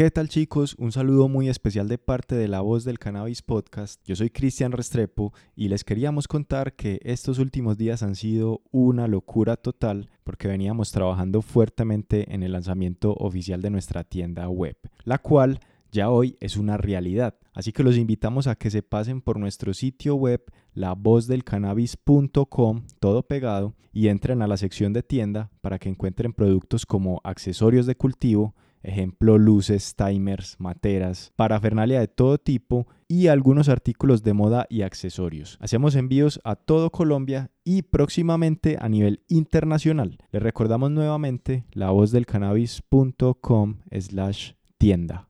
¿Qué tal chicos? Un saludo muy especial de parte de la voz del Cannabis Podcast. Yo soy Cristian Restrepo y les queríamos contar que estos últimos días han sido una locura total porque veníamos trabajando fuertemente en el lanzamiento oficial de nuestra tienda web, la cual ya hoy es una realidad. Así que los invitamos a que se pasen por nuestro sitio web lavozdelcannabis.com, todo pegado, y entren a la sección de tienda para que encuentren productos como accesorios de cultivo, ejemplo luces, timers, materas, parafernalia de todo tipo y algunos artículos de moda y accesorios. Hacemos envíos a todo Colombia y próximamente a nivel internacional. Les recordamos nuevamente la voz del cannabis.com slash tienda.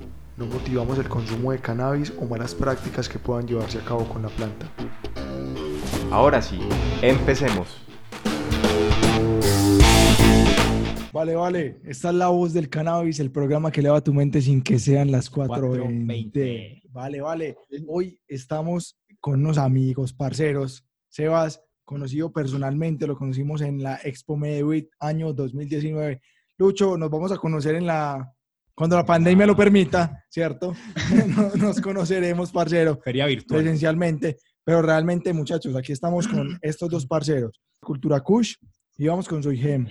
No motivamos el consumo de cannabis o malas prácticas que puedan llevarse a cabo con la planta. Ahora sí, empecemos. Vale, vale. Esta es la voz del cannabis, el programa que eleva tu mente sin que sean las 4.20. Vale, vale. Hoy estamos con unos amigos, parceros. Sebas, conocido personalmente, lo conocimos en la Expo Medewit año 2019. Lucho, nos vamos a conocer en la cuando la pandemia lo permita, ¿cierto? Nos conoceremos, parcero. Feria virtual. Presencialmente. Pero realmente, muchachos, aquí estamos con estos dos parceros. Cultura Kush y vamos con Soy Gem.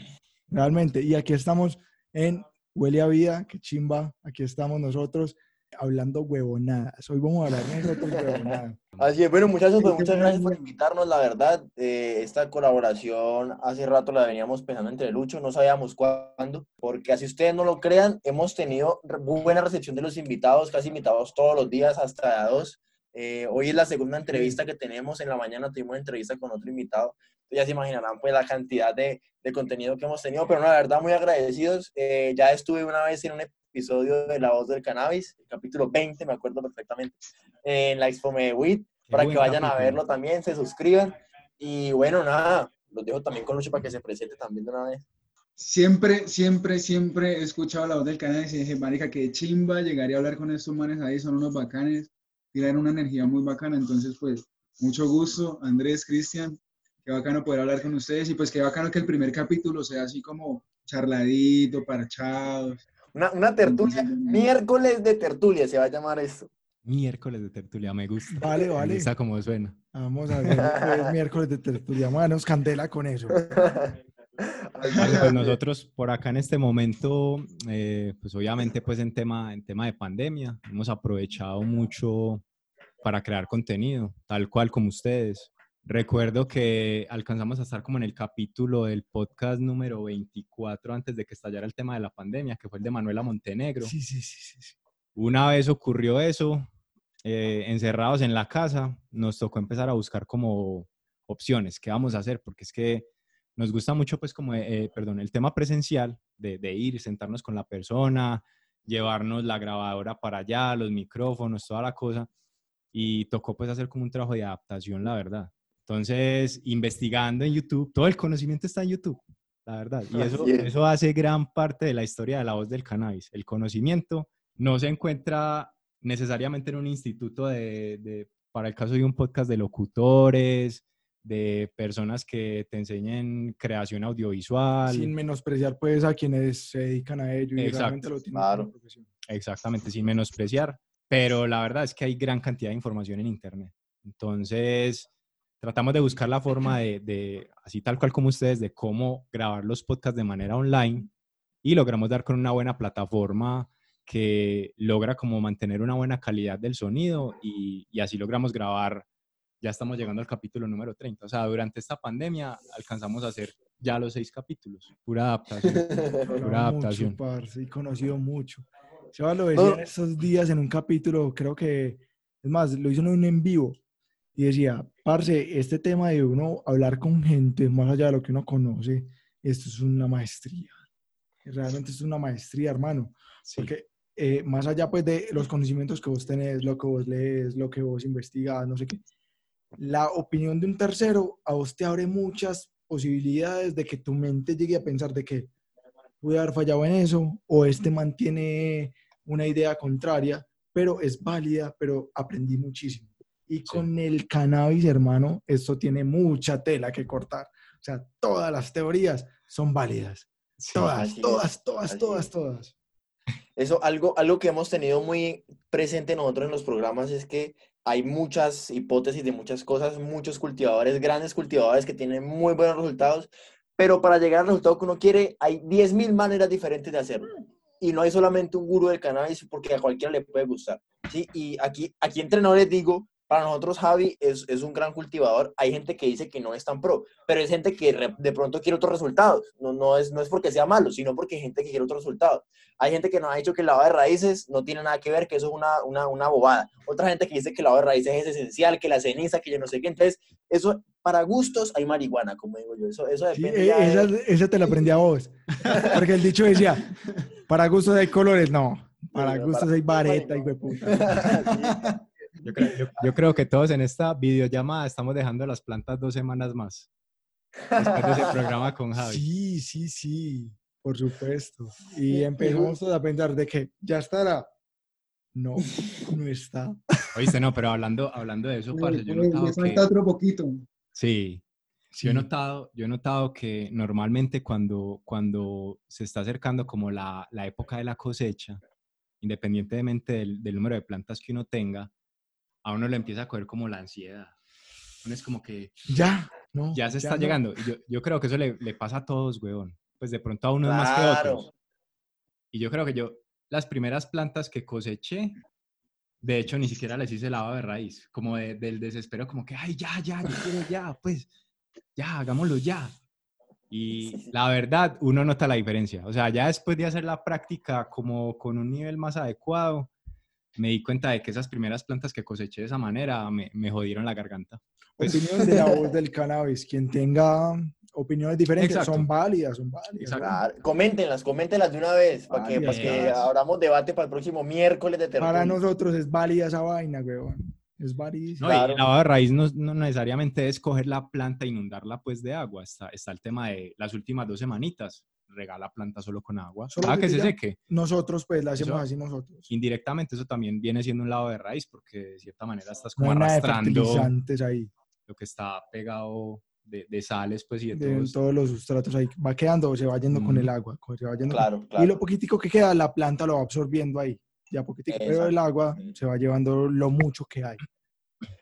Realmente. Y aquí estamos en Huele a Vida, que chimba. Aquí estamos nosotros hablando huevonadas. Hoy vamos a hablar nosotros huevonadas. Así es, bueno muchachos, pues muchas gracias por invitarnos, la verdad, eh, esta colaboración hace rato la veníamos pensando entre Lucho, no sabíamos cuándo, porque así ustedes no lo crean, hemos tenido muy buena recepción de los invitados, casi invitados todos los días, hasta dos. Eh, hoy es la segunda entrevista que tenemos, en la mañana tuvimos entrevista con otro invitado, ya se imaginarán pues la cantidad de, de contenido que hemos tenido, pero la verdad muy agradecidos, eh, ya estuve una vez en un episodio de La Voz del Cannabis, el capítulo 20, me acuerdo perfectamente, en la Expo WIT, para que vayan a verlo también, se suscriban. Y bueno, nada, los dejo también con Lucho para que se presente también de una vez. Siempre, siempre, siempre he escuchado la voz del canal y dije, marica, que chimba, llegaría a hablar con estos manes ahí, son unos bacanes, tienen una energía muy bacana, entonces pues, mucho gusto, Andrés, Cristian, qué bacano poder hablar con ustedes y pues qué bacano que el primer capítulo sea así como charladito, parchados. Una, una tertulia, miércoles de tertulia se va a llamar esto. Miércoles de tertulia, me gusta. Vale, vale. Me gusta cómo suena. Vamos a ver, pues, miércoles de tertulia. Manos, candela con eso. pues nosotros por acá en este momento, eh, pues obviamente pues en tema, en tema de pandemia, hemos aprovechado mucho para crear contenido, tal cual como ustedes. Recuerdo que alcanzamos a estar como en el capítulo del podcast número 24 antes de que estallara el tema de la pandemia, que fue el de Manuela Montenegro. Sí, sí, sí, sí. Una vez ocurrió eso, eh, encerrados en la casa, nos tocó empezar a buscar como opciones, qué vamos a hacer, porque es que nos gusta mucho, pues, como, eh, perdón, el tema presencial, de, de ir, sentarnos con la persona, llevarnos la grabadora para allá, los micrófonos, toda la cosa, y tocó pues hacer como un trabajo de adaptación, la verdad. Entonces, investigando en YouTube, todo el conocimiento está en YouTube, la verdad. Y eso, eso hace gran parte de la historia de la voz del cannabis. El conocimiento no se encuentra necesariamente en un instituto de, de, para el caso de un podcast de locutores, de personas que te enseñen creación audiovisual. Sin menospreciar pues a quienes se dedican a ello y Exacto. realmente lo tienen Claro. como profesión. Exactamente, sin menospreciar. Pero la verdad es que hay gran cantidad de información en Internet. Entonces, tratamos de buscar la forma de, de, así tal cual como ustedes, de cómo grabar los podcasts de manera online y logramos dar con una buena plataforma que logra como mantener una buena calidad del sonido y, y, así logramos grabar, ya estamos llegando al capítulo número 30. O sea, durante esta pandemia alcanzamos a hacer ya los seis capítulos, pura adaptación. pura adaptación. Mucho, parce, y conocido mucho. Seba lo decía en esos días en un capítulo, creo que, es más, lo hizo en un en vivo y decía, parce, este tema de uno hablar con gente más allá de lo que uno conoce, esto es una maestría. realmente es una maestría, hermano. Porque eh, más allá pues de los conocimientos que vos tenés, lo que vos lees, lo que vos investigas, no sé qué, la opinión de un tercero a vos te abre muchas posibilidades de que tu mente llegue a pensar de que pude haber fallado en eso o este mantiene una idea contraria, pero es válida, pero aprendí muchísimo. Y con el cannabis, hermano, esto tiene mucha tela que cortar. O sea, todas las teorías son válidas. todas, todas, todas, todas, todas. Eso, algo, algo que hemos tenido muy presente nosotros en los programas es que hay muchas hipótesis de muchas cosas, muchos cultivadores, grandes cultivadores que tienen muy buenos resultados, pero para llegar al resultado que uno quiere hay 10.000 maneras diferentes de hacerlo. Y no hay solamente un gurú del cannabis porque a cualquiera le puede gustar. ¿sí? Y aquí, aquí entre no les digo para nosotros Javi es, es, un gran cultivador. Hay gente que dice que no es tan pro, pero es gente que de pronto quiere otros resultados. No, no, es, no es porque sea malo, sino porque hay gente que quiere otros resultados. Hay gente que nos ha dicho que el lavado de raíces no tiene nada que ver, que eso es una, una, una bobada. Otra gente que dice que el lavado de raíces es esencial, que la ceniza, que yo no sé qué. Entonces, eso, para gustos hay marihuana, como digo yo. Eso, eso depende. Sí, esa, esa, te la aprendí a vos. Porque el dicho decía, para gustos hay colores. No, para gustos hay vareta y puta. Yo creo, yo, creo, que todos en esta videollamada estamos dejando las plantas dos semanas más. Después de ese programa con Javi. Sí, sí, sí, por supuesto. Y empezamos a pensar de que ya estará. No, no está. Oíste, no, pero hablando, hablando de eso, parce, yo he notado que... falta otro poquito. Sí, sí. Yo, he notado, yo he notado que normalmente cuando, cuando se está acercando como la, la época de la cosecha, independientemente del, del, número de plantas que uno tenga, a uno le empieza a coger como la ansiedad. Uno es como que... Ya, no. Ya se está llegando. Y yo, yo, creo que eso le, le, pasa a todos, weón. Pues de pronto a uno es más que a otros. Y yo creo que yo, las primeras plantas que coseché, de hecho, ni siquiera les hice lavado de raíz, como del desespero, como que, ay, ya, ya, yo quiero ya, pues, ya, hagámoslo ya. Y la verdad, uno nota la diferencia. O sea, ya después de hacer la práctica como con un nivel más adecuado, me di cuenta de que esas primeras plantas que coseché de esa manera me, me jodieron la garganta. Pues, Opinión de la voz del cannabis. Quien tenga opiniones diferentes son válidas, son válidas. Claro. Coméntenlas, coméntenlas de una vez para que, para que abramos debate para el próximo miércoles de tertulia. Para nosotros es válida esa vaina, weón. Es válida. No, claro. y lavado de raíz no, no, necesariamente es coger la planta e inundarla pues de agua. Está, está el tema de las últimas dos semanitas regala planta solo con agua. Solo que, se seque. Nosotros, pues, la hacemos así nosotros. Indirectamente, eso también viene siendo un lado de raíz, porque de cierta manera estás como arrastrando ahí. lo que está pegado de, de sales, pues, y de, todos. todos. los sustratos ahí. Va quedando, se va yendo con el agua. Se va yendo claro, Y lo poquitico que queda, la planta lo va absorbiendo ahí. Ya poquitico. Pero el agua se va llevando lo mucho que hay.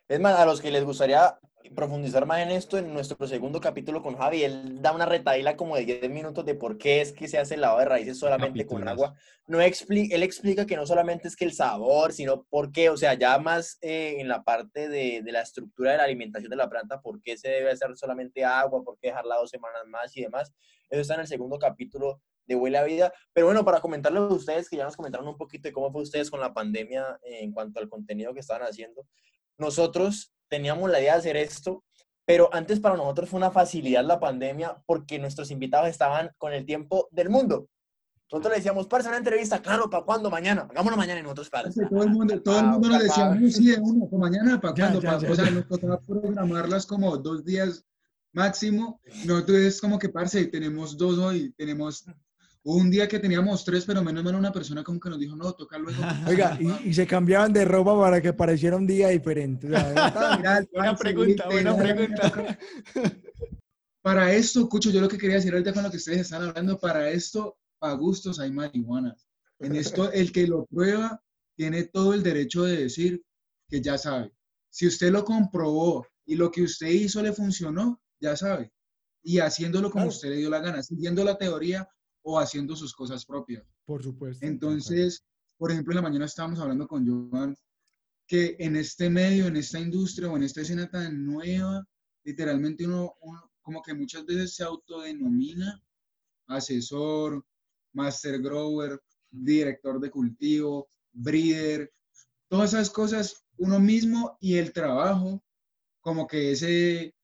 Es más, a los que les gustaría profundizar más en esto, en nuestro segundo capítulo con Javi, él da una retahíla como de 10 minutos de por qué es que se hace el lavado de raíces solamente con agua. No expli él explica que no solamente es que el sabor, sino por qué, o sea, ya más eh, en la parte de, de, la estructura de la alimentación de la planta, por qué se debe hacer solamente agua, por qué dejarla dos semanas más y demás. Eso está en el segundo capítulo de Huele a Vida. Pero bueno, para comentarles a ustedes, que ya nos comentaron un poquito de cómo fue ustedes con la pandemia en cuanto al contenido que estaban haciendo. Nosotros teníamos la idea de hacer esto, pero antes para nosotros fue una facilidad la pandemia porque nuestros invitados estaban con el tiempo del mundo. Nosotros le decíamos, para una entrevista, claro, ¿para cuándo? Mañana, hagámoslo mañana y nosotros para. todo el mundo, todo el mundo nos decía, sí, de uno, ¿para mañana? ¿Para cuándo? o sea, nos tocaba programarlas como dos días máximo. Nosotros es como que, parce, tenemos dos hoy, tenemos un día que teníamos tres, pero menos mal una persona como que nos dijo, no, toca luego. Oiga, y, se cambiaban de ropa para que pareciera un día diferente. buena pregunta, buena pregunta. Para esto, Cucho, yo lo que quería decir ahorita con lo que ustedes están hablando, para esto, para gustos hay marihuana. En esto, el que lo prueba tiene todo el derecho de decir que ya sabe. Si usted lo comprobó y lo que usted hizo le funcionó, ya sabe. Y haciéndolo como usted le dio la gana, siguiendo la teoría o haciendo sus cosas propias. Por supuesto. Entonces, por ejemplo, en la mañana estábamos hablando con Joan que en este medio, en esta industria o en esta escena tan nueva, literalmente uno, como que muchas veces se autodenomina asesor, master grower, director de cultivo, breeder, todas esas cosas, uno mismo y el trabajo, como que ese,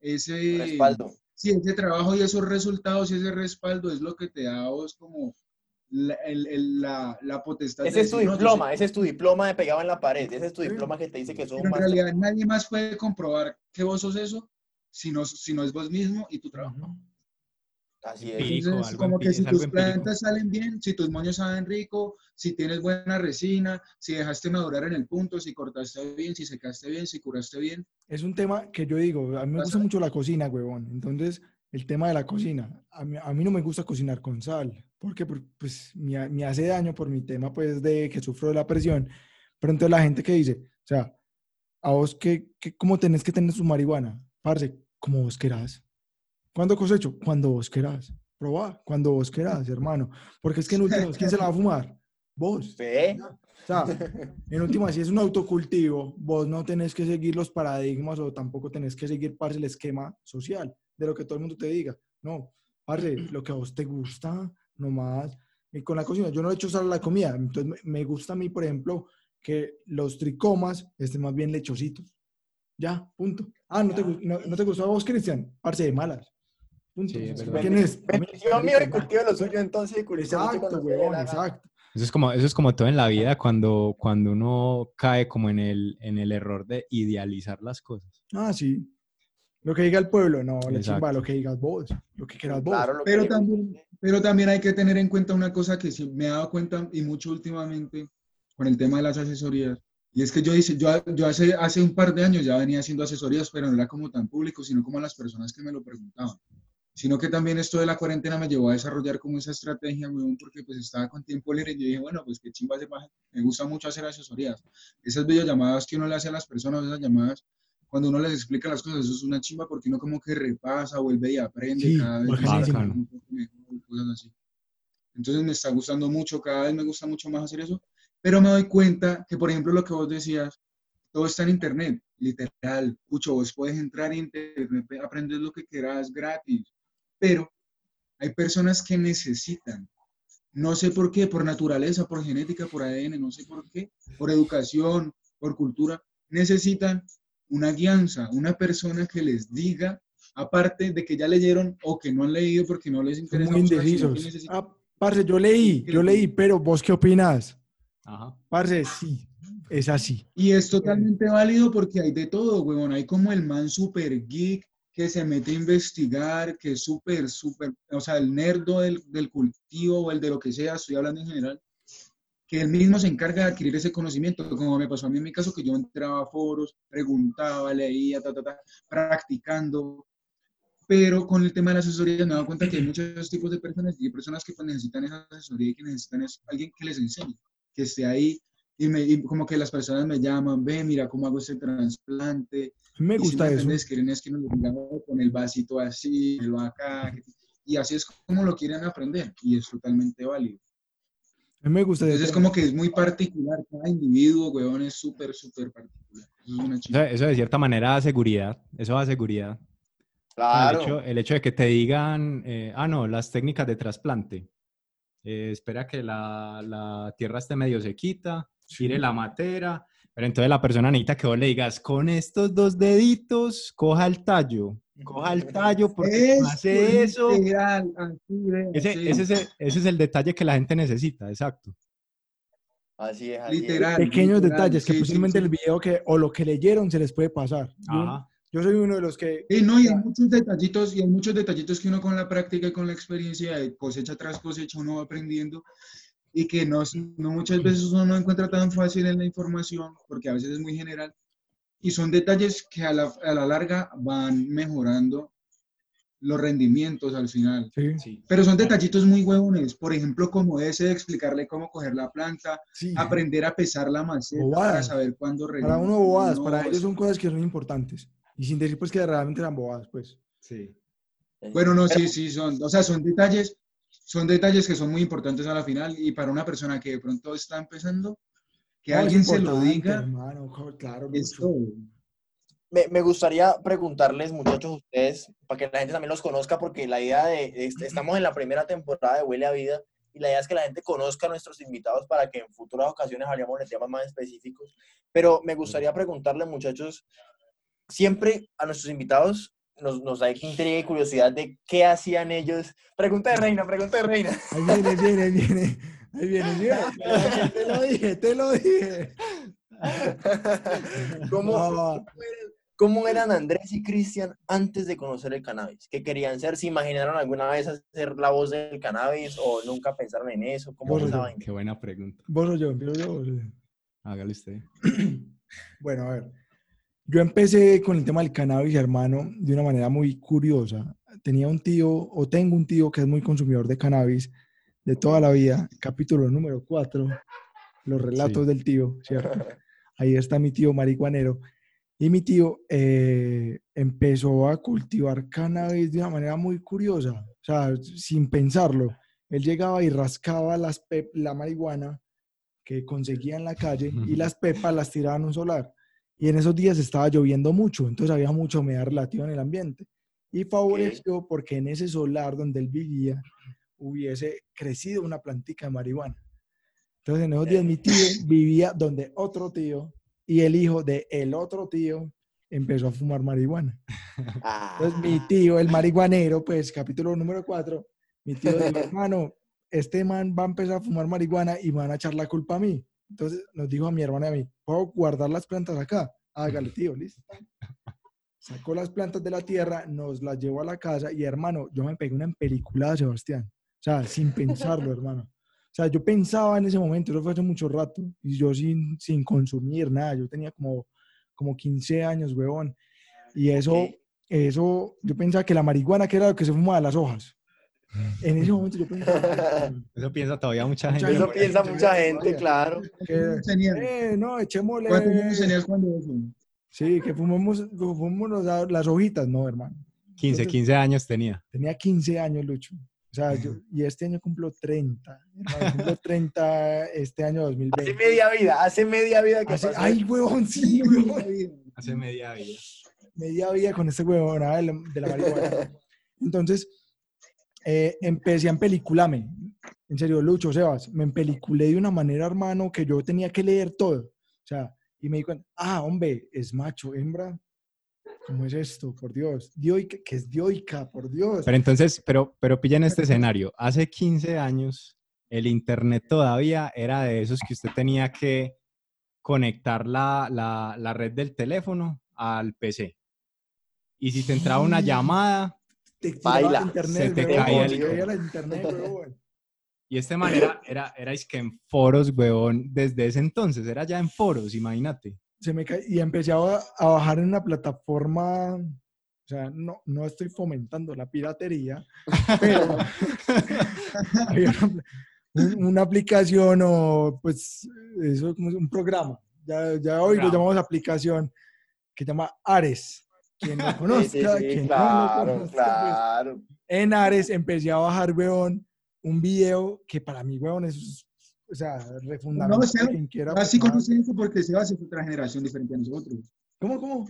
ese respaldo si ese trabajo y esos resultados y ese respaldo es lo que te da a vos como la, el- el- la, la potestad Ese de es tu decir, "No, yo diploma, sé". ese es tu diploma de pegado en la pared, ese es tu Sí. diploma que te dice que sos Pero un en realidad nadie más puede comprobar que vos sos eso si no, si no es vos mismo y tu trabajo. Así es. Empírico, Entonces, algo como que si tus plantas salen bien, si tus moños saben rico, si tienes buena resina, si dejaste madurar en el punto, si cortaste bien, si secaste bien, si curaste bien. Es un tema que yo digo, a mí me gusta mucho la cocina, huevón. Entonces, el tema de la cocina, a mí, a mí no me gusta cocinar con sal, porque por- pues me, me hace daño por mi tema pues de que sufro de la presión. Pero entonces la gente que dice, o sea, a vos que, cómo tenés que tener su marihuana, parce, como vos querás. ¿Cuándo cosecho? Cuando vos querás. Probá, cuando vos querás, hermano. Porque es que en últimas, ¿quién se la va a fumar? Vos. Ve, O sea, en última, si es un autocultivo, vos no tenés que seguir los paradigmas o tampoco tenés que seguir, parce, el esquema social de lo que todo el mundo te diga. No, parce, lo que a vos te gusta, nomás. Y con la cocina, yo no le echo sal a la comida. Entonces, me- gusta a mí, por ejemplo, que los tricomas estén más bien lechositos. Ya, punto. Ah, ¿no te, no, ¿no te gustó a vos, Cristian? Parce, de malas. Punto. Sí, es ¿Quién verdad. es? bendición mío y cultivo lo suyo entonces y cultivo Exacto, cuando se le dé huevón, la gana. exacto. Eso es como, eso es como todo en la vida cuando, cuando uno cae como en el, en el error de idealizar las cosas. Ah, sí. Lo que diga el pueblo, no, la chimba, lo que digas vos, lo que quieras vos. Claro, que Pero digo. también, pero también hay que tener en cuenta una cosa que sí me he dado cuenta y mucho últimamente con el tema de las asesorías. Y es que yo, hice, yo, yo hace, hace un par de años ya venía haciendo asesorías, pero no era como tan público, sino como a las personas que me lo preguntaban. Sino que también esto de la cuarentena me llevó a desarrollar como esa estrategia, weón, porque pues estaba con tiempo libre y yo dije, bueno, pues qué chimba hacer más. Me gusta mucho hacer asesorías. Esas videollamadas que uno le hace a las personas, esas llamadas, cuando uno les explica las cosas, eso es una chimba porque uno como que repasa, vuelve y aprende Sí, cada vez. bacanísimo. un poco mejor, cosas así. Entonces me está gustando mucho, cada vez me gusta mucho más hacer eso, pero me doy cuenta que, por ejemplo, lo que vos decías, todo está en internet, literal. Pucho, vos puedes entrar en internet, aprendes lo que quieras gratis, pero hay personas que necesitan, no sé por qué, por naturaleza, por genética, por ADN, no sé por qué, por educación, por cultura, necesitan una guianza, una persona que les diga, aparte de que ya leyeron o que no han leído porque no les interesa. muy indecisos. Ah, parce, yo leí, yo leí, pero vos qué opinas? Ajá. Parce, sí, es así. Y es totalmente válido porque hay de todo, huevón. Hay como el man super geek que se mete a investigar, que es súper, súper, o sea, el nerdo del, del cultivo o el de lo que sea, estoy hablando en general, que él mismo se encarga de adquirir ese conocimiento, como me pasó a mí en mi caso, que yo entraba a foros, preguntaba, leía, ta, ta, ta, practicando. Pero con el tema de la asesoría me he dado cuenta que hay muchos tipos de personas y hay personas que pues, necesitan esa asesoría y que necesitan es alguien que les enseñe, que esté ahí y, me, y como que las personas me llaman, ve, mira cómo hago este trasplante. Me Y si gusta eso. quieren es que nos lo digan con el vasito así, el acá. Y así es como lo quieren aprender y es totalmente válido. Me gusta Entonces es como que es muy particular, cada individuo, weón, es súper, súper particular. Eso es una Eso, de cierta manera da seguridad. Eso da seguridad. Ah, Claro. El, hecho, el hecho de que te digan, eh, ah, no, las técnicas de trasplante. Eh, espera que la, la tierra esté medio sequita, tire la matera, pero entonces la persona necesita que vos le digas, con estos dos deditos, coja el tallo, coja el tallo porque Es hace eso. así de, Ese, así. ese, es el, ese es el detalle que la gente necesita, exacto. Así es, así es. Literal. Pequeños literal, detalles que sí, sí, posiblemente sí. el video que, o lo que leyeron se les puede pasar. Yo, Ajá. yo soy uno de los que... Sí, no, y hay muchos detallitos, y hay muchos detallitos que uno con la práctica y con la experiencia de cosecha tras cosecha uno va aprendiendo y que no, no muchas veces uno no encuentra tan fácil en la información porque a veces es muy general y son detalles que a la, a la larga van mejorando los rendimientos al final. Sí, Sí. Pero son detallitos muy huevones, por ejemplo, como ese de explicarle cómo coger la planta, sí. aprender a pesar la maceta para Bobadas. saber cuándo Para regar, uno bobadas, no, para ellos son cosas que son importantes. Y sin decir pues que realmente eran bobadas, pues. Sí. Bueno, no, sí, sí, son, o sea, son detalles, son detalles que son muy importantes a la final y para una persona que de pronto está empezando, que No, alguien se lo diga, hermano, claro, es mucho. todo. Me, me gustaría preguntarles, muchachos, ustedes, para que la gente también los conozca, porque la idea de, est- estamos en la primera temporada de Huele a Vida, y la idea es que la gente conozca a nuestros invitados para que en futuras ocasiones hablemos de temas más específicos. Pero me gustaría preguntarles, muchachos, siempre a nuestros invitados nos, nos da intriga y curiosidad de qué hacían ellos. Pregunta de reina, pregunta de reina. Ahí viene, viene, ahí viene. Ahí viene, viene. Te lo dije, te lo dije. ¿Cómo, No. cómo eran- cómo eran Andrés y Cristian antes de conocer el cannabis? ¿Qué querían ser? ¿Se imaginaron alguna vez hacer la voz del cannabis o nunca pensaron en eso? ¿Cómo vaina? Qué buena pregunta. Vos o yo, yo. yo. Hágale usted. Bueno, a ver. Yo empecé con el tema del cannabis, hermano, de una manera muy curiosa. Tenía un tío, o tengo un tío que es muy consumidor de cannabis de toda la vida. Capítulo número 4, los relatos Sí. del tío, ¿cierto? Ahí está mi tío marihuanero. Y mi tío eh, empezó a cultivar cannabis de una manera muy curiosa, o sea, sin pensarlo. Él llegaba y rascaba las pep- la marihuana que conseguía en la calle y las pepas las tiraba en un solar. Y en esos días estaba lloviendo mucho, entonces había mucha humedad relativa en el ambiente. Y favoreció porque en ese solar donde él vivía hubiese crecido una plantica de marihuana. Entonces en esos días mi tío vivía donde otro tío y el hijo de el otro tío empezó a fumar marihuana. Entonces mi tío, el marihuanero, pues capítulo número 4, mi tío dijo, hermano, este man va a empezar a fumar marihuana y me van a echar la culpa a mí. Entonces nos dijo a mi hermana y a mí, ¿puedo guardar las plantas acá? Hágale, tío, listo. Sacó las plantas de la tierra, nos las llevó a la casa y hermano, yo me pegué una empeliculada, Sebastián. O sea, sin pensarlo, hermano. O sea, yo pensaba en ese momento, eso fue hace mucho rato, y yo sin, sin consumir nada, yo tenía como, como 15 años, huevón. Y eso, eso, yo pensaba que la marihuana que era lo que se fumaba las hojas. En ese momento yo pensaba Eso piensa todavía mucha gente. Eso piensa mucha gente, claro. eh, no, echémosle. ¿Cuántos años tenías cuando eso? Sí, que fumemos, fumemos las, las hojitas, no, hermano. 15, Entonces- 15 años tenía. Tenía 15 años, Lucho. O sea, yo, y este año cumplo 30. hermano, cumplo 30 este año Hace 2020. media vida, hace media vida que Hace- pasó. ay, huevón, sí, huevón. Hace media vida. Media vida con este huevón ah, de la, de la marihuana. Entonces, eh, empecé a empelicularme. En serio, Lucho, Sebas, me empeliculé de una manera, hermano, que yo tenía que leer todo. O sea, y me di cuenta, ah, hombre, es macho, hembra. ¿Cómo es esto? Por Dios. Dioica, que es dioica, por Dios. Pero entonces, pero, pero pillen este escenario. Hace 15 años, el internet todavía era de esos que usted tenía que conectar la, la, la red del teléfono al PC. Y si te entraba una llamada, te Baila, la internet, se te caía el internet, y este manera era, era es que en foros, weón, desde ese entonces, era ya en foros, imagínate. Se me ca- y empecé a, a bajar en una plataforma, o sea, no, no estoy fomentando la piratería, pero había una, un- una aplicación o pues eso como un programa, ya, ya hoy lo llamamos aplicación, que se llama Ares. Quien lo conozca, sí, sí, quien no lo claro, pues, en Ares empecé a bajar, weón, un video que para mí, weón, es, o sea, refundamental. No, Seba, quien quiera Así conoce eso porque Sebas es otra generación diferente a nosotros. ¿Cómo, cómo?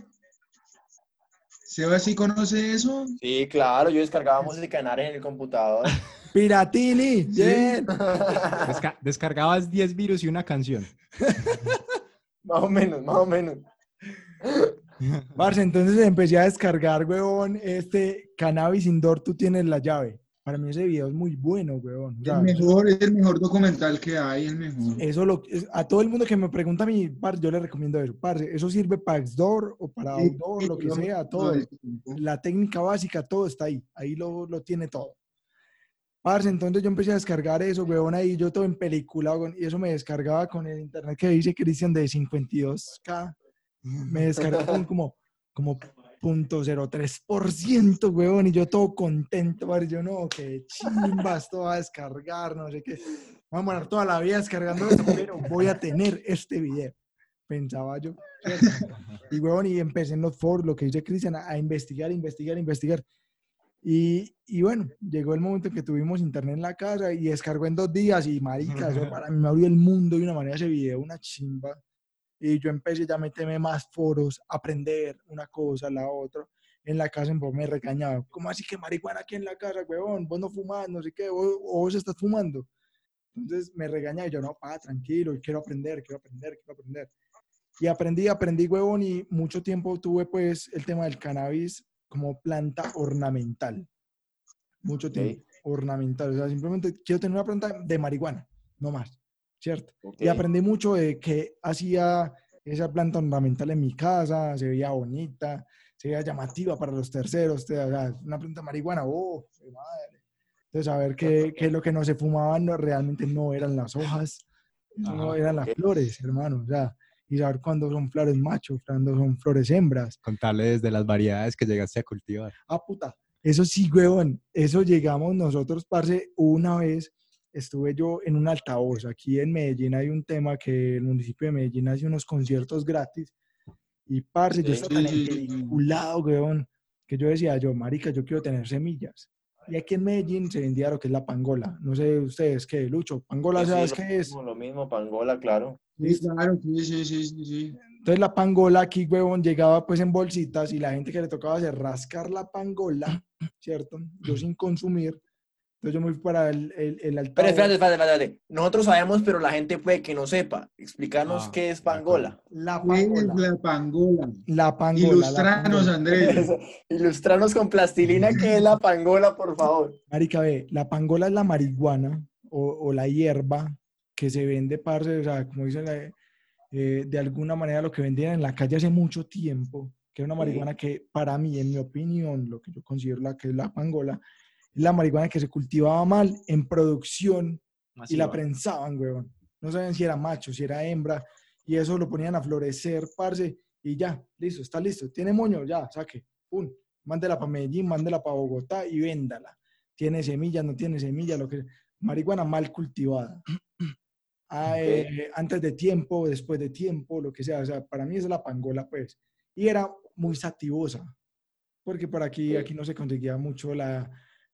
Sebas sí conoce eso. Sí, claro, yo descargaba música en Ares en el computador. Piratini, bien. Desca- descargabas 10 virus y una canción. más o menos, más o menos. Parce, entonces empecé a descargar, weón, este Cannabis Indoor, tú tienes la llave. Para mí ese video es muy bueno, weón. El mejor, es el mejor documental que hay, el mejor. eso lo, a todo el mundo que me pregunta a mí, yo le recomiendo eso. Parce, eso sirve para Xdoor o para Outdoor, sí, lo que sea, todo. La técnica básica, todo está ahí. Ahí lo, lo tiene todo. Parce, entonces yo empecé a descargar eso, weón, ahí yo todo en película, weón, y eso me descargaba con el internet que dice Cristian de 52K. Me descargaba con como, como 0.03%, weón, y yo todo contento, parce, yo no, que chimba, esto a descargar, no sé qué. Vamos a morar toda la vida descargando pero voy a tener este video, pensaba yo. Y, weón, y empecé en los foros, lo que dice Cristian, a, investigar, investigar, investigar. Y, y bueno, llegó el momento en que tuvimos internet en la casa y descargó en dos días y marica, para mí me abrió el mundo de una manera ese video, una chimba. Y yo empecé ya a meterme más foros, aprender una cosa, la otra. En la casa en me regañaba, ¿cómo así que marihuana aquí en la casa, huevón? Vos no fumas, no sé qué, vos, vos estás fumando. Entonces me regañaba y yo, no, pa, tranquilo, quiero aprender, quiero aprender, quiero aprender. Y aprendí, aprendí, huevón, y mucho tiempo tuve pues el tema del cannabis como planta ornamental. Mucho tiempo. Ornamental. O sea, simplemente quiero tener una planta de marihuana, no más. ¿Cierto? Y Ok. aprendí mucho de que hacía esa planta ornamental en mi casa, se veía bonita, se veía llamativa para los terceros. o sea, una planta marihuana, oh, qué madre. Entonces, saber que, que lo que no se fumaban no, realmente no eran las hojas, no Ajá. eran las Ok. flores, hermano. O sea, y saber cuándo son flores machos, cuándo son flores hembras. Contarles de las variedades que llegaste a cultivar. Ah, puta. Eso sí, huevón. Eso llegamos nosotros, parce, una vez estuve yo en un altavoz. Aquí en Medellín hay un tema que el municipio de Medellín hace unos conciertos gratis. Y, parce, yo Sí. estaba tan Sí, sí, sí. vinculado, huevón, que yo decía, yo, marica, yo quiero tener semillas. Y aquí en Medellín se vendía lo que es la pangola. No sé ustedes qué, Lucho. Pangola, Sí, sí, ¿sabes lo qué es? mismo, Lo mismo, Pangola, claro. Sí, claro, sí, sí, sí, sí, sí. Entonces la pangola aquí, huevón, llegaba pues en bolsitas y la gente que le tocaba hacer rascar la pangola, ¿cierto? Yo sin consumir. Entonces yo me fui para el, el, el Pero altavoz. espérate, espérate, espérate. Nosotros sabemos, pero la gente puede que no sepa. Explícanos Ah, qué es Pangola. La ¿Qué es pangola. la pangola? La pangola. la Ilustranos, pangola. Andrés. Ilustranos con plastilina qué es la Pangola, por favor. Marica, ve, la pangola es la marihuana o, o la hierba que se vende, parce, o sea, como dicen, la- eh, de alguna manera lo que vendían en la calle hace mucho tiempo, que es una Sí. marihuana que para mí, en mi opinión, lo que yo considero la que es la pangola, la marihuana que se cultivaba mal en producción y la prensaban, huevón. No sabían si era macho, si era hembra, y eso lo ponían a florecer, parce, y ya, listo, está listo. Tiene moño, ya, saque, pum, mándela para Medellín, mándela para Bogotá y véndala. Tiene semillas, no tiene semillas, lo que marihuana mal cultivada. Ah, eh, antes de tiempo, después de tiempo, lo que sea. O sea, para mí es la pangola, pues. Y era muy sativosa, porque por aquí, aquí no se conseguía mucho la,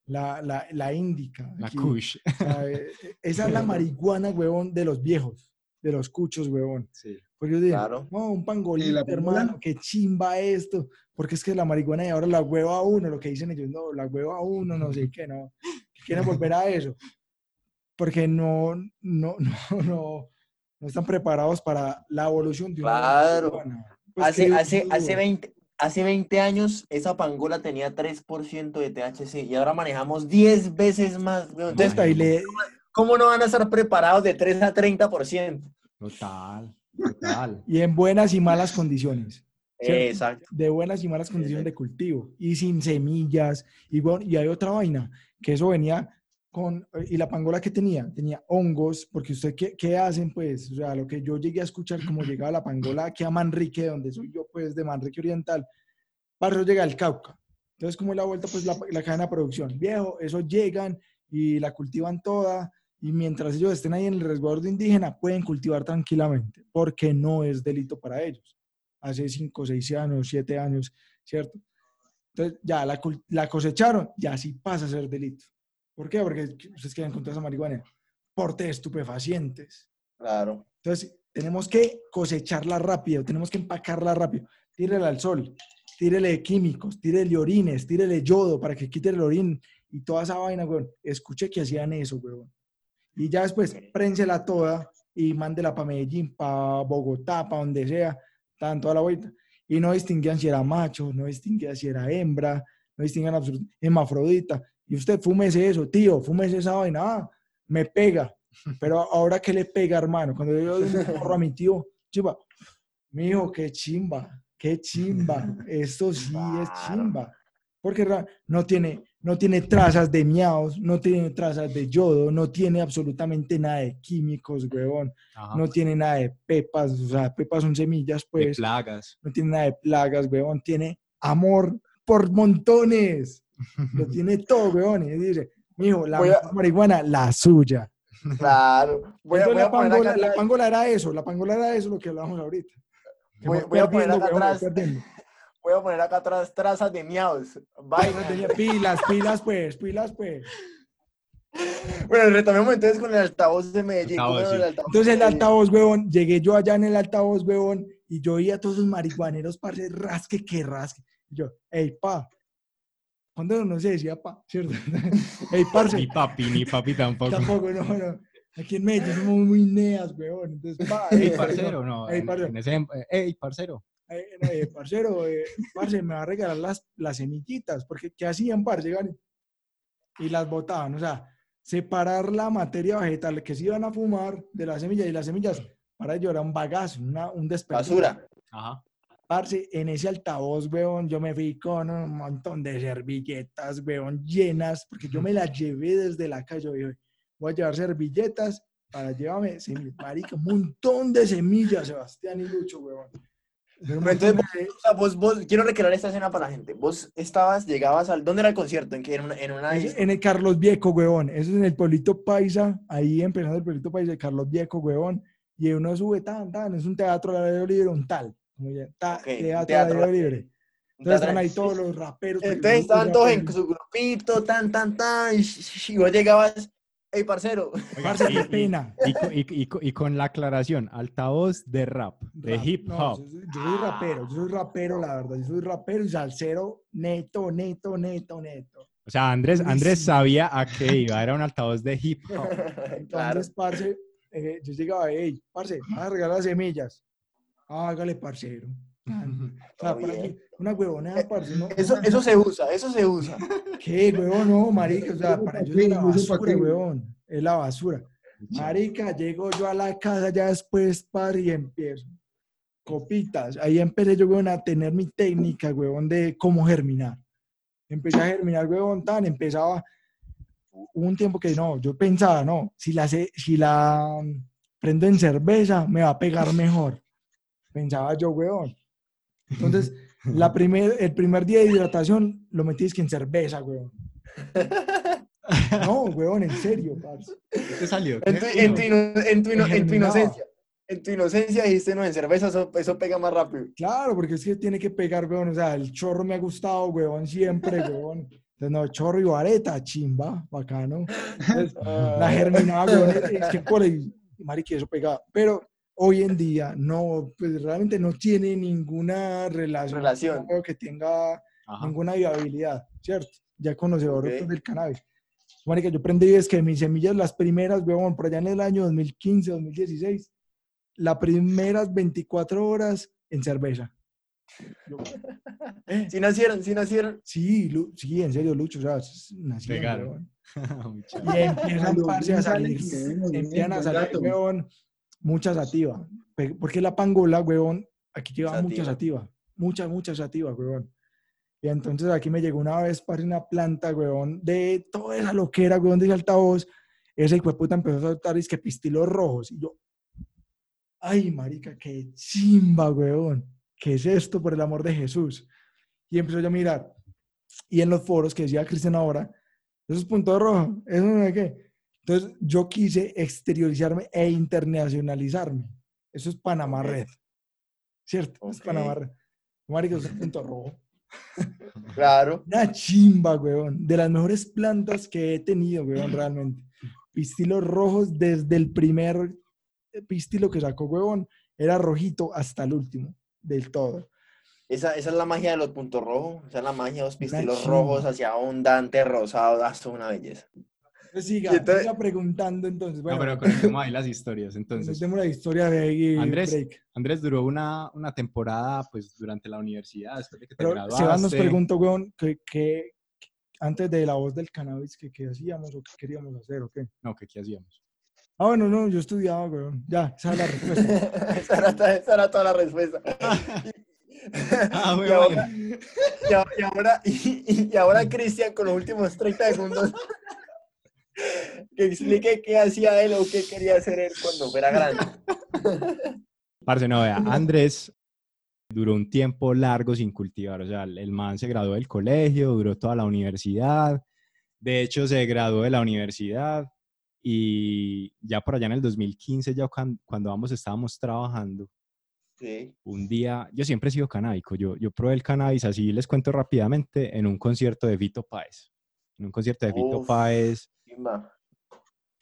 la, la, la índica. La aquí. Kush. O sea, eh, eh, esa es la marihuana, huevón, de los viejos, de los cuchos, huevón. Sí. Porque yo digo, Claro. no, un pangola? hermano, qué chimba esto. Porque es que la marihuana de ahora la hueva a uno, lo que dicen ellos, no, la hueva a uno, no sé qué, no. Quieren volver a eso. Porque no, no, no, no, no están preparados para la evolución de una Claro. marihuana. Pues Hace, hace, hace, 20, hace 20 años esa Pangola tenía 3% de THC y ahora manejamos 10 veces más. Entonces, ¿cómo no van a estar preparados de 3 a 30%? Total. Total. y en buenas y malas condiciones. ¿cierto? Exacto. de buenas y malas condiciones de cultivo y sin semillas. Y, bueno, y hay otra vaina, que eso venía con, y la pangola que tenía, tenía hongos, porque usted, ¿qué, qué hacen? Pues, o sea, lo que yo llegué a escuchar, como llegaba la pangola aquí a Manrique, donde soy yo, pues, de Manrique Oriental, para eso llega el Cauca. Entonces, como es la vuelta, pues, la, la cadena de producción. Viejo, eso llegan y la cultivan toda, y mientras ellos estén ahí en el resguardo indígena, pueden cultivar tranquilamente, porque no es delito para ellos hace 5, 6 años, 7 años, ¿cierto? Entonces, ya la, la cosecharon, ya sí pasa a ser delito. ¿Por qué? Porque ustedes quieren encontrar esa marihuana. Porte estupefacientes. Claro. Entonces, tenemos que cosecharla rápido, tenemos que empacarla rápido. Tírela al sol, tírele químicos, tírele orines, tírele yodo para que quite el orín y toda esa vaina, weón. Escuché que hacían eso, weón. Y ya después, prénsela toda y mándela para Medellín, para Bogotá, para donde sea, tan toda la vuelta. Y no distinguían si era macho, no distinguían si era hembra, no distinguían absolutamente, hermafrodita. Y usted fúmese eso, tío, fúmese esa vaina. Ah, me pega. Pero ahora que le pega, hermano, cuando yo porro a mi tío, chiva, mi hijo, qué chimba, qué chimba. Esto sí es chimba. Porque no tiene, no tiene trazas de miaos, no tiene trazas de yodo, no tiene absolutamente nada de químicos, huevón. Ajá. No tiene nada de pepas, o sea, pepas son semillas, de pues. plagas. No tiene nada de plagas, huevón. Tiene amor por montones. Lo tiene todo, huevón. Y dice, mijo, la a- marihuana, la suya. Claro. Voy a, Entonces, voy la, a poner pangola, acá la atrás- pangola era eso, la pangola era eso lo que hablábamos ahorita. Voy- a poner acá atrás. voy a poner acá atrás trazas de miaos. Tenía pilas, pilas, pues, pilas, pues. Bueno, retomemos entonces con el altavoz de Medellín. Altavoz, ¿Cómo era sí. el altavoz Entonces el altavoz, huevón, llegué yo allá en el altavoz, huevón, y yo oía a todos esos marihuaneros, parce, rasque que rasque. Y yo, ey, pa. Cuando no se decía pa, ¿cierto? ey, parce. Ni papi, ni papi tampoco. Tampoco, no, no. Aquí en Medellín somos muy neas, huevón. Entonces, pa, Ey, ey, parcero, no. Ey, en- parcero. en ese- eh, ey, parcero. parcero, eh, parce, me va a regalar las, las semillitas, porque ¿qué hacían, parce? Gane? Y las botaban, o sea, separar la materia vegetal que se iban a fumar de las semillas y las semillas para ello era un bagazo, una, un desperdicio. Basura. Ajá. Parce, en ese altavoz, weón, yo me fui con un montón de servilletas, weón, llenas, porque yo me las llevé desde la calle. Yo dije, voy a llevar servilletas para llevarme semillas. Marica, un montón de semillas, Sebastián y Lucho, weón. Pero Entonces, vos, vos, vos- quiero recrear esta escena para la gente. Vos estabas, llegabas al, ¿dónde era el concierto? ¿En qué? En una, en una en el Carlos Viejo, huevón. Eso es en el pueblito Paisa, ahí empezando el pueblito Paisa de Carlos Viejo, huevón. Y uno sube tan, tan, es un teatro al aire libre, un tal. Como ya, ta- Ok, un teatro, teatro aire libre. Entonces están ahí todos los raperos. Entonces estaban todos en su grupito, tan, tan, tan, y, y vos llegabas, hey, parcero. Parce, y- pena. Y, y- y co- y con la aclaración, altavoz de rap, de Rap. hip No, hop. yo, soy, yo soy rapero, yo soy rapero, la verdad. Yo soy rapero y salsero neto, neto, neto, neto. O sea, Andrés, Andrés sabía a qué iba, era un altavoz de hip hop. claro. Entonces, parce, eh, yo llegaba, hey, parce, vas a regalar semillas. Hágale, parcero. O sea, bien. aquí, una huevonada, parce. No, Eso, eso se usa, eso se usa. ¿Qué, huevón? No, marica, o sea, para ellos es la basura, huevón. Es la basura. Marica, llego yo a la casa ya después, par, y empiezo. Copitas. Ahí empecé yo, huevón, a tener mi técnica, huevón, de cómo germinar. Empecé a germinar, huevón, tan, empezaba. Hubo un tiempo que no, yo pensaba, no, si la, si la mm, prendo en cerveza, me va a pegar mejor. Pensaba yo, huevón. Entonces, la primer, el primer día de hidratación lo metí es que en cerveza, huevón. No, huevón, en serio, parce. ¿Qué salió? En tu, en tu en tu en tu inocencia. En tu inocencia dijiste, no, en cerveza eso, eso pega más rápido. Claro, porque es que tiene que pegar, huevón. O sea, el chorro me ha gustado, huevón, siempre, huevón. Entonces, no, chorro y vareta, chimba, bacano. Entonces, la germinaba, huevón, es que por ahí, eso pegaba. Pero hoy en día, no, pues realmente no tiene ninguna relación. Relación. No creo que tenga Ajá. ninguna viabilidad, ¿cierto? Ya conocedor Ok. pues, del cannabis. Marica, yo aprendí es que mis semillas, las primeras, huevón, por allá en el año 2015, 2016, las primeras 24 horas en cerveza. Yo, eh, Si nacieron, si nacieron. sí, Lu- sí, en serio, Lucho, o sea, nací, Pegaron. Y empiezan, a salir, empiezan a salir, dato. Mucha sativa. Porque la pangola, huevón, aquí lleva mucha Sativa. sativa. Mucha, mucha sativa, huevón. Y entonces aquí me llegó una vez para una planta, huevón, de toda esa loquera, huevón, de ese altavoz. Ese hijo de puta empezó a soltar es que pistilos rojos. Y yo, ay, marica, qué chimba, huevón. ¿Qué es esto, por el amor de Jesús? Y empezó yo a mirar. Y en los foros que decía Cristian ahora, eso es punto rojo, eso no sé qué. Entonces yo quise exteriorizarme e internacionalizarme. Eso es Panamá. Red. ¿Cierto? Es. Panamá Red. Marica, eso es punto rojo. Claro. Una chimba, weón. De las mejores plantas que he tenido, weón, realmente. Pistilos rojos desde el primer pistilo que sacó, weón. Era rojito hasta el último, del todo. Esa, esa es la magia de los puntos rojos. Esa es la magia de los pistilos rojos hacia abundantes, rosados. Ah, esto es una belleza. Entonces, siga, Y entonces- siga preguntando entonces. Bueno, No, pero conocemos ahí las historias. Entonces, contemos la historia de Andrés, Break. Andrés duró una, una temporada pues durante la universidad, después de que te Pero graduaste. Sebas nos preguntó, weón, que, que antes de la voz del cannabis, que qué hacíamos o qué queríamos hacer o qué. No, que qué hacíamos. Ah, bueno, no, yo estudiaba, weón. Ya, esa es la respuesta. esa, era, toda- esa era toda la respuesta. Ah, y, ahora, y ahora, y ahora, y- y ahora Cristian, con los últimos 30 segundos, que explique qué hacía él o qué quería hacer él cuando fuera grande. Parce, no, vea, Andrés duró un tiempo largo sin cultivar. O sea, el man se graduó del colegio, duró toda la universidad. De hecho, se graduó de la universidad y ya por allá en el 2015, ya cuan- cuando ambos estábamos trabajando, Sí. un día, yo siempre he sido canábico, yo, yo probé el cannabis, así les cuento rápidamente, en un concierto de Fito Páez. En un concierto de Uf. Páez, Chimba.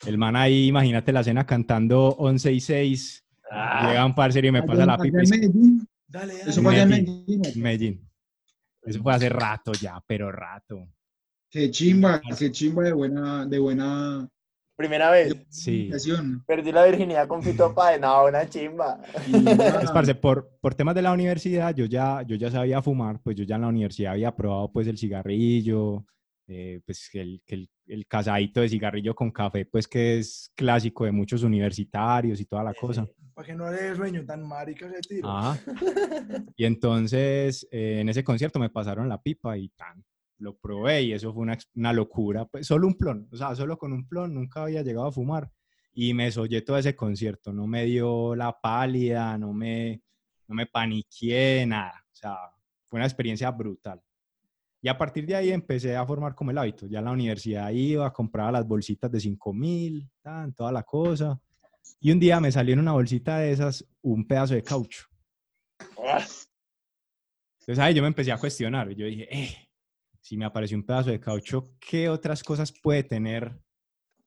el man ahí, imagínate la escena cantando 11 y 6, Ah, llega un parcero y me pasa la pipa Medellín. Dale, Eso dale. fue allá en Medellín. Medellín. Eso fue hace rato ya, pero rato. Qué chimba, qué chimba de buena, de buena, Primera vez. Sí. Perdí la virginidad con Fito Páez. No, una chimba. Pues, parce, por, por temas de la universidad, yo ya, yo ya sabía fumar, pues yo ya en la universidad había probado pues el cigarrillo, eh, pues el, el, el casadito de cigarrillo con café, pues que es clásico de muchos universitarios y toda la cosa. Para que no le sueño tan marica ese tiro. Ajá. Y entonces eh, en ese concierto me pasaron la pipa y tan, lo probé y eso fue una, una locura. Pues, solo un plon, o sea, solo con un plon nunca había llegado a fumar y me soñé todo ese concierto. No me dio la pálida, no me, no me paniqué, nada. O sea, fue una experiencia brutal. Y a partir de ahí empecé a formar como el hábito. Ya en la universidad iba, compraba las bolsitas de 5 mil, toda la cosa. Y un día me salió en una bolsita de esas un pedazo de caucho. Entonces ahí yo me empecé a cuestionar. Yo dije, eh, si me apareció un pedazo de caucho, ¿qué otras cosas puede tener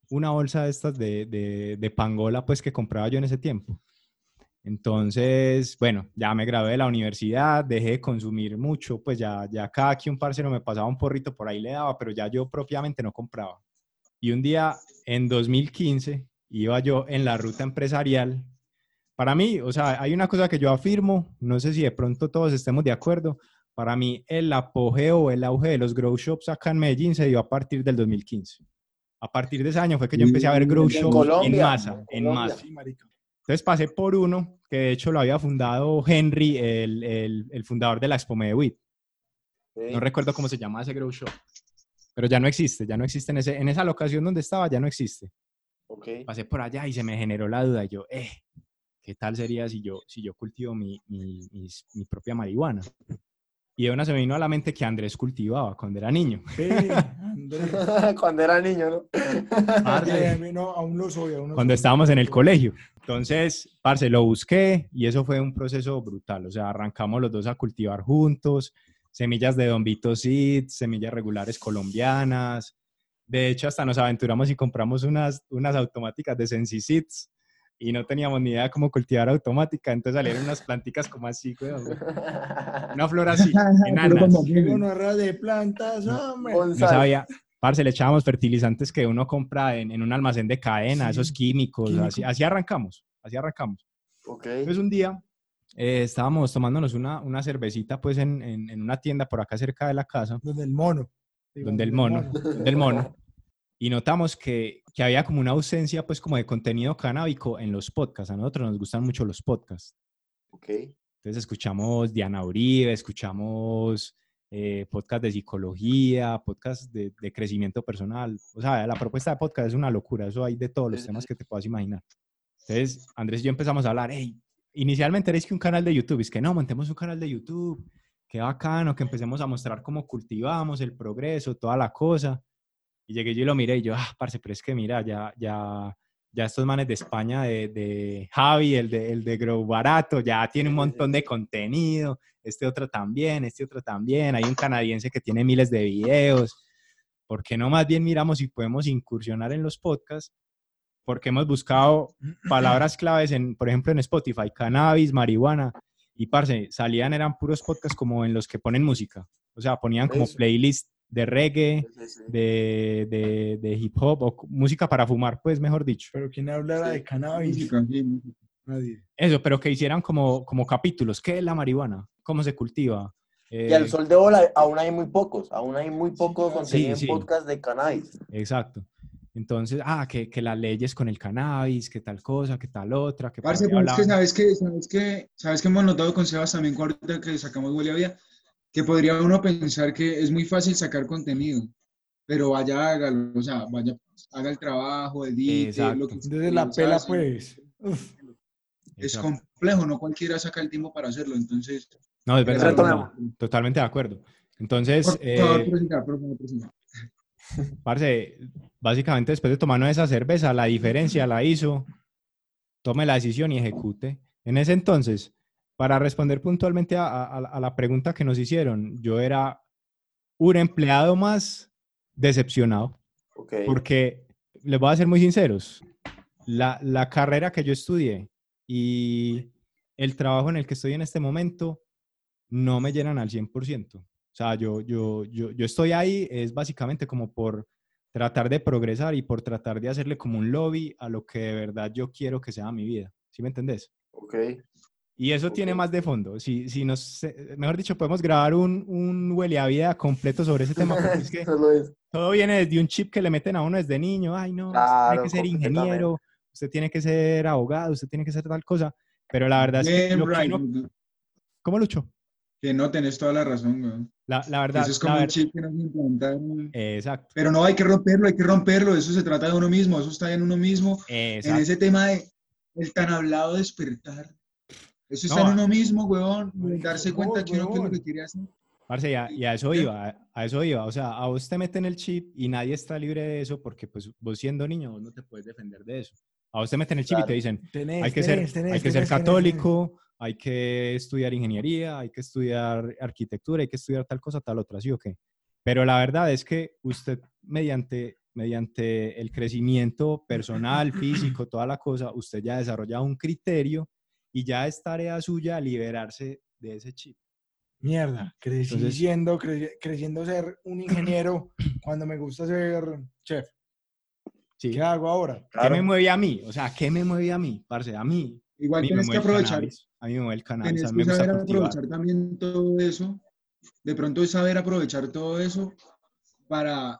una bolsa de estas de, de, de pangola pues que compraba yo en ese tiempo? Entonces, bueno, ya me gradué de la universidad, dejé de consumir mucho, pues ya, ya cada que un parcero me pasaba un porrito por ahí le daba, pero ya yo propiamente no compraba. Y un día, en 2015, iba yo en la ruta empresarial. Para mí, o sea, hay una cosa que yo afirmo, no sé si de pronto todos estemos de acuerdo, para mí el apogeo o el auge de los grow shops acá en Medellín se dio a partir del 2015. A partir de ese año fue que yo empecé a ver grow En shops en masa, en masa. Sí, marica. Entonces pasé por uno que de hecho lo había fundado Henry, el, el, el fundador de la Expo Medewit. No recuerdo cómo se llama ese grow shop, pero ya no existe, ya no existe en, ese, en esa locación donde estaba, ya no existe. Ok. Pasé por allá y se me generó la duda. yo, eh, ¿qué tal sería si yo, si yo cultivo mi, mi, mis- mi propia marihuana? Y de una se me vino a la mente que Andrés cultivaba cuando era niño. Ve, Andrés. Cuando era niño, ¿no? Parce, Eh, no, aún lo soy. Aún lo cuando soy. estábamos en el colegio. Entonces, parce, lo busqué y eso fue un proceso brutal. O sea, arrancamos los dos a cultivar juntos, semillas de Don Vito Seeds, semillas regulares colombianas. De hecho, hasta nos aventuramos y compramos unas, unas automáticas de Sensi Seeds y no teníamos ni idea de cómo cultivar automática. Entonces salieron unas planticas como así, weón, Una flor así, enanas. De plantas, hombre. No Gonzalo. sabía. Parce, le echábamos fertilizantes que uno compra en, en un almacén de cadena, Sí, esos químicos, químicos. Así, así arrancamos, así arrancamos. Ok. Entonces un día eh, estábamos tomándonos una, una cervecita pues en, en- en una tienda por acá cerca de la casa, Donde el mono. donde el mono, donde el mono, y notamos que, que había como una ausencia pues como de contenido canábico en los podcasts. A nosotros nos gustan mucho los podcasts. Ok. Entonces escuchamos Diana Uribe, escuchamos eh, podcast de psicología, podcast de, de crecimiento personal. O sea, la propuesta de podcast es una locura, eso hay de todos los temas que te puedas imaginar. Entonces, Andrés y yo empezamos a hablar, hey, inicialmente eres que un canal de YouTube, es que no, montemos un canal de YouTube, qué bacano, que empecemos a mostrar cómo cultivamos el progreso, toda la cosa. Y llegué yo y lo miré y yo, ah, parce, pero es que mira, ya, ya, ya estos manes de España, de, de Javi, el de, el de Grow Barato, ya tiene un montón de contenido, este otro también, este otro también, hay un canadiense que tiene miles de videos. ¿Por qué no más bien miramos si podemos incursionar en los podcasts? Porque hemos buscado palabras claves, en, por ejemplo, en Spotify, cannabis, marihuana, y parce, salían, eran puros podcasts como en los que ponen música. O sea, ponían como playlist de reggae, Sí, sí. de, de, de hip hop o música para fumar, pues mejor dicho. Pero ¿quién hablara Sí. de cannabis? Nadie. Eso, pero que hicieran como, como capítulos. ¿Qué es la marihuana? ¿Cómo se cultiva? Y al Eh, sol de bola aún hay muy pocos, aún hay muy poco contenido Sí, sí. en podcast de cannabis. Exacto. Entonces, ah, que, que las leyes con el cannabis, que tal cosa, que tal otra, que Parce, pero es que sabes que, sabes que, sabes que hemos notado con Sebas también ahorita que sacamos Huele a Vida, que podría uno pensar que es muy fácil sacar contenido, pero vaya, hágalo, o sea, vaya, haga el trabajo, edite, Exacto. lo que Entonces la ¿sabes? pela, pues. Uf. Es Exacto. complejo, no cualquiera saca el tiempo para hacerlo, entonces... No, es verdad, verdad. Totalmente de acuerdo. Entonces, Por eh, por favor, prosiga. Parce, básicamente después de tomarnos esa cerveza, la diferencia la hizo, tome la decisión y ejecute. En ese entonces, para responder puntualmente a, a- a la pregunta que nos hicieron, yo era un empleado más decepcionado, Ok. porque les voy a ser muy sinceros, la, la carrera que yo estudié y el trabajo en el que estoy en este momento no me llenan al 100%. O sea, yo, yo, yo, yo estoy ahí, es básicamente como por tratar de progresar y por tratar de hacerle como un lobby a lo que de verdad yo quiero que sea mi vida. ¿Sí me entendés? Ok. Y eso tiene más de fondo. Si, si nos, eh, mejor dicho, podemos grabar un, un huele a vida completo sobre ese tema, porque es que es. todo viene desde un chip que le meten a uno desde niño. Ay, no, usted Claro, tiene que ser ingeniero, usted tiene que ser abogado, usted tiene que ser tal cosa. Pero la verdad es que, lo que uno- ¿Cómo lucho? Que no tenés toda la razón. La, la verdad, Eso es la como un ver- chip que nos implantaron. exacto, Pero no hay que romperlo, hay que romperlo. Eso se trata de uno mismo, eso está en uno mismo. En ese tema de el tan hablado despertar. Eso está No, en uno mismo, weón. marica, Darse cuenta que uno qué es lo que quiere hacer. Parce, y a, y a eso iba, a- eso iba. O sea, a vos te meten el chip y nadie está libre de eso porque pues vos siendo niño vos no te puedes defender de eso. A vos te meten el chip y Claro. te dicen, Tenés, hay que tenés, ser, tenés, hay que ser tenés, tenés, tenés. católico, hay que estudiar ingeniería, hay que estudiar arquitectura, hay que estudiar tal cosa, tal otra, ¿sí o qué? Pero la verdad es que usted mediante, mediante el crecimiento personal, físico, toda la cosa, usted ya desarrolla un criterio y ya es tarea suya liberarse de ese chip. Mierda, crecí Entonces- siendo, cre- creciendo ser un ingeniero cuando me gusta ser chef. Sí. ¿Qué hago ahora? ¿Qué me Claro. mueve a mí? O sea, ¿qué me mueve a mí? Parce, a mí. A Igual mí me tienes que aprovechar, cannabis. A mí me mueve el cannabis. tienes A mí que saber aprovechar también todo eso. De pronto es saber aprovechar todo eso para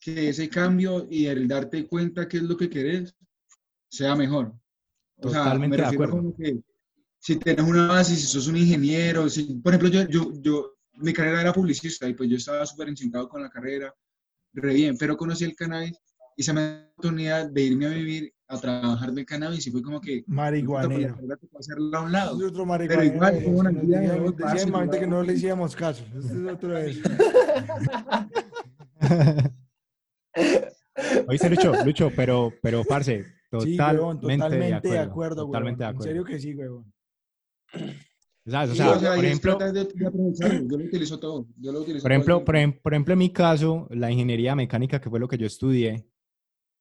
que ese cambio y el darte cuenta qué es lo que querés sea mejor. O sea, Totalmente me de acuerdo. como que si tienes una base, si sos un ingeniero, si, por ejemplo, yo, yo, yo, mi carrera era publicista y pues yo estaba súper encintado con la carrera, re bien, pero conocí el cannabis y se me dio la oportunidad de irme a vivir a trabajar del cannabis y fue como que pues, Marihuanero. hacerla a un lado. Es otro marihuanero. igual, como una de decíamos- dos pasos, decía mi mamita que no le hiciéramos caso. Este es otro. Oíste, Lucho, Lucho, pero, pero, parce, Sí, totalmente, huevón, totalmente de acuerdo, Totalmente de huevón. En acuerdo. serio que sí, huevón. ¿Sabes? O Sí, sea, o sea, por ejemplo, tratar de, de aprovecharlo. Yo lo utilizo todo. Yo lo utilizo por ejemplo, por, ejem- por ejemplo, en mi caso, la ingeniería mecánica, que fue lo que yo estudié,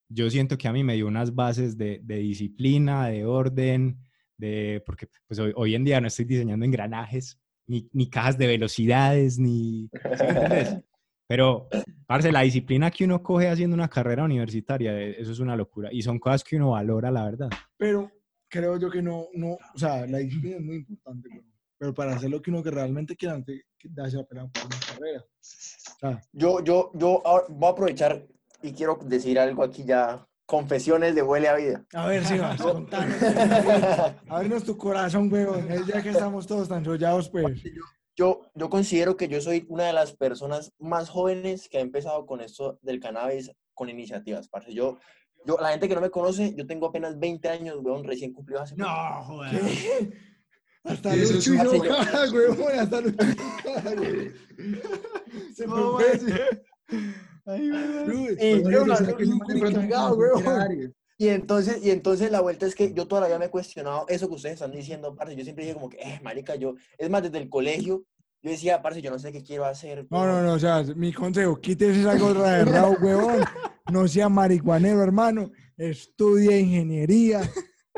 yo siento que a mí me dio unas bases de, de disciplina, de orden, de, porque pues, hoy, hoy en día no estoy diseñando engranajes, ni, ni cajas de velocidades, ni... ¿sí? Pero, parce, la disciplina que uno coge haciendo una carrera universitaria, eh, eso es una locura. Y son cosas que uno valora, la verdad. Pero creo yo que no, no, o sea, la disciplina es muy importante, huevón. Pero para hacer lo que uno que realmente quiera, que darse la pena por una carrera. O sea, Yo, yo, yo ahora voy a aprovechar y quiero decir algo aquí ya. Confesiones de Huele a Vida. a ver, si vas, contanos. Ábrenos tu corazón, huevón. Es ya que estamos todos tan enrollados, pues. Yo, yo considero que yo soy una de las personas más jóvenes que ha empezado con esto del cannabis con iniciativas, parce. Yo, yo, la gente que no me conoce, yo tengo apenas 20 años, weón, recién cumplido hace joder. ¿Qué? Hasta Lucho cara, huevón. Hasta Lucho. Se me fue. Y- Yo no, no, Y entonces, y entonces la vuelta es que yo todavía me he cuestionado eso que ustedes están diciendo, parce. Yo siempre dije como que, eh, marica, yo, es más, desde el colegio, yo decía, parce, yo no sé qué quiero hacer. No, no, weón". no, o sea, mi consejo, quítese esa gorra de rabo, huevón. No sea marihuanero, hermano. Estudie ingeniería.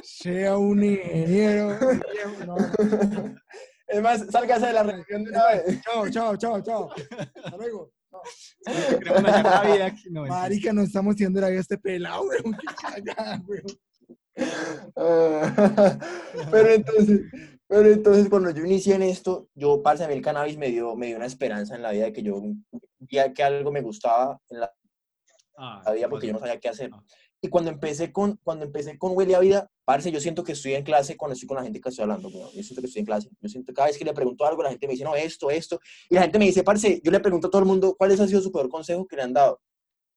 Sea un ingeniero. No, Es más, sálgase de la religión de una vez. Chao, chao, chao, chao. Hasta luego. La no. Marica, nos estamos tirando la vida a este pelado, weón. Qué cagada, weón. Ah, pero entonces, pero entonces cuando yo inicié en esto, yo, parce, a mí el cannabis me dio, me dio una esperanza en la vida de que yo vi que algo me gustaba en la Ah, vida porque yo no sabía qué hacer. Y cuando empecé con, cuando empecé con Huele a Vida, parce, yo siento que estoy en clase cuando estoy con la gente que estoy hablando, weón. Yo siento que estoy en clase. Yo siento cada vez que le pregunto algo, la gente me dice, no, esto, esto. Y la gente me dice, parce, yo le pregunto a todo el mundo, ¿cuál ha sido su peor consejo que le han dado?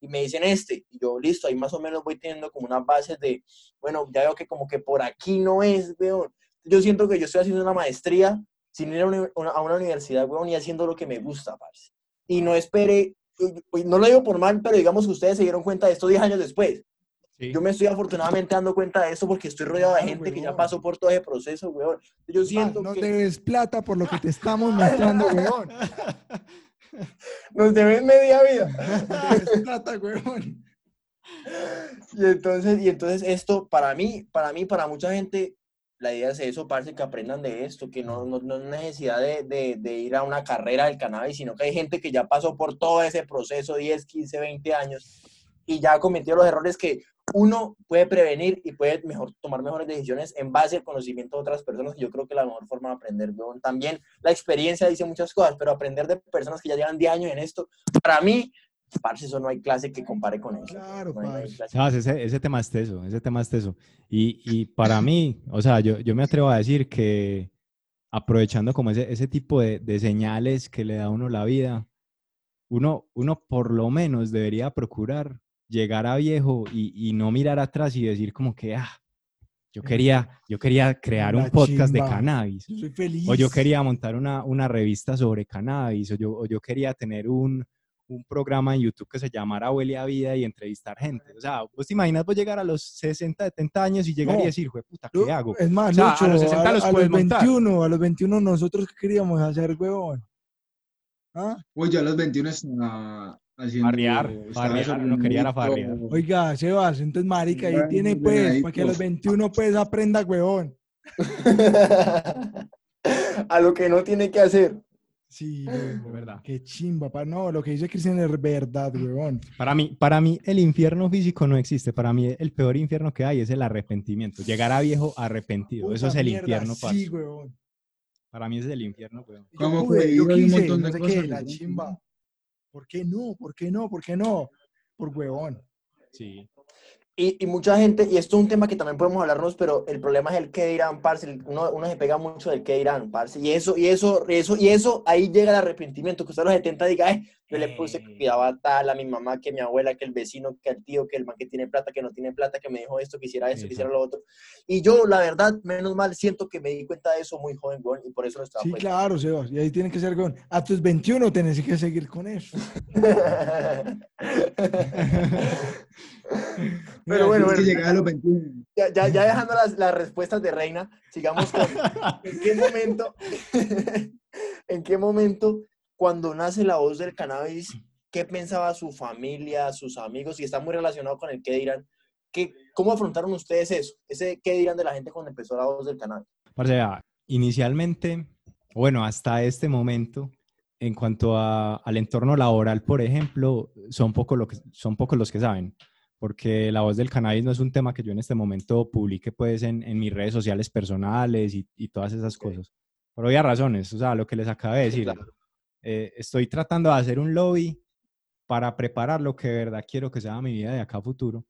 Y me dicen este. Y yo, listo, ahí más o menos voy teniendo como unas bases de, bueno, ya veo que como que por aquí no es, weón. Yo siento que yo estoy haciendo una maestría sin ir a una, a una universidad, weón, y haciendo lo que me gusta, parce. Y no espere, y no lo digo por mal, pero digamos que ustedes se dieron cuenta de esto 10 años después. Sí. Yo me estoy afortunadamente dando cuenta de eso porque estoy rodeado de gente que ya pasó por todo ese proceso, weón. Yo siento no que debes plata por lo que te estamos mostrando, weón. nos deben media vida. No debes plata, weón. Y entonces, y entonces esto, para mí, para mí, para mucha gente, la idea es eso, parce, que aprendan de esto, que no, no, no es necesidad de, de, de ir a una carrera del cannabis, sino que hay gente que ya pasó por todo ese proceso, 10, 15, 20 años, y ya ha cometido los errores que uno puede prevenir y puede mejor, tomar mejores decisiones en base al conocimiento de otras personas, que yo creo que la mejor forma de aprender, weón. También la experiencia dice muchas cosas, pero aprender de personas que ya llevan 10 años en esto, para mí, parce, eso no hay clase que compare con eso. Claro, No hay- no hay parce. clase. Sabes, ese, ese tema es teso, ese tema es teso. Y, y para mí, o sea, yo, yo me atrevo a decir que aprovechando como ese, ese tipo de, de señales que le da a uno la vida, uno, uno por lo menos debería procurar llegar a viejo y, y no mirar atrás y decir como que, ah, yo quería, yo quería crear un podcast de cannabis. Soy feliz. O yo quería montar una, una revista sobre cannabis, o yo, o yo quería tener un, un programa en YouTube que se llamara Huele a Vida y entrevistar gente. O sea, vos te imaginas vos llegar a los 60, 70 años y llegar y decir, "Jue puta, Yo- ¿qué hago? Es más, O sea, a los 60 a, los a puedes los montar. 21, a los 21 nosotros qué queríamos hacer, huevón. ¿Ah? Uy, yo a los 21 estaba haciendo... Farrear, estaba farrear, uno quería era farrear. Oiga, Sebas, entonces, marica, ahí Bueno, tiene pues, para que a los 21 pues aprenda, huevón. a lo que no tiene que hacer. Sí, huevón. verdad. Qué chimba, pa. No, lo que dice Cristian es verdad, huevón. Para mí, para mí el infierno físico no existe. Para mí el peor infierno que hay es el arrepentimiento. Llegar a viejo arrepentido. Eso es Puta el mierda, infierno, Sí, parce. huevón. Para mí es el infierno, weón. Yo ¿Cómo pude, fue? yo Iba y un quise, montón no de sé cosas, qué, la ¿no? chimba. ¿Por qué no? ¿Por qué no? ¿Por qué no? Por huevón. Sí. Y, y mucha gente, y esto es un tema que también podemos hablarnos, pero el problema es el qué dirán, parce. Uno, uno se pega mucho del qué dirán, parce. Y eso, y eso, y eso, y eso, ahí llega el arrepentimiento, que usted a los 70 diga, "Ay, yo le puse que Eh. cuidaba a tal, a mi mamá, que mi abuela, que el vecino, que el tío, que el man que tiene plata, que no tiene plata, que me dijo esto, que hiciera esto, que hiciera lo otro. Y yo, la verdad, menos mal, siento que me di cuenta de eso muy joven, weón, y por eso lo estaba Sí, apoyando. claro, Sebas. Y ahí tiene que ser con. A tus 21 tenés que seguir con eso. Pero bueno, que bueno, llegar a los 21. ya, ya, ya dejando las, las respuestas de Reina, sigamos con en qué momento, en qué momento, cuando nace la voz del cannabis, qué pensaba su familia, sus amigos, y está muy relacionado con el qué dirán, ¿Qué, ¿cómo afrontaron ustedes eso? Ese qué dirán de la gente cuando empezó la voz del cannabis. Inicialmente, bueno, hasta este momento, en cuanto a- al entorno laboral, por ejemplo, son, poco lo que, son pocos los que saben, porque la voz del cannabis no es un tema que yo en este momento publique pues en, en mis redes sociales personales y, y todas esas cosas. Por obvias razones, o sea, lo que les acabé de decir. claro. eh, estoy tratando de hacer un lobby para preparar lo que de verdad quiero que sea mi vida de acá a futuro.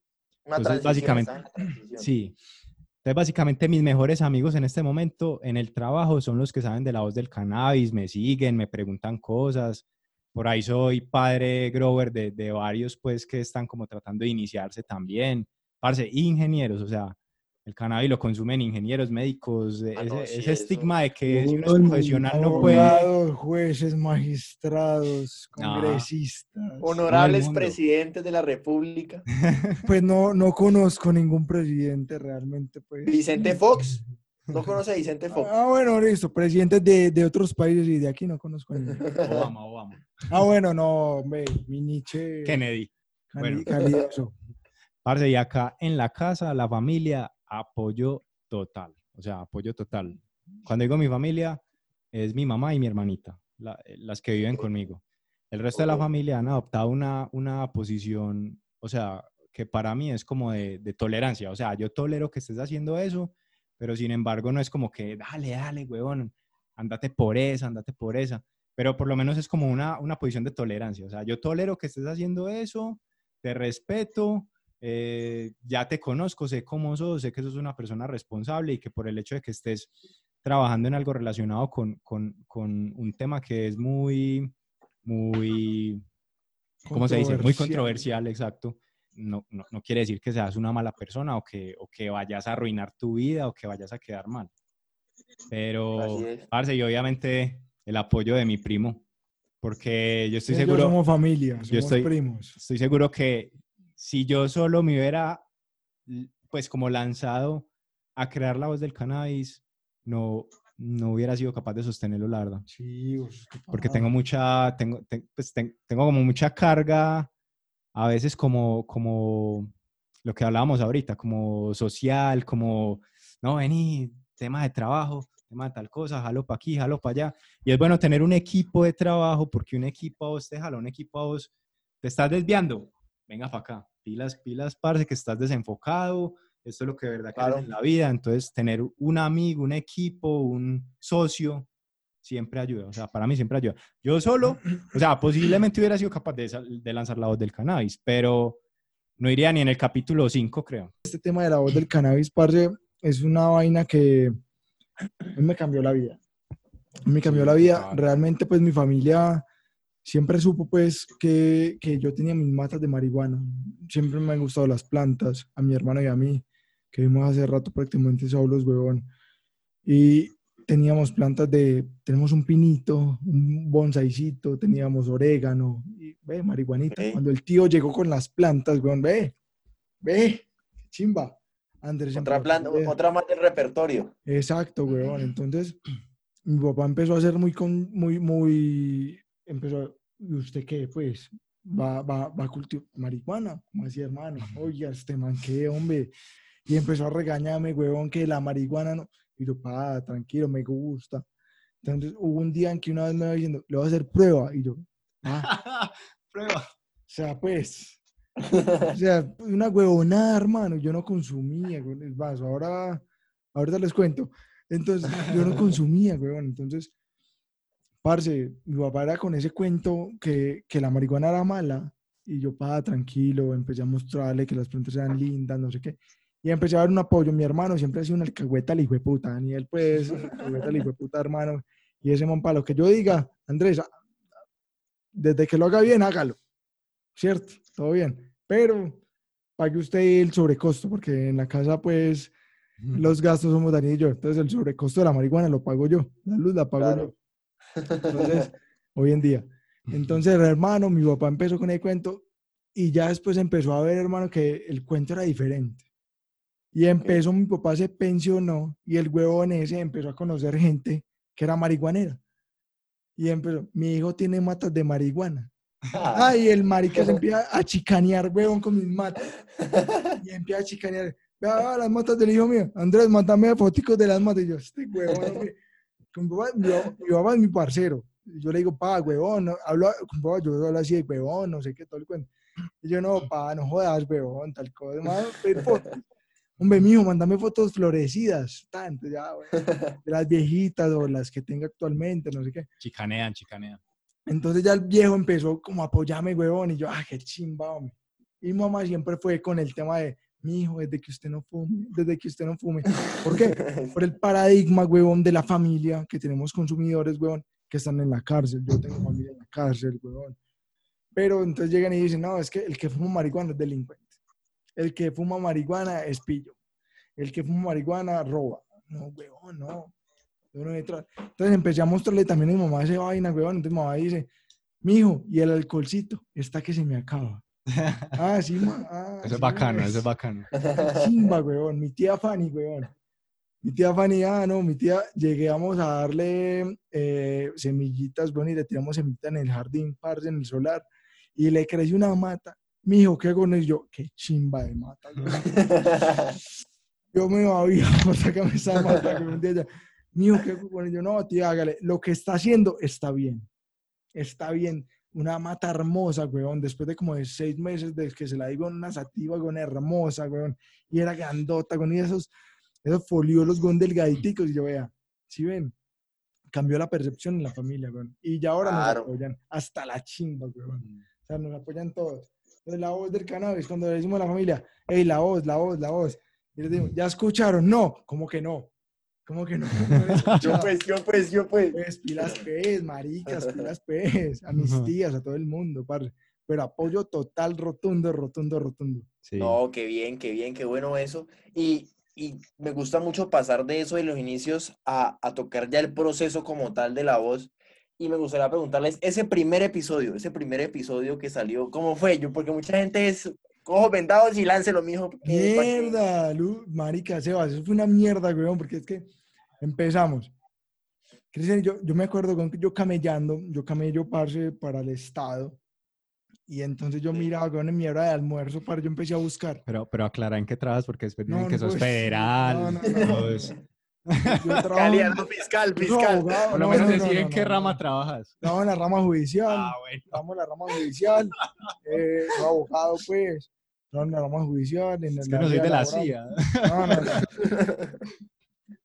Una Entonces, básicamente. Sí. Entonces, básicamente, mis mejores amigos en este momento en el trabajo son los que saben de la voz del cannabis, me siguen, me preguntan cosas. Por ahí soy padre grower de, de varios, pues, que están como tratando de iniciarse también. Parce, ingenieros, o sea, el cannabis lo consumen ingenieros, médicos, Ah, no, ese, sí, ese estigma de que si uno es mundo, profesional no puede... Abogados, jueces, magistrados, No. congresistas. Honorables presidentes de la República. Pues no, no conozco ningún presidente realmente, pues. Vicente Fox. ¿No conoce a Vicente Fox? Ah, bueno, listo. Presidentes de, de otros países y de aquí no conozco a ninguno. Obama, Obama. Ah, bueno, no, hombre, mi Nietzsche. Kennedy. bueno. calidoso. Parce, y acá en la casa, la familia, apoyo total. O sea, apoyo total. Cuando digo mi familia, es mi mamá y mi hermanita, la- las que viven conmigo. El resto de la familia han adoptado una, una posición, o sea, que para mí es como de, de tolerancia. O sea, yo tolero que estés haciendo eso, pero sin embargo no es como que, dale, dale, huevón, andate por esa, andate por esa. Pero por lo menos es como una, una posición de tolerancia. O sea, yo tolero que estés haciendo eso, te respeto, eh, ya te conozco, sé cómo sos, sé que sos una persona responsable y que por el hecho de que estés trabajando en algo relacionado con, con, con un tema que es muy, muy, ¿cómo se dice? Muy controversial, exacto. No, no, no quiere decir que seas una mala persona o que, o que vayas a arruinar tu vida o que vayas a quedar mal. Pero, parce, y obviamente el apoyo de mi primo, porque yo estoy Ellos seguro, somos familia, somos yo estoy- primos. estoy seguro que si yo solo me hubiera, pues como lanzado a crear la voz del cannabis, no, no hubiera sido capaz de sostenerlo, la verdad. Sí, Porque tengo mucha, tengo, te- pues, ten- tengo como mucha carga, a veces como, como lo que hablábamos ahorita, como social, como, no, vení, tema de trabajo, tema de tal cosa, jalo para aquí, jalo para allá. Y es bueno tener un equipo de trabajo, porque un equipo a vos te jala, un equipo a vos, te estás desviando, venga para acá. pilas, pilas, parce, que estás desenfocado, esto es lo que de verdad Claro. quieres en la vida, entonces tener un amigo, un equipo, un socio, siempre ayuda, o sea, para mí siempre ayuda. Yo solo, o sea, posiblemente hubiera sido capaz de, de lanzar la voz del cannabis, pero no iría ni en el capítulo 5, creo. Este tema de la voz del cannabis, parce, es una vaina que me cambió la vida. Me cambió la vida. Realmente, pues, mi familia siempre supo, pues, que, que yo tenía mis matas de marihuana. Siempre me han gustado las plantas, a mi hermano y a mí, que vimos hace rato prácticamente solos, huevón. Y teníamos plantas de, tenemos un pinito, un bonsaicito, teníamos orégano, y ve, marihuanita. Cuando el tío llegó con las plantas, huevón, ve, ve, chimba. Andrés Otra, plan, otra más del repertorio. Exacto, weón. Entonces, mi papá empezó a ser muy, con, muy, muy, empezó, ¿y usted qué? Pues, va, va, va a cultivar marihuana, como decía hermano. Oiga, este man, qué, hombre. Y empezó a regañarme, weón, que la marihuana no. Y yo, pa, tranquilo, me gusta. Entonces, hubo un día en que una vez me iba diciendo, le voy a hacer prueba. Y yo, ah, Prueba. o sea, pues, o sea, una huevonada, hermano. Yo no consumía, güey, el vaso. Ahora, ahorita les cuento. Entonces, yo no consumía, huevón. Entonces, parce, mi papá era con ese cuento que, que la marihuana era mala. Y yo, pa, tranquilo, empecé a mostrarle que las plantas eran lindas, no sé qué. Y empecé a dar un apoyo. Mi hermano siempre ha sido un alcahueta al hijo de puta. Daniel, pues, alcahueta al hijo de puta, hermano. Y ese man, para lo que yo diga, Andrés, desde que lo haga bien, hágalo. ¿Cierto? Todo bien. Pero pague usted el sobrecosto, porque en la casa, pues, los gastos somos Daniel y yo. Entonces, el sobrecosto de la marihuana lo pago yo. La luz la pago Claro. yo. Entonces, hoy en día. Entonces, hermano, mi papá empezó con el cuento y ya después empezó a ver, hermano, que el cuento era diferente. Y empezó, mi papá se pensionó y el huevón ese empezó a conocer gente que era marihuanera. Y empezó, mi hijo tiene matas de marihuana. Ay, el marica se empieza a chicanear, huevón, con mis matas. Y empieza a chicanear. Vea, las matas del hijo mío. Andrés, mándame fotos de las matas. Y yo, este huevón, mi papá, es mi parcero. Y Yo le digo, pa, huevón, no, hablo, papá, yo hablo así de huevón, no sé qué, todo el cuento. Y yo, no, pa, no jodas, huevón, tal cosa. Pedir fotos. Hombre, mijo, mándame fotos florecidas, tanto, ya, güey, de las viejitas o las que tenga actualmente, no sé qué. Chicanean, chicanean. Entonces ya el viejo empezó como a apoyarme, huevón, y yo, ah, qué chimba, hombre. Y mamá siempre fue con el tema de, mi hijo, desde que usted no fume, desde que usted no fume. ¿Por qué? Por el paradigma, huevón, de la familia, que tenemos consumidores, huevón, que están en la cárcel. Yo tengo familia en la cárcel, huevón. Pero entonces llegan y dicen, no, es que el que fuma marihuana es delincuente. El que fuma marihuana es pillo. El que fuma marihuana roba. No, huevón, no. Entonces empecé a mostrarle también a mi mamá esa vaina, huevón. Entonces mi mamá dice, mijo, y el alcoholcito, está que se me acaba. Ah, sí, ma. ah, Eso sí, es bacano, ma. eso es bacano. Chimba, weón. Mi tía Fanny, weón. Mi tía Fanny, ah, no, mi tía, llegamos a darle eh, semillitas, weón, y le tiramos semillitas en el jardín, parce, en el solar, y le creció una mata. Mi hijo, ¿qué hago? Y yo, qué chimba de mata. Yo me había, sácame esa mata, que un día ya. Hijo, ¿qué con ello? No, tía, hágale. Lo que está haciendo está bien. Está bien. Una mata hermosa, weón. Después de como de seis meses de que se la digo una sativa, weón, hermosa, weón. Y era grandota, con esos, esos foliolos, weón, delgaditicos. Y yo, vea, si ven, cambió la percepción en la familia, weón. Y ya ahora Claro. nos apoyan hasta la chimba, weón. O sea, nos apoyan todos. Entonces, la voz del cannabis, cuando le decimos a la familia, hey, la voz, la voz, la voz. Y les digo, ¿ya escucharon? No, ¿cómo que no? ¿Cómo que no? ¿Cómo que no he Yo pues, yo pues, yo pues. Pues, pilas pez, maricas, pilas pez, a mis tías, a todo el mundo, parce. Pero apoyo total, rotundo, rotundo, rotundo. Sí. No, qué bien, qué bien, qué bueno eso. Y, y me gusta mucho pasar de eso de los inicios a, a tocar ya el proceso como tal de la voz. Y me gustaría preguntarles, ese primer episodio, ese primer episodio que salió, ¿cómo fue? Yo, porque mucha gente es ojos vendados y láncelo, mijo. Mierda, Lu, marica, Sebas, eso fue una mierda, weón, porque es que empezamos. Cristian, yo, yo me acuerdo con que yo camellando, yo camello, parce, para el estado. Y entonces yo miraba, weón, en mi hora de almuerzo, parce, yo empecé a buscar. Pero, pero aclara en qué trabajas porque después dicen No, que no sos decir. federal. No. Yo trabajo, en- no, fiscal, fiscal. Por lo no, menos no, no, decir en no, qué no, rama no. trabajas. Trabajo en la rama judicial. Ah, bueno. Estamos en la rama judicial, eh, soy abogado, pues. no nos vamos a juiciar. En Es la que no soy de la laboral. CIA. No, no, no.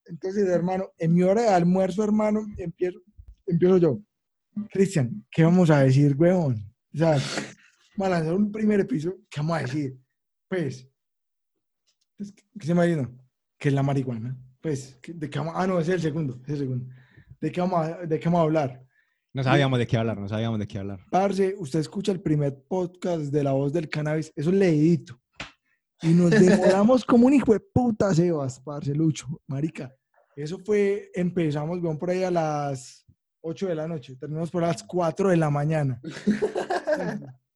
Entonces, hermano, en mi hora de almuerzo, hermano, empiezo, empiezo yo. Cristian, ¿qué vamos a decir, weón? O sea, vamos a lanzar un primer episodio, ¿qué vamos a decir? Pues, ¿qué se me vino? Que es la marihuana. Pues, ¿qué- ¿de qué vamos? Ah, no, ese es el segundo, es el segundo. ¿De qué vamos a, de qué vamos a hablar? No sabíamos de qué hablar, no sabíamos de qué hablar. Parce, usted escucha el primer podcast de La Voz del Cannabis, eso es leidito. Y nos demoramos como un hijo de puta, Sebas, parce, Lucho, marica. Eso fue, empezamos, weón, por ahí a las 8 de la noche, terminamos por las 4 de la mañana.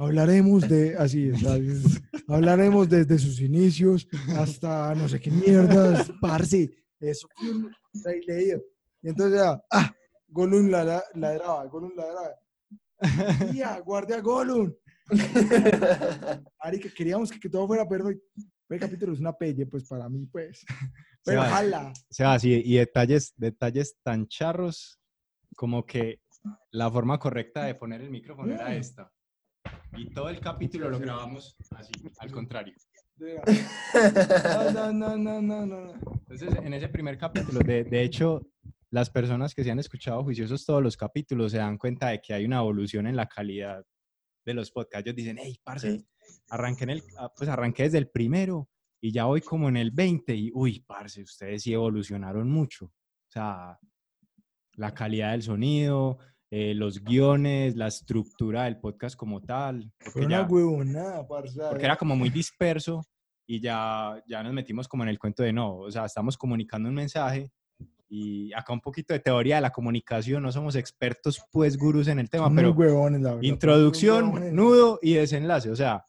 Hablaremos de, así es, así es. hablaremos desde sus inicios hasta no sé qué mierdas, parce. Eso ahí leído. Y entonces, ah, ah, Golun la- la- ladraba, Golun ladraba. ¡Tía, guardia Golun! Marica, queríamos que, que todo fuera perfecto. El capítulo es una pelle, pues para mí, pues. Pero va. ojalá. O sea, sí, y detalles, detalles tan charros como que la forma correcta de poner el micrófono era esta. Y todo el capítulo lo grabamos así, al contrario. No, no, no, no, no. Entonces, en ese primer capítulo, de, de hecho, las personas que se han escuchado juiciosos todos los capítulos se dan cuenta de que hay una evolución en la calidad de los podcasts. Ellos dicen, hey, parce, Sí. arranqué, en el, ah, pues arranqué desde el primero y ya voy como en el 20 y, uy, parce, ustedes sí evolucionaron mucho. O sea, la calidad del sonido, eh, los guiones, la estructura del podcast como tal. Porque, una ya- huevonada, porque era como muy disperso y ya, ya nos metimos como en el cuento de no, o sea, estamos comunicando un mensaje y acá un poquito de teoría de la comunicación, no somos expertos pues gurús en el tema, Son pero huevones, la verdad. introducción, huevones. nudo y desenlace, o sea,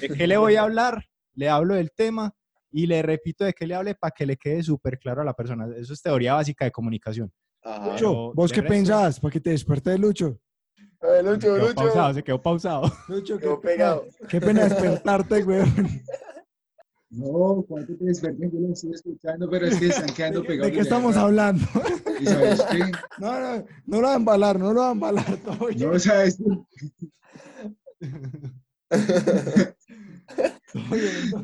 ¿de qué le voy a hablar? Le hablo del tema y le repito de qué le hable para que le quede súper claro a la persona. Eso es teoría básica de comunicación. Ajá. Lucho, ¿vos qué resto- pensás? Para que te desperté, Lucho. Ay, Se Lucho, quedó Lucho. pausado, se quedó pausado. Lucho, Quedó qué pegado. pena, qué pena despertarte, weón. No, cuando te desperté, yo lo estoy escuchando, pero es que están quedando ¿De, pegados. de qué estamos hablando? ¿Y sabes qué? No, no, no lo va a embalar, no lo va a embalar. Todo No, qué? ¿Sabes qué?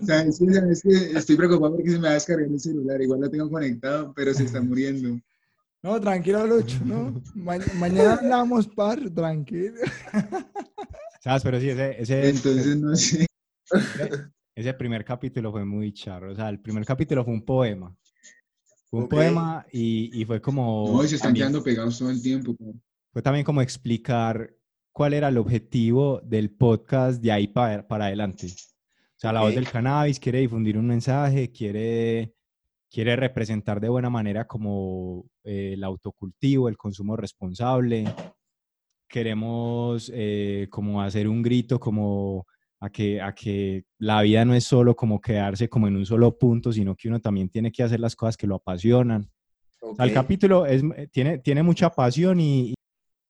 ¿Sabes qué? Estoy preocupado porque se me va a descargar el celular. Igual lo tengo conectado, pero se está muriendo. No, tranquilo, Lucho, ¿no? Ma- mañana hablamos, par, tranquilo. ¿Sabes? Pero sí, ese, ese, Entonces, no sé. ese primer capítulo fue muy charro. O sea, el primer capítulo fue un poema. Fue un poema y, y fue como... No, y se están también- quedando pegados todo el tiempo. pa. fue también como explicar cuál era el objetivo del podcast de ahí para, para adelante. O sea, la voz del cannabis quiere difundir un mensaje, quiere, quiere representar de buena manera como eh, el autocultivo, el consumo responsable. Queremos eh, como hacer un grito como a que, a que la vida no es solo como quedarse como en un solo punto, sino que uno también tiene que hacer las cosas que lo apasionan. O sea, el capítulo es, eh, tiene, tiene mucha pasión y,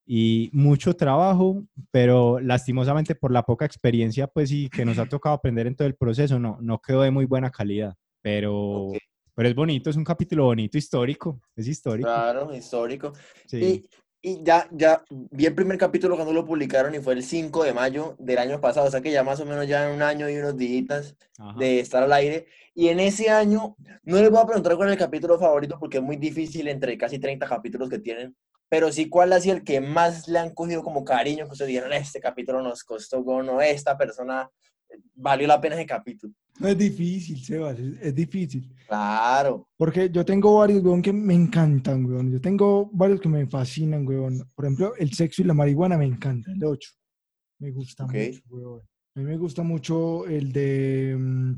y mucho trabajo, pero lastimosamente por la poca experiencia, pues sí, que nos ha tocado aprender en todo el proceso, no, no quedó de muy buena calidad. Pero, Ok. Pero es bonito, es un capítulo bonito, histórico, es histórico. Claro, histórico. Sí. Y, y ya, ya vi el primer capítulo cuando lo publicaron y fue el 5 de mayo del año pasado, o sea que ya más o menos ya en un año y unos días de estar al aire. Y en ese año, no les voy a preguntar cuál es el capítulo favorito porque es muy difícil entre casi 30 capítulos que tienen, pero sí cuál ha sido el que más le han cogido como cariño, que ustedes dijeron, este capítulo nos costó gono, esta persona valió la pena ese capítulo. No es difícil, Sebas, es, es difícil. Claro, Porque yo tengo varios, weón, que me encantan, weón. Yo tengo varios que me fascinan, weón. Por ejemplo, el sexo y la marihuana me encanta, el de 8. Me gusta mucho, weón. A mí me gusta mucho el de mm,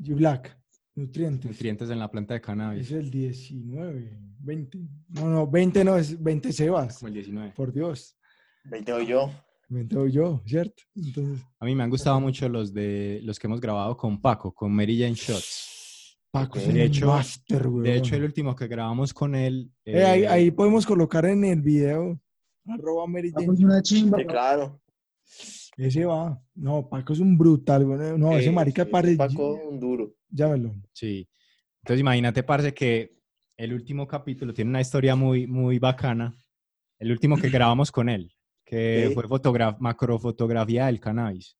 G-Black, Nutrientes. Nutrientes en la planta de Es cannabis, el 19, 20. No, no, 20 no, es 20 Sebas. como el 19. Por Dios. 20 hoy yo. 20 doy yo, ¿cierto? Entonces, A mí me han gustado mucho los, de, los que hemos grabado con Paco, con Mary Jane Shots. Paco es De hecho- máster, weón. De hecho, el último que grabamos con él... Eh, ahí, eh, ahí podemos colocar en el video arroba Mary Jane. Vamos una chimba. Sí, claro. Ese va. No, Paco es un brutal, güey. No, ese marica sí, parece. Paco, un duro. Llámelo. Sí. Entonces imagínate, parce, que el último capítulo tiene una historia muy, muy bacana. El último que grabamos con él, que Ok. fue fotogra- macrofotografía del cannabis.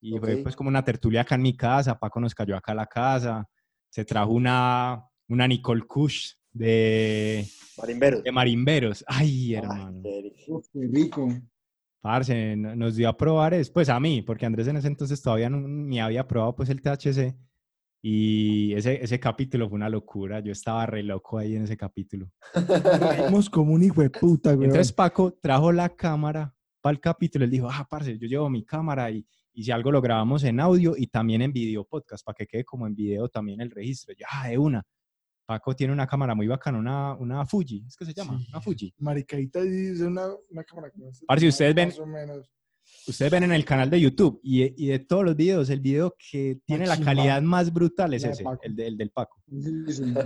Y fue Ok. pues como una tertulia acá en mi casa, Paco nos cayó acá a la casa, se trajo una, una Nicole Kush de, Marimberos. de Marimberos. Ay, Ay, hermano. Uf, qué rico. Parce, no- nos dio a probar, es, pues a mí, porque Andrés en ese entonces todavía no, ni había probado pues el THC. Y ese, ese capítulo fue una locura. Yo estaba re loco ahí en ese capítulo. Reímos como un hijo de puta, güey. Entonces Paco trajo la cámara para el capítulo. Él dijo, ah, parce, yo llevo mi cámara y, y si algo lo grabamos en audio y también en video podcast para que quede como en video también el registro. Yo, ah, de una. Paco tiene una cámara muy bacana, una, una Fuji, ¿es que se llama? Sí. Una Fuji. Maricaita dice una, una cámara esta, Parce, ustedes ven- Más o menos. Ustedes ven en el canal de YouTube y, y de todos los videos, el video que tiene la calidad más brutal es ese, el, de- el del Paco.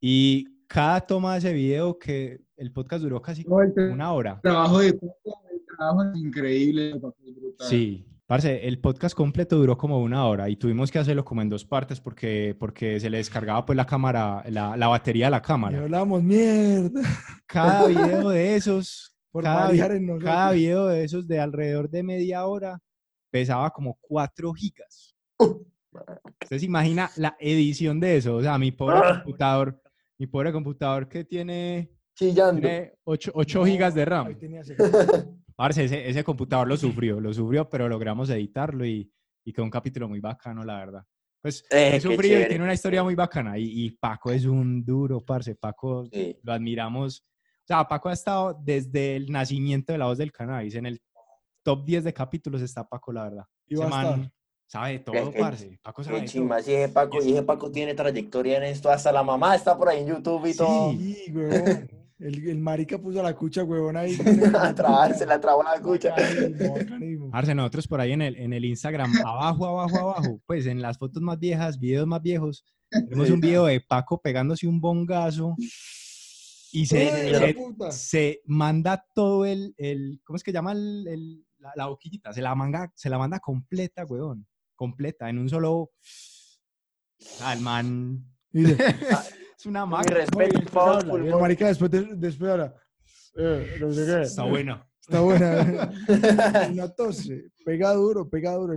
Y cada toma de ese video que el podcast duró casi el una hora. trabajo de Paco, el trabajo es increíble, brutal. Sí, parce, el podcast completo duró como una hora y tuvimos que hacerlo como en dos partes porque, porque se le descargaba pues la cámara, la, la batería de la Y cámara. hablamos mierda. Cada video de esos, Por cada, variar en nosotros. cada video de esos de alrededor de media hora pesaba como 4 gigas. Usted se imagina la edición de eso, o sea, mi pobre Ah. computador, mi pobre computador que tiene, tiene 8, gigas de RAM. Parce, ese, ese computador lo sufrió, lo sufrió, pero logramos editarlo y, y quedó un capítulo muy bacano, la verdad. Pues Eh, sufrido y tiene una historia muy bacana. Y, y Paco es un duro, parce. Paco Sí. lo admiramos. O sea, Paco ha estado desde el nacimiento de la voz del cannabis. En el top 10 de capítulos está Paco, la verdad. Y va a man estar. sabe de todo, Qué- qué- parce. Paco sabe todo. chimba, sí, ese Paco, y ese Paco tiene trayectoria en esto, hasta la mamá está por ahí en YouTube y todo. Sí, huevón. El, el marica puso la cucha, huevón, ahí. A trabar, se la trabó la cucha. Parce, nosotros por ahí en el, en el Instagram, abajo, abajo, abajo, pues en las fotos más viejas, videos más viejos, tenemos un video de Paco pegándose un bongazo y se, ¡Ay, Pero- la se- manda todo el, el ¿cómo es que llama el, el- la, la boquillita? Se la, manga, se la manda completa, weón. Completa, en un solo... Ah, el man... Es una Mi máquina. respeto, marica después, de- después ahora. Eh, no sé qué. Está buena. Está buena. Una tos. eh, Pega duro, pega duro.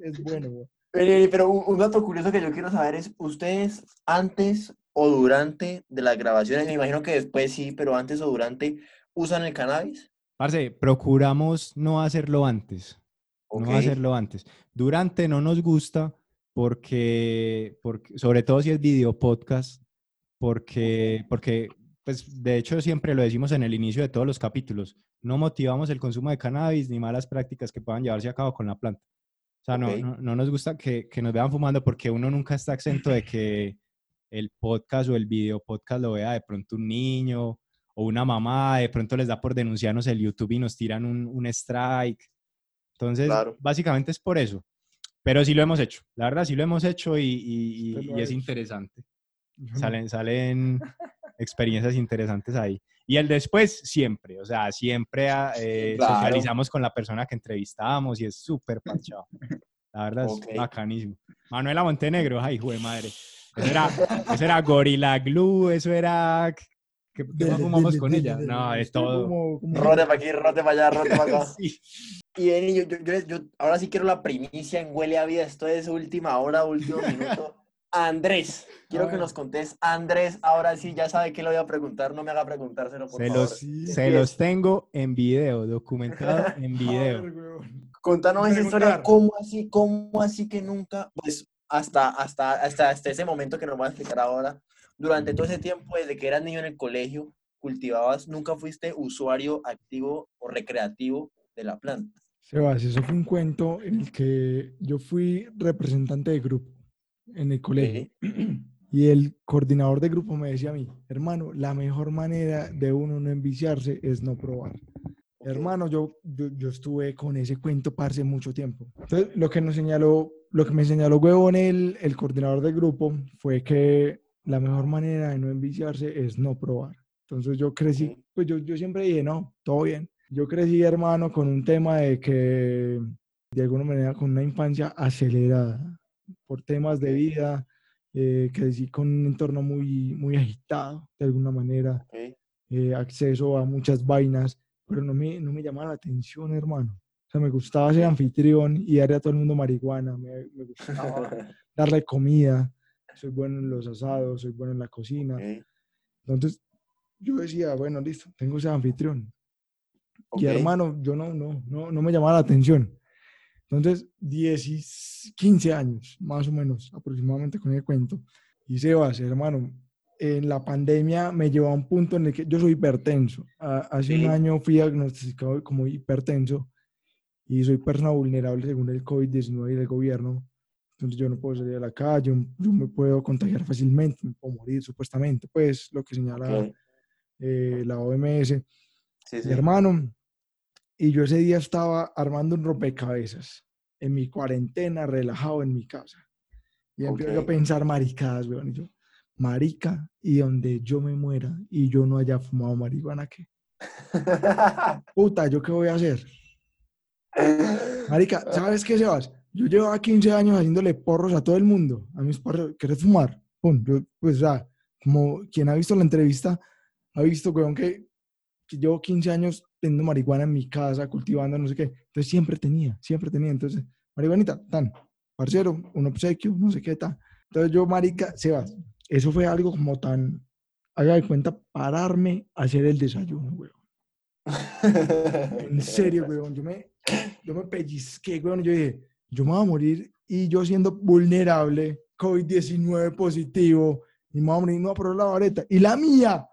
Es bueno. Vení, Pero un, un dato curioso que yo quiero saber es, ¿ustedes antes o durante de las grabaciones, me imagino que después sí, pero antes o durante, usan el cannabis? Parce, procuramos no hacerlo antes. Ok. No hacerlo antes. Durante no nos gusta porque, porque sobre todo si es video podcast, porque, porque, pues de hecho siempre lo decimos en el inicio de todos los capítulos, no motivamos el consumo de cannabis ni malas prácticas que puedan llevarse a cabo con la planta. O sea, no, Ok. no, no nos gusta que, que nos vean fumando porque uno nunca está exento de que el podcast o el video podcast lo vea de pronto un niño o una mamá, de pronto les da por denunciarnos el YouTube y nos tiran un, un strike. Entonces, Claro. básicamente es por eso. Pero sí lo hemos hecho. La verdad, sí lo hemos hecho y, y- y- es hecho. interesante. Salen, salen experiencias interesantes ahí. Y el después, siempre. O sea, siempre ah, eh, Claro. socializamos con la persona que entrevistamos y es súper parchado. La verdad Ok. es bacanísimo. Manuela Montenegro, ay, de madre. Eso era, eso era Gorilla Glue, eso era... ¿Qué, qué Dele, más fumamos dele, con dele, ella? dele, No, es todo. como- como- Rote para aquí, rote para allá, rote para acá. Sí. Y Eni, yo, yo, yo, yo ahora sí quiero la primicia en Huele a Vida. Esto es última hora, último minuto. Andrés, quiero que nos contes. Andrés, ahora sí, ya sabe que le voy a preguntar. No me haga preguntárselo, por Se favor. los, Sí. se los tengo en video, documentado en video. Contanos esa historia. ¿Cómo así, cómo así que nunca, pues hasta, hasta, hasta, hasta ese momento que nos va a explicar ahora, durante todo ese tiempo, desde que eras niño en el colegio, cultivabas, nunca fuiste usuario activo o recreativo de la planta? Sebas, eso fue un cuento en el que yo fui representante de grupo en el colegio. Y el coordinador de grupo me decía a mí, hermano, la mejor manera de uno no enviciarse es no probar. Ok. Hermano, yo, yo, yo estuve con ese cuento parce mucho tiempo. Entonces, lo que nos señaló, lo que me señaló huevón el, el coordinador del grupo fue que la mejor manera de no enviciarse es no probar. Entonces yo crecí, pues yo, yo siempre dije, no, todo bien. Yo crecí, hermano, con un tema de que, de alguna manera, con una infancia acelerada por temas de vida, eh, crecí con un entorno muy, muy agitado, de alguna manera, eh, acceso a muchas vainas, pero no me, no me llamaba la atención, hermano. Sea, me gustaba ser anfitrión y darle a todo el mundo marihuana. Me, me gustaba darle comida. Soy bueno en los asados, soy bueno en la cocina. Ok, Entonces, yo decía, bueno, listo, tengo ese anfitrión. Y ok. hermano, yo no, no, no, no me llamaba la atención. Entonces, 10 y 15 años, más o menos, aproximadamente con el cuento. Y Sebas, hermano, en la pandemia me llevó a un punto en el que yo soy hipertenso. Hace Sí. un año fui diagnosticado como hipertenso y soy persona vulnerable según el COVID-19 y el gobierno. Entonces yo no puedo salir a la calle, yo me puedo contagiar fácilmente, me puedo morir supuestamente, pues lo que señala eh, la OMS. Sí, Mi sí. hermano, y yo ese día estaba armando un rompecabezas en mi cuarentena, relajado en mi casa. Y empiezo yo a pensar maricadas, weón. Y yo, marica, y donde yo me muera y yo no haya fumado marihuana, ¿qué? Puta, ¿yo qué voy a hacer? Marica, ¿sabes qué, Sebas? Yo llevaba 15 años haciéndole porros a todo el mundo. A mis porros, ¿querés fumar? Pum, yo, pues, o sea, como quien ha visto la entrevista, ha visto, weón, que, que llevo 15 años teniendo marihuana en mi casa, cultivando, no sé qué. Entonces siempre tenía, siempre tenía. Entonces, marihuanita, tan, parcero, un obsequio, no sé qué, tal. Entonces yo, marica, Sebas, eso fue algo como tan, haga de cuenta, pararme a hacer el desayuno, weón. En serio, weón. Yo me, yo me pellizqué, weón. Yo dije, yo me voy a morir y yo siendo vulnerable, COVID-19 positivo, y me voy a morir, no, pero la vareta. Y la mía,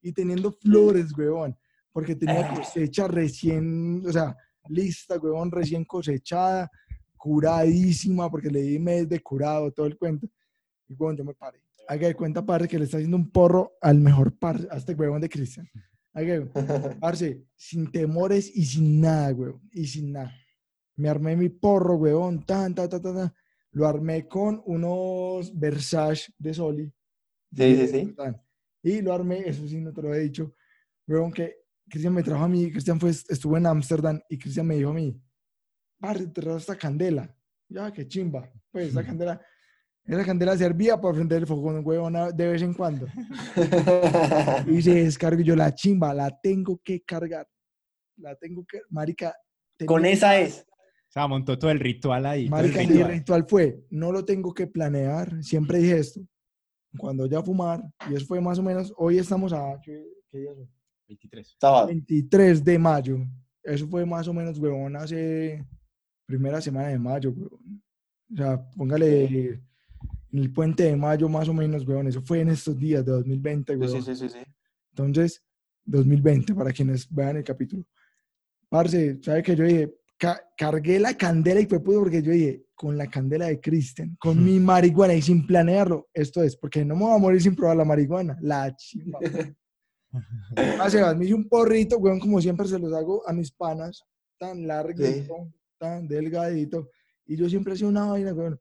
y teniendo flores, weón. Porque tenía cosecha recién, o sea, lista, weón, recién cosechada, curadísima, porque le di mes de curado, todo el cuento. Y, weón, yo me paré. Haga de cuenta, padre, que le está haciendo un porro al mejor par, a este weón de Cristian. De- Parce, sin temores y sin nada, weón. Y sin nada. Me armé mi porro, weón. Tan, tan, tan, tan, tan. Lo armé con unos Versace de Soli. Sí, sí, sí. Y lo armé, eso sí, no te lo he dicho. Weón, que Cristian me trajo a mí. Cristian fue, estuvo en Ámsterdam y Cristian me dijo a mí, parce, te trajo esta candela. Ya, qué chimba. Pues esa candela, esa candela servía para prender el fogón, weón, a- de vez en cuando. Y se descarga yo la chimba, la tengo que cargar. La tengo que, marica. Con esa es. O sea, montó todo el ritual ahí. todo el Marica, mi ritual. ritual fue, no lo tengo que planear, siempre dije esto. Cuando ya fumar, y eso fue más o menos, hoy estamos a, ¿qué, qué día es hoy? 23. Sábado. 23 de mayo. Eso fue más o menos, huevón, hace primera semana de mayo, huevón. O sea, póngale en el puente de mayo más o menos, huevón. Eso fue en estos días de 2020, Sí, huevón. sí, sí, sí, sí. Entonces, 2020, para quienes vean el capítulo. Parce, ¿sabe que Yo dije, ca- cargué la candela y fue puto porque yo dije, con la candela de Kristen, con mi marihuana y sin planearlo, esto es, porque no me voy a morir sin probar la marihuana. La chimba. Sebas, me hice un porrito, weón, como siempre se los hago a mis panas, tan larguito, tan delgadito. Y yo siempre hacía una vaina, weón.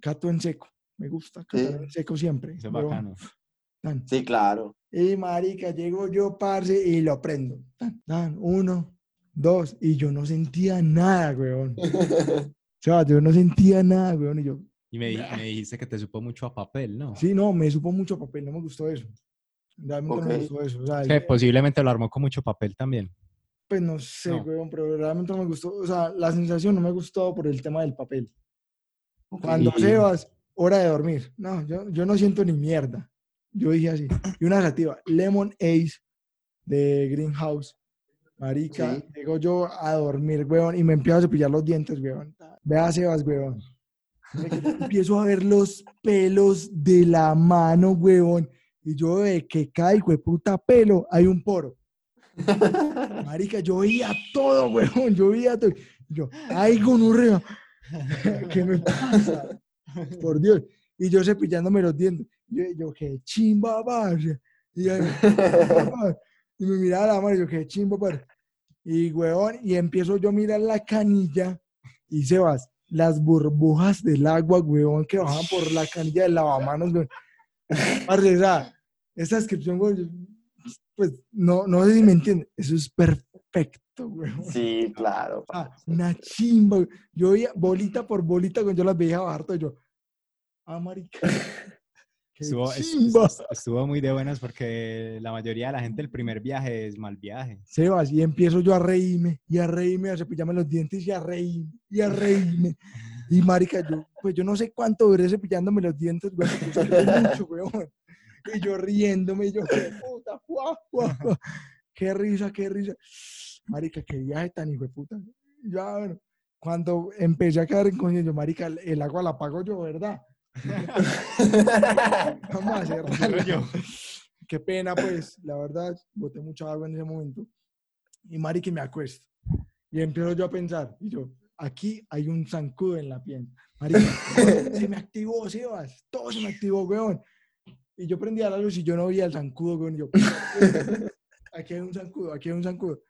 Cato en seco. Me gusta catar Sí. en seco siempre. Eso es bacano. tan. Sí, claro. Y marica, llego yo, parce, y lo prendo. Tan, tan, uno, dos, y yo no sentía nada, weón. O sea, yo no sentía nada, weón. Y yo, Y me, me dijiste que te supo mucho a papel, ¿no? sí, no, me supo mucho a papel, no me gustó eso. Realmente no me gustó eso. O sea, el- posiblemente lo armó con mucho papel también. pues no sé, No. weón, pero realmente no me gustó. O sea, la sensación no me gustó por el tema del papel. Cuando Y- Sebas, hora de dormir. No, yo, yo no siento ni mierda. Yo dije así. Y una sativa, Lemon Ace de Greenhouse. Marica, Sí. llego yo a dormir, weón, y me empiezo a cepillar los dientes, weón. Vea, Sebas, weón. Empiezo a ver los pelos de la mano, weón. Y yo de que caigo de puta pelo, hay un poro. Marica, yo veía todo, weón. Yo veía todo. Yo, ay, gonorrea. ¿Qué me pasa? Por Dios. Y yo cepillándome los dientes. Yo, yo qué chimba, parce. Y, yo, y me miraba la mano y yo, qué chimba, parce. Y, weón, y empiezo yo a mirar la canilla y Sebas, las burbujas del agua, weón, que bajan por la canilla del lavamanos, weón. Parce, o sea, esa descripción, weón, pues, no, no sé si me entienden. Eso es perfecto, Sí, claro. Ah, una chimba. güey. Yo veía bolita por bolita cuando yo las veía y Yo, ah, marica. ¡Qué Estuvo, muy de buenas porque la mayoría de la gente el primer viaje es mal viaje. Sebas, y empiezo yo a reírme, y a reírme, a cepillarme los dientes, y a reírme, y a reírme. Y marica, yo, pues yo no sé cuánto duré cepillándome los dientes, güey, mucho, weón. Y yo riéndome, y yo, qué puta, guau, guau. Qué risa, qué risa. Marica, qué viaje tan hijo de puta. Ya, bueno, cuando empecé a quedar en conciencia, marica, el, el agua la pago yo, ¿verdad? Vamos a cerrarlo. Qué pena, pues, la verdad, boté mucha agua en ese momento. Y marica, me acuesto. Y empiezo yo a pensar, y yo, aquí hay un zancudo en la piel. Marica, se me activó, Sebas, todo se me activó, weón. Y yo prendía la luz y yo no veía el zancudo, weón. y yo, aquí hay un zancudo, aquí hay un zancudo.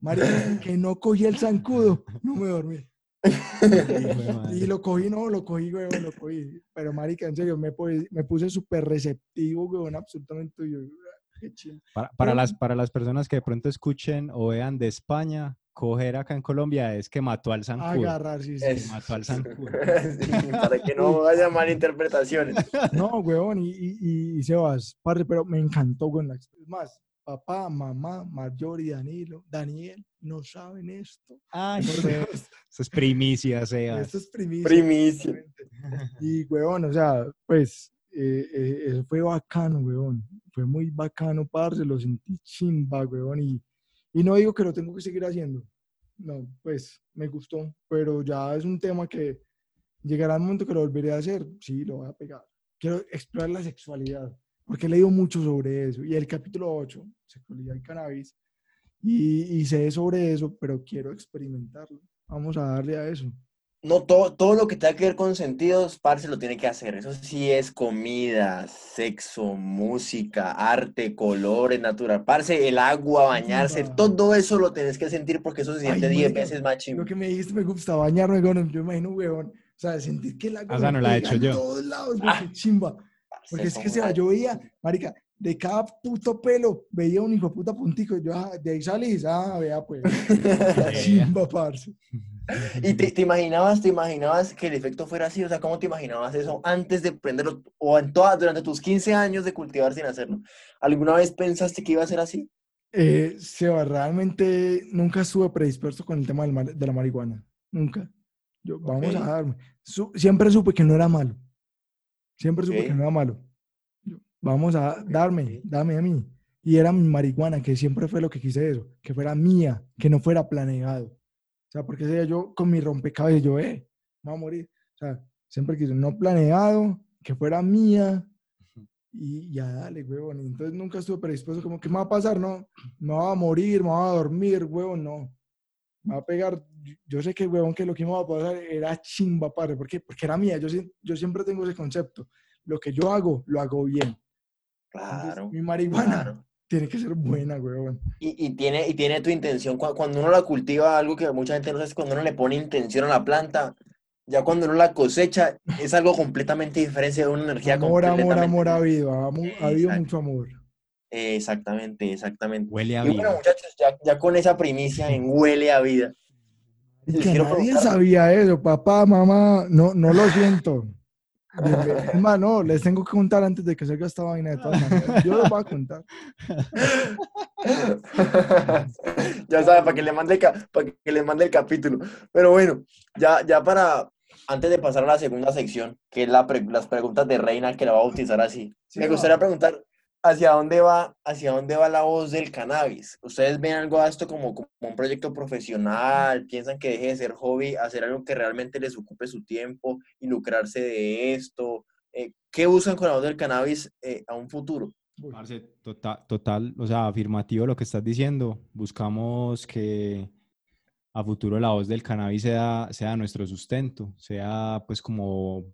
Marica, que no cogí el zancudo, no me dormí. Y lo cogí, no, lo cogí, weón, lo cogí. Pero, marica, en serio, me, me puse súper receptivo, weón, absolutamente. yo, qué chido. Para, las, para las personas que de pronto escuchen o vean de España, coger acá en Colombia es que mató al zancudo. Agarrar, sí, sí. Es- mató al zancudo. Sí, para que no haya malinterpretaciones. No, weón, y, y, y, Sebas, parce, pero me encantó, weón. la Es más, papá, mamá, Mayor y Danilo, Daniel, no saben esto. Ay, Por eso, Dios, eso es primicia, sea. esto es primicia. Primicia. Y, weón, o sea, pues, eh, eh, eso fue bacano, weón. Fue muy bacano, parce, lo sentí chimba, weón. Y, y no digo que lo tengo que seguir haciendo. No, pues, me gustó, pero ya es un tema que llegará el momento que lo volveré a hacer. Sí, lo voy a pegar. Quiero explorar la sexualidad, porque he leído mucho sobre eso. Y el capítulo 8, sexualidad y cannabis, y, y sé sobre eso, pero quiero experimentarlo. Vamos a darle a eso. No, todo, todo lo que tenga que ver con sentidos, parce, lo tiene que hacer. Eso sí es comida, sexo, música, arte, colores, natural. Parce, el agua, bañarse, Chimba. todo eso lo tenés que sentir porque eso se siente Ay, 10 marica, veces más chimbo. Lo que me dijiste me gusta bañarme, weón. Yo me imagino, weón. O sea, sentir que el agua Ah, esa me no la he hecho en yo. todos lados, Ah. chimba. Porque es que se va, una- yo veía, marica, de cada puto pelo veía un hijo de puta puntico. y Yo, ah, de ahí salís, ah, vea, pues. Chimba, parce. ¿Y te, te imaginabas, te imaginabas que el efecto fuera así? O sea, ¿cómo te imaginabas eso antes de prenderlo o en todas, durante tus 15 años de cultivar sin hacerlo? ¿Alguna vez pensaste que iba a ser así? Eh, Seba, realmente nunca estuve predispuesto con el tema del mar- de la marihuana. Nunca. Yo, vamos a Ok. darme. Su- siempre supe que no era malo. Siempre supe que no era malo. Vamos a darme, dame a mí. Y era mi marihuana, que siempre fue lo que quise eso, que fuera mía, que no fuera planeado. O sea, porque decía yo con mi rompecabezas, yo, eh, me voy a morir. O sea, siempre quise no planeado, que fuera mía. Y ya dale, huevón. Y entonces nunca estuve predispuesto como, ¿qué me va a pasar? No, me va a morir, me va a dormir, huevón, no. Me va a pegar. Yo- sé que, huevón, que lo que me va a pasar era chimba, padre. ¿Por qué? Porque era mía. Yo, yo siempre tengo ese concepto. Lo que yo hago, lo hago bien. Entonces, Claro. mi marihuana claro. tiene que ser buena, huevón. Y, y tiene, y tiene tu intención. Cu- Cuando uno la cultiva, algo que mucha gente no sabe es cuando uno le pone intención a la planta, ya cuando uno la cosecha, es algo completamente diferente, de una energía Amor, amor, completamente amor ha habido. Ha, habido Exacto. mucho amor. Exactamente, exactamente. Huele a Y bueno, vida. muchachos, ya, ya con esa primicia en huele a vida. Y que nadie sabía eso, papá, mamá, no, no lo siento. Es más, no, les tengo que contar antes de que salga esta vaina de todas maneras. Yo les voy a contar. ya sabe, para que le mande el, para que le mande el capítulo. Pero bueno, ya, ya para, antes de pasar a la segunda sección, que es la pre- las preguntas de Reina, que la va a bautizar así, Sí, me gustaría preguntar, ¿hacia dónde va, hacia dónde va la voz del cannabis? ¿Ustedes ven algo a esto como, un proyecto profesional? ¿Piensan que deje de ser hobby, hacer algo que realmente les ocupe su tiempo y lucrarse de esto? Eh, ¿Qué buscan con la voz del cannabis eh, a un futuro? Parce, total, total, o sea, afirmativo lo que estás diciendo. Buscamos que a futuro la voz del cannabis sea, sea nuestro sustento, sea pues como,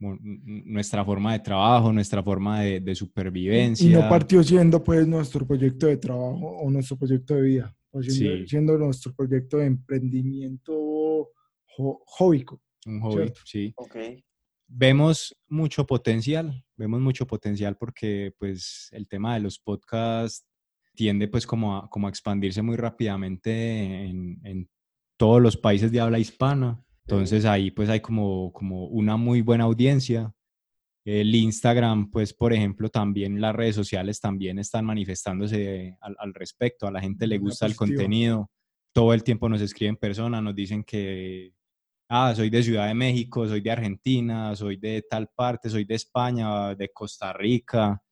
nuestra forma de trabajo, nuestra forma de, de supervivencia. Y no partió siendo pues nuestro proyecto de trabajo o nuestro proyecto de vida, o siendo, Sí. siendo nuestro proyecto de emprendimiento jo- jóbico. Un hobby, Cierto. sí. Ok. Vemos mucho potencial, vemos mucho potencial porque pues el tema de los podcasts tiende pues como a, como a expandirse muy rápidamente en, en todos los países de habla hispana. Entonces ahí pues hay como, como una muy buena audiencia El Instagram, pues, por ejemplo, también las redes sociales también están manifestándose al, al respecto. A la gente le gusta el contenido. Todo el tiempo nos escriben personas, nos dicen que, ah, soy de Ciudad de México, soy de Argentina, soy de tal parte, soy de España, de Costa Rica.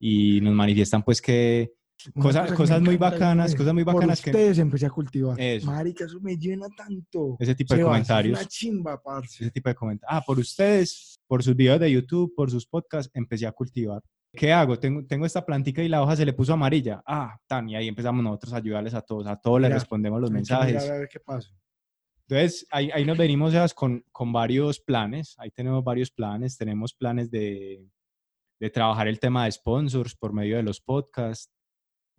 Y nos manifiestan, pues, que Cosa- cosa que cosas muy bacanas, cosas muy por bacanas que- ustedes empecé a cultivar. Eso. Marica, eso me llena tanto. ese tipo de Sebas, comentarios. Es una chimba, parce. ese tipo de comentarios. Ah, por ustedes, por sus videos de YouTube, por sus podcasts, empecé a cultivar. ¿Qué hago? Tengo, tengo esta plantica y la hoja se le puso amarilla. Ah, tan, y ahí empezamos nosotros a ayudarles a todos. A todos les respondemos los que mensajes. A ver qué pasa. Entonces, ahí, ahí nos venimos Sebas, con, con varios planes. Ahí tenemos varios planes. Tenemos planes de, de trabajar el tema de sponsors por medio de los podcasts.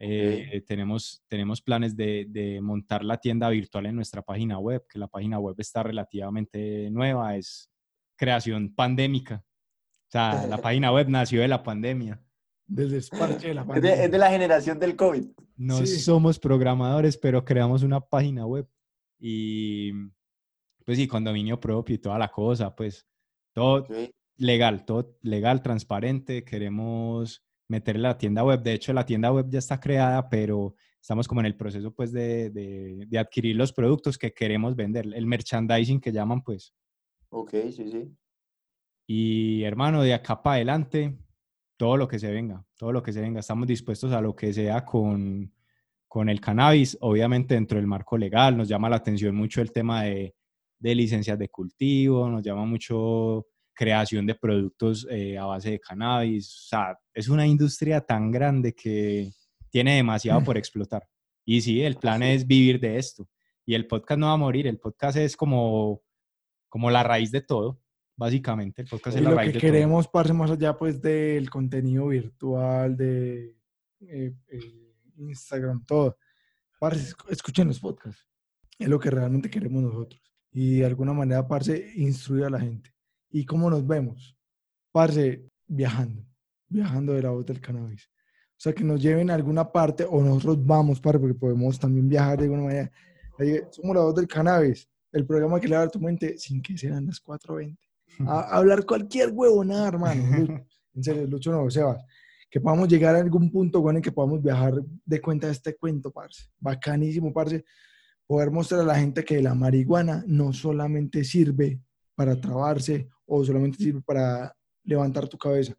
Eh, tenemos, tenemos planes de, de montar la tienda virtual en nuestra página web, que la página web está relativamente nueva, es creación pandémica. O sea, la página web nació de la pandemia. Del desparche de la Es de, pandemia. es de la generación del COVID. No Sí. somos programadores, pero creamos una página web. Y pues sí, con dominio propio y toda la cosa, pues todo Ok. legal, todo legal, transparente. Queremos meterle la tienda web. De hecho, la tienda web ya está creada, pero estamos como en el proceso pues de, de- de adquirir los productos que queremos vender, el merchandising que llaman pues. Ok, sí, sí. Y hermano, de acá para adelante, todo lo que se venga, todo lo que se venga. Estamos dispuestos a lo que sea con, con el cannabis, obviamente dentro del marco legal. Nos llama la atención mucho el tema de, de licencias de cultivo, nos llama mucho creación de productos eh, a base de cannabis. O sea, es una industria tan grande que tiene demasiado por explotar. Y sí, el plan Así es vivir de esto. Y el podcast no va a morir, el podcast es como, como la raíz de todo, básicamente. El podcast Y es la lo raíz que de todo. queremos, parce, más allá pues del contenido virtual, de eh, eh, Instagram, todo. Parce, esc- escuchen los podcasts. Es lo que realmente queremos nosotros. Y de alguna manera, parce, instruir a la gente. ¿Y cómo nos vemos? Parce, viajando. Viajando de la voz del cannabis. O sea, que nos lleven a alguna parte o nosotros vamos, parce, porque podemos también viajar de alguna manera. Somos la voz del cannabis. El programa que le da a tu mente sin que sean las 4.20 a, a hablar cualquier huevonada, hermano. Lucho. En serio, Lucho no, Sebas. Que podamos llegar a algún punto, bueno, en que podamos viajar de cuenta de este cuento, parce. Bacanísimo, parce. Poder mostrar a la gente que la marihuana no solamente sirve para trabarse o solamente sirve para levantar tu cabeza.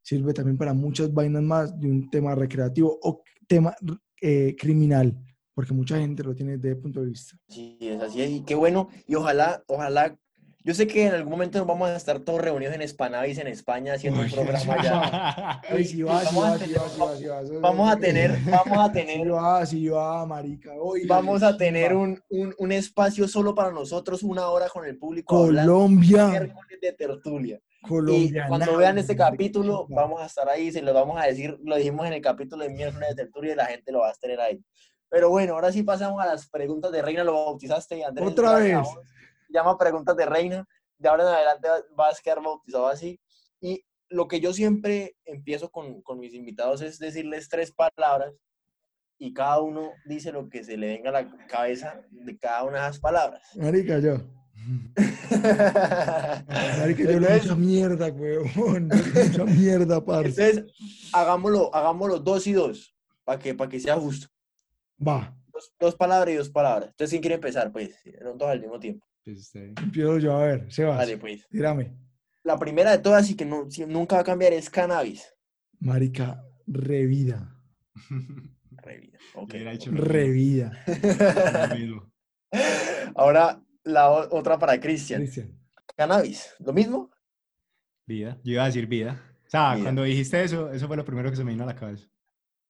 Sirve también para muchas vainas más de un tema recreativo o tema eh, criminal, porque mucha gente lo tiene desde ese punto de vista. Sí, es así. Y qué bueno. Y ojalá, ojalá. Yo sé que en algún momento nos vamos a estar todos reunidos en Spanavis, en España, haciendo un programa allá. Vamos a tener- Vamos a tener, Sí tener, va, sí va, marica. Vamos a tener un, un, un espacio solo para nosotros, una hora con el público Colombia, de tertulia. Y Colombia. cuando vean este capítulo, vamos a estar ahí, se los vamos a decir, lo dijimos en el capítulo de miércoles de tertulia y la gente lo va a tener ahí. Pero bueno, ahora sí pasamos a las preguntas de Reina, lo bautizaste, Andrés. Otra vez. Llama preguntas de Reina, de ahora en adelante vas a quedar bautizado así. Y lo que yo siempre empiezo con, con mis invitados es decirles tres palabras y cada uno dice lo que se le venga a la cabeza de cada una de esas palabras. Marica, yo. Marica, yo le Entonces- mucha mierda, weón. Mucha mierda, parce. Entonces, hagámoslo, hagámoslo dos y dos, para que, para que sea justo. Va, Dos, dos palabras y dos palabras. Entonces, ¿quién quiere empezar? Pues, no todos al mismo tiempo. Pues, este, empiezo yo a ver. Sebas, Vale, pues. tírame. La primera de todas y que no, si- nunca va a cambiar es cannabis. Marica, revida. Revida. Ok. Revida. Ahora, la otra para Cristian. Cristian. Cannabis, ¿lo mismo? Vida. Yo iba a decir vida. O sea, Vida. cuando dijiste eso, eso fue lo primero que se me vino a la cabeza.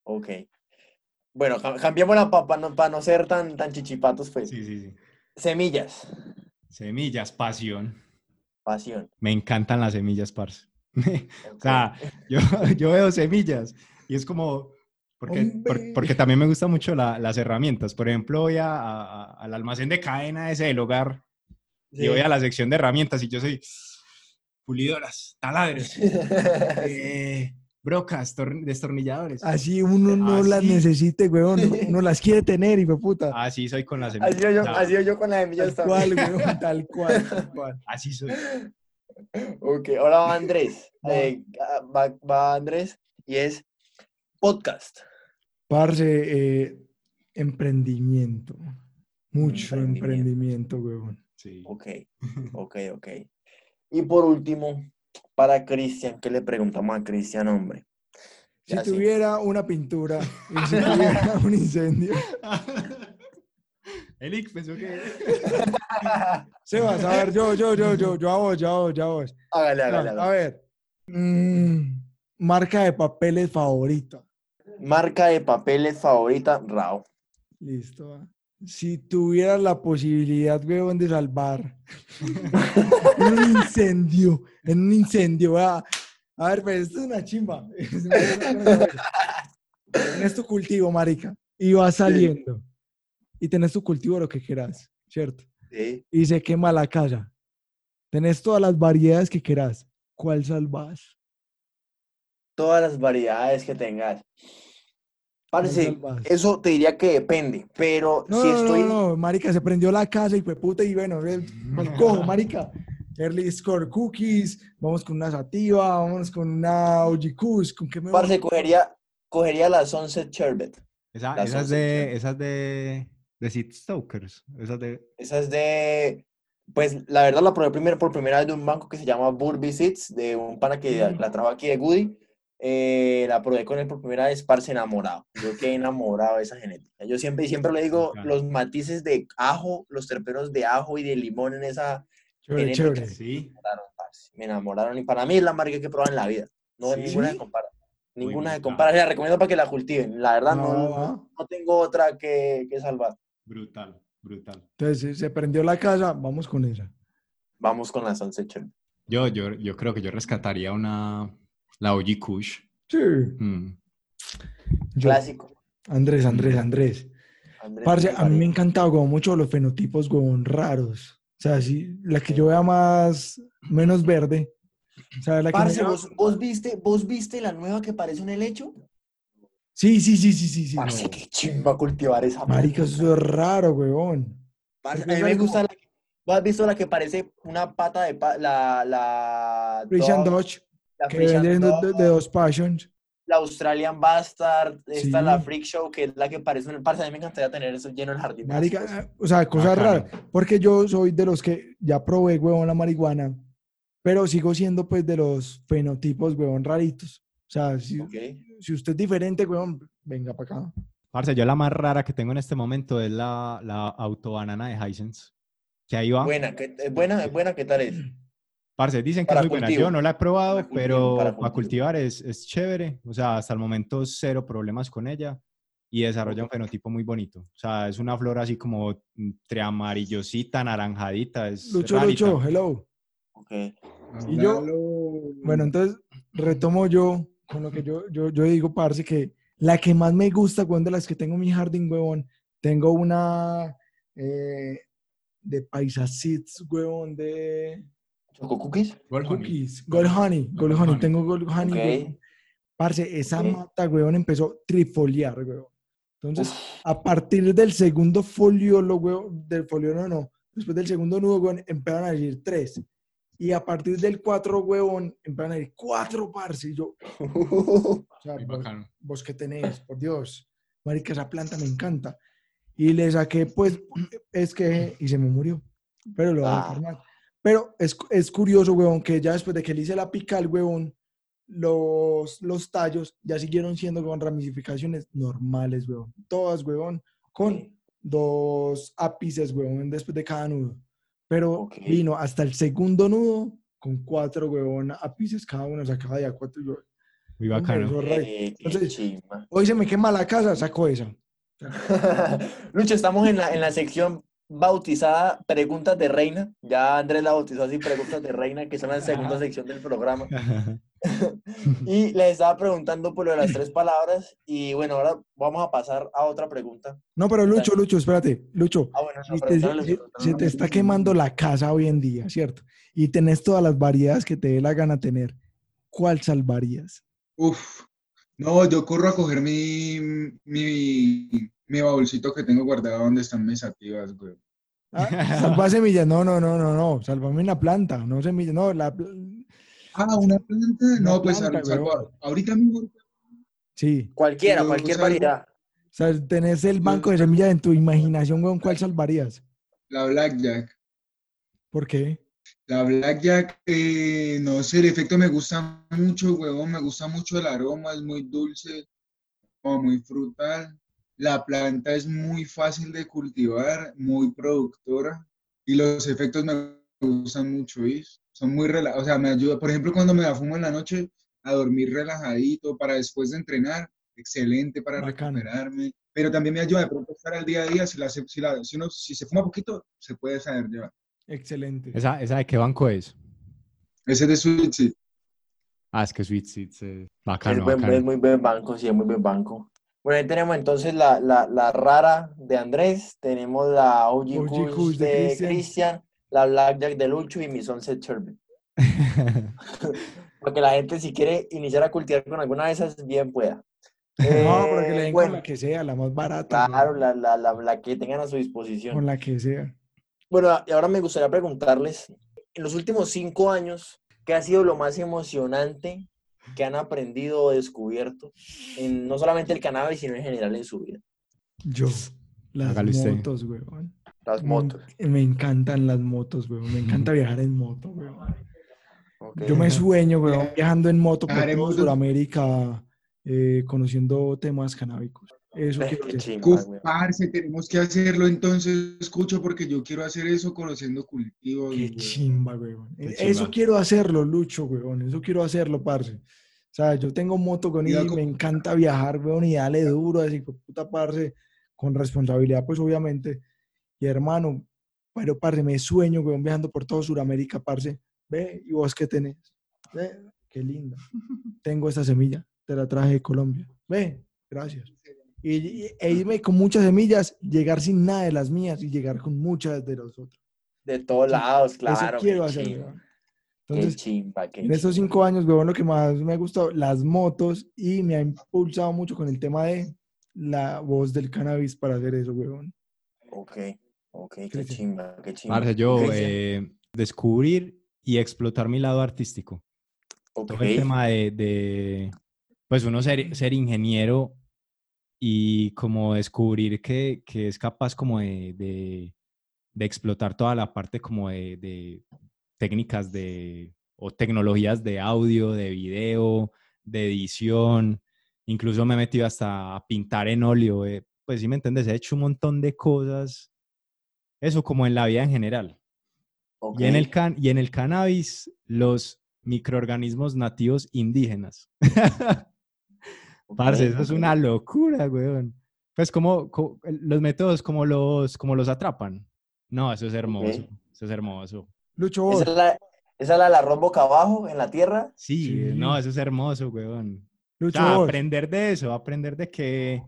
Ok. Bueno, cam- cambiémosla para no, pa no ser tan, tan chichipatos, pues. Sí, sí, sí. Semillas, Semillas, pasión. pasión. Me encantan las semillas, parce. o sea, yo, yo veo semillas y es como, porque, por- porque también me gustan mucho la- las herramientas. Por ejemplo, voy a- al almacén de cadena ese del hogar Sí. y voy a la sección de herramientas y yo soy pulidoras, taladros, eh, brocas, tor- destornilladores. Así uno no las necesite, weón. Uno las quiere tener, hijo de puta. Así soy con las semillas. Así yo, o sea, así yo con las semillas Tal también. cual, weón. Tal cual, tal cual. así soy. Ok, ahora va Andrés. Eh, va, va Andrés y es podcast. Parce, eh, emprendimiento. Mucho Emprendimiento. emprendimiento, weón. Sí. Ok, ok, ok. Y por último, para Cristian, ¿qué le preguntamos a Cristian, hombre? Si tuviera una pintura y si tuviera un incendio. Elix pensó que... Sebas, a ver, yo, yo, yo, yo, yo a vos, yo a vos, yo a vos. Hágale, hágale, A ver. mm, marca de papeles favorita. Marca de papeles favorita, Rao. Listo. Si tuvieras la posibilidad, weón, de salvar en un incendio, en un incendio, va. A ver, pues esto es una chimba. Tienes tu cultivo, marica, y vas saliendo. Y tenés tu cultivo lo que quieras, ¿cierto? Sí. Y se quema la casa. Tenés todas las variedades que quieras. ¿Cuál salvas? Todas las variedades que tengas. Salvas? eso te diría que depende, pero No, si estoy... no, no, marica, se prendió la casa y fue puta y bueno, mal cojo, marica. Early score cookies, vamos con una sativa, vamos con una OG Kush, ¿con qué me Parce, voy? cogería, cogería la Sunset Sherbet. Esa, esas de, esas de, de Seed Stokers. Esas de... Esa es de... Pues la verdad la probé primero, por primera vez de un banco que se llama Burby Seeds, de un pana que Mm. la trajo aquí de Goody. Eh, la probé con él por primera vez, parce enamorado. Yo quedé enamorado de esa genética. Yo siempre, siempre le digo los matices de ajo, los terpenos de ajo y de limón en esa Chévere, genética. chévere. Sí. enamoraron, parce. Me enamoraron y para mí es la marca que he probado en la vida. No, ¿Sí? ninguna se compara. Ninguna se brutal. compara. La recomiendo para que la cultiven. La verdad, no, no, no tengo otra que, que salvar. Brutal, brutal. Entonces se- se prendió la casa, vamos con esa. Vamos con la Sunset Sherbet. Yo, yo, yo creo que yo rescataría una... La OG Kush. Sí. Mm. Yo, Clásico. Andrés, Andrés, Andrés. Andrés Parce, a mí me María. encantado como mucho los fenotipos como raros. O sea, sí, la que yo vea más, menos verde. O sea, la que me Parce, ¿vos, vos viste, ¿vos viste la nueva que parece un helecho? Sí, sí, sí, sí, sí, sí. Parce, no. qué chimba cultivar esa Marica, eso es raro, weón. Parce, a mí me gusta la que... ¿Vos has visto la que parece una pata de... pa- la... la Dodge, la que Friesian vende de, de dos passions. la Australian Bastard, esta Sí. la Freak Show, que es la que parece un... Parce, a mí me encantaría tener eso lleno el jardín. Marica, eh, o sea, cosas raras. Porque yo soy de los que ya probé, weón, la marihuana, pero sigo siendo, pues, de los fenotipos, weón, raritos. O sea, si, Ok. si usted es diferente, weón, venga para acá. Parce, yo la más rara que tengo en este momento es la, la autobanana de Hisense. Que ahí va. Buena, ¿qué- es buena, es buena, ¿qué tal es? Parce, dicen que Para es muy buena. cultivo. Yo no la he probado, Para cultivo, pero para para, cultivo. cultivar es, es chévere. O sea, hasta el momento cero problemas con ella. Y desarrolla un fenotipo muy bonito. O sea, es una flor así como entre amarillosita, naranjadita. Es Lucho, rarita. Lucho, hello. Ok. Y yo-. Bueno, entonces retomo yo con lo que yo, yo, yo digo, parce, que la que más me gusta, de las que tengo en mi jardín, huevón, tengo una eh, de Paisa Seeds, huevón, de ¿Choco cookies? Gold Honey. cookies, Gold Honey, Gold Honey, Honey. tengo Gold Honey, Ok. huevón. Parce, esa Ok. mata, huevón, empezó a trifoliar, huevón. Entonces, Uf, a partir del segundo foliolo, huevón, del foliolo no, después del segundo nudo, huevón, empezaron a decir tres. Y a partir del cuatro, huevón, empezaron a decir cuatro, parce. Y yo, o sea, vos, bacano. vos que tenés, por Dios. Marica, esa planta me encanta. Y le saqué, pues, es que, y se me murió. Pero lo voy a Ah. mal. Pero es, es curioso, huevón, que ya después de que le hice la pica al huevón, los, los tallos ya siguieron siendo con ramificaciones normales, huevón. Todas, huevón, con dos ápices, huevón, después de cada nudo. Pero Ok. vino hasta el segundo nudo con cuatro, huevón, ápices cada uno, sacaba ya cuatro. y yo, Muy bacano. eh, Entonces-. Hoy se me quema la casa, saco esa. Lucho, estamos en la, en la sección bautizada Preguntas de Reina. Ya Andrés la bautizó así, Preguntas de Reina, que son la segunda sección del programa. Y les estaba preguntando por lo de las tres palabras. Y bueno, ahora vamos a pasar a otra pregunta. No, pero Lucho, Lucho, espérate, Lucho. Ah, bueno, no, Si te- se, te está quemando la casa hoy en día, ¿cierto? Y tenés todas las variedades que te dé la gana tener. ¿Cuál salvarías? Uf. No, yo corro a coger mi, mi, mi baúlcito que tengo guardado donde están mis activas, güey. Ah, salva semillas, no, no, no, no, no, salvame una planta, no semillas, no, la... Ah, una planta. Una No, pues planta, al- salvo- weón. ahorita mismo. Sí, Cualquiera, cualquier salvo- variedad. o sea, tenés el banco de semillas en tu imaginación, weón, ¿cuál salvarías? La Blackjack. ¿Por qué? La Blackjack, eh, no sé, el efecto me gusta mucho, huevón, me gusta mucho el aroma, es muy dulce, como muy frutal. La planta es muy fácil de cultivar, muy productora y los efectos me gustan mucho. Son muy relajados, o sea, me ayuda, por ejemplo, cuando me la fumo en la noche, a dormir relajadito para después de entrenar, excelente para recuperarme, pero también me ayuda de pronto a estar al día a día, si, la, si, la- si uno, si se fuma poquito, se puede saber llevar. Excelente. ¿Esa, ¿Esa de qué banco es? Ese es de Sweet Seed. Ah, es que Sweet Seeds es Es, bacano, buen- bacano. es muy buen banco, sí, es muy buen banco. Bueno, ahí tenemos entonces la, la, la rara de Andrés, tenemos la OG, OG de Cristian. La Blackjack de Lucho y mi Sunset Sherbet. Para que la gente si quiere iniciar a cultivar con alguna de esas, bien pueda. No, pero que Eh, le den bueno, con la que sea, la más barata. claro, weón, la, la, la, la que tengan a su disposición. Con la que sea. Bueno, y ahora me gustaría preguntarles, en los últimos cinco años, ¿qué ha sido lo más emocionante que han aprendido o descubierto en no solamente el cannabis, sino en general en su vida? Yo, las motos, weón. Las Me- motos. Me, encantan las motos, weón. Me encanta viajar en moto, weón. Yo me sueño, weón, viajando en moto por. Sudamérica, eh, conociendo temas canábicos. Eso quiero güey. parce, tenemos que hacerlo entonces, escucho, porque yo quiero hacer eso conociendo cultivos. Qué güey. chimba, weón. Qué Eso chimba. quiero hacerlo, Lucho, weón. Eso quiero hacerlo, parce. O sea, yo tengo moto con y me encanta viajar, weón, y darle duro, así, puta, parce, con responsabilidad, pues, obviamente. Y hermano, pero, parce, me sueño, weón, viajando por todo Sudamérica, parce. Ve, ¿y vos qué tenés? Ve, qué linda. Tengo esta semilla, te la traje de Colombia. Ve, gracias. Y, y- e irme con muchas semillas, llegar sin nada de las mías y llegar con muchas de los otros. De todos lados, claro. Eso qué quiero hacer, chimba, weón. Qué Entonces, chimba, qué en estos chimba. cinco años, weón, lo que más me ha gustado, las motos, y me ha impulsado mucho con el tema de la voz del cannabis para hacer eso, weón. Ok, ok, qué Cristian. chimba, qué chimba. Parce, yo eh, descubrir y explotar mi lado artístico. ok, Todo el tema de, de, pues uno ser, ser ingeniero y como descubrir que, que es capaz como de, de, de explotar toda la parte como de, de técnicas de, o tecnologías de audio, de video, de edición. Incluso me he metido hasta a pintar en óleo. eh, Pues sí me entiendes, he hecho un montón de cosas. Eso como en la vida en general. Y en, el can y en el cannabis, los microorganismos nativos indígenas. Parce, eso es una locura, weón. Pues como, los métodos como los, como los atrapan. No, eso es hermoso. Eso es hermoso. Lucho, vos, ¿Esa es, la, esa es la del arroz boca abajo en la tierra? Sí, Sí. no, eso es hermoso, weón. O Lucho, sea, vos. aprender de eso, aprender de que,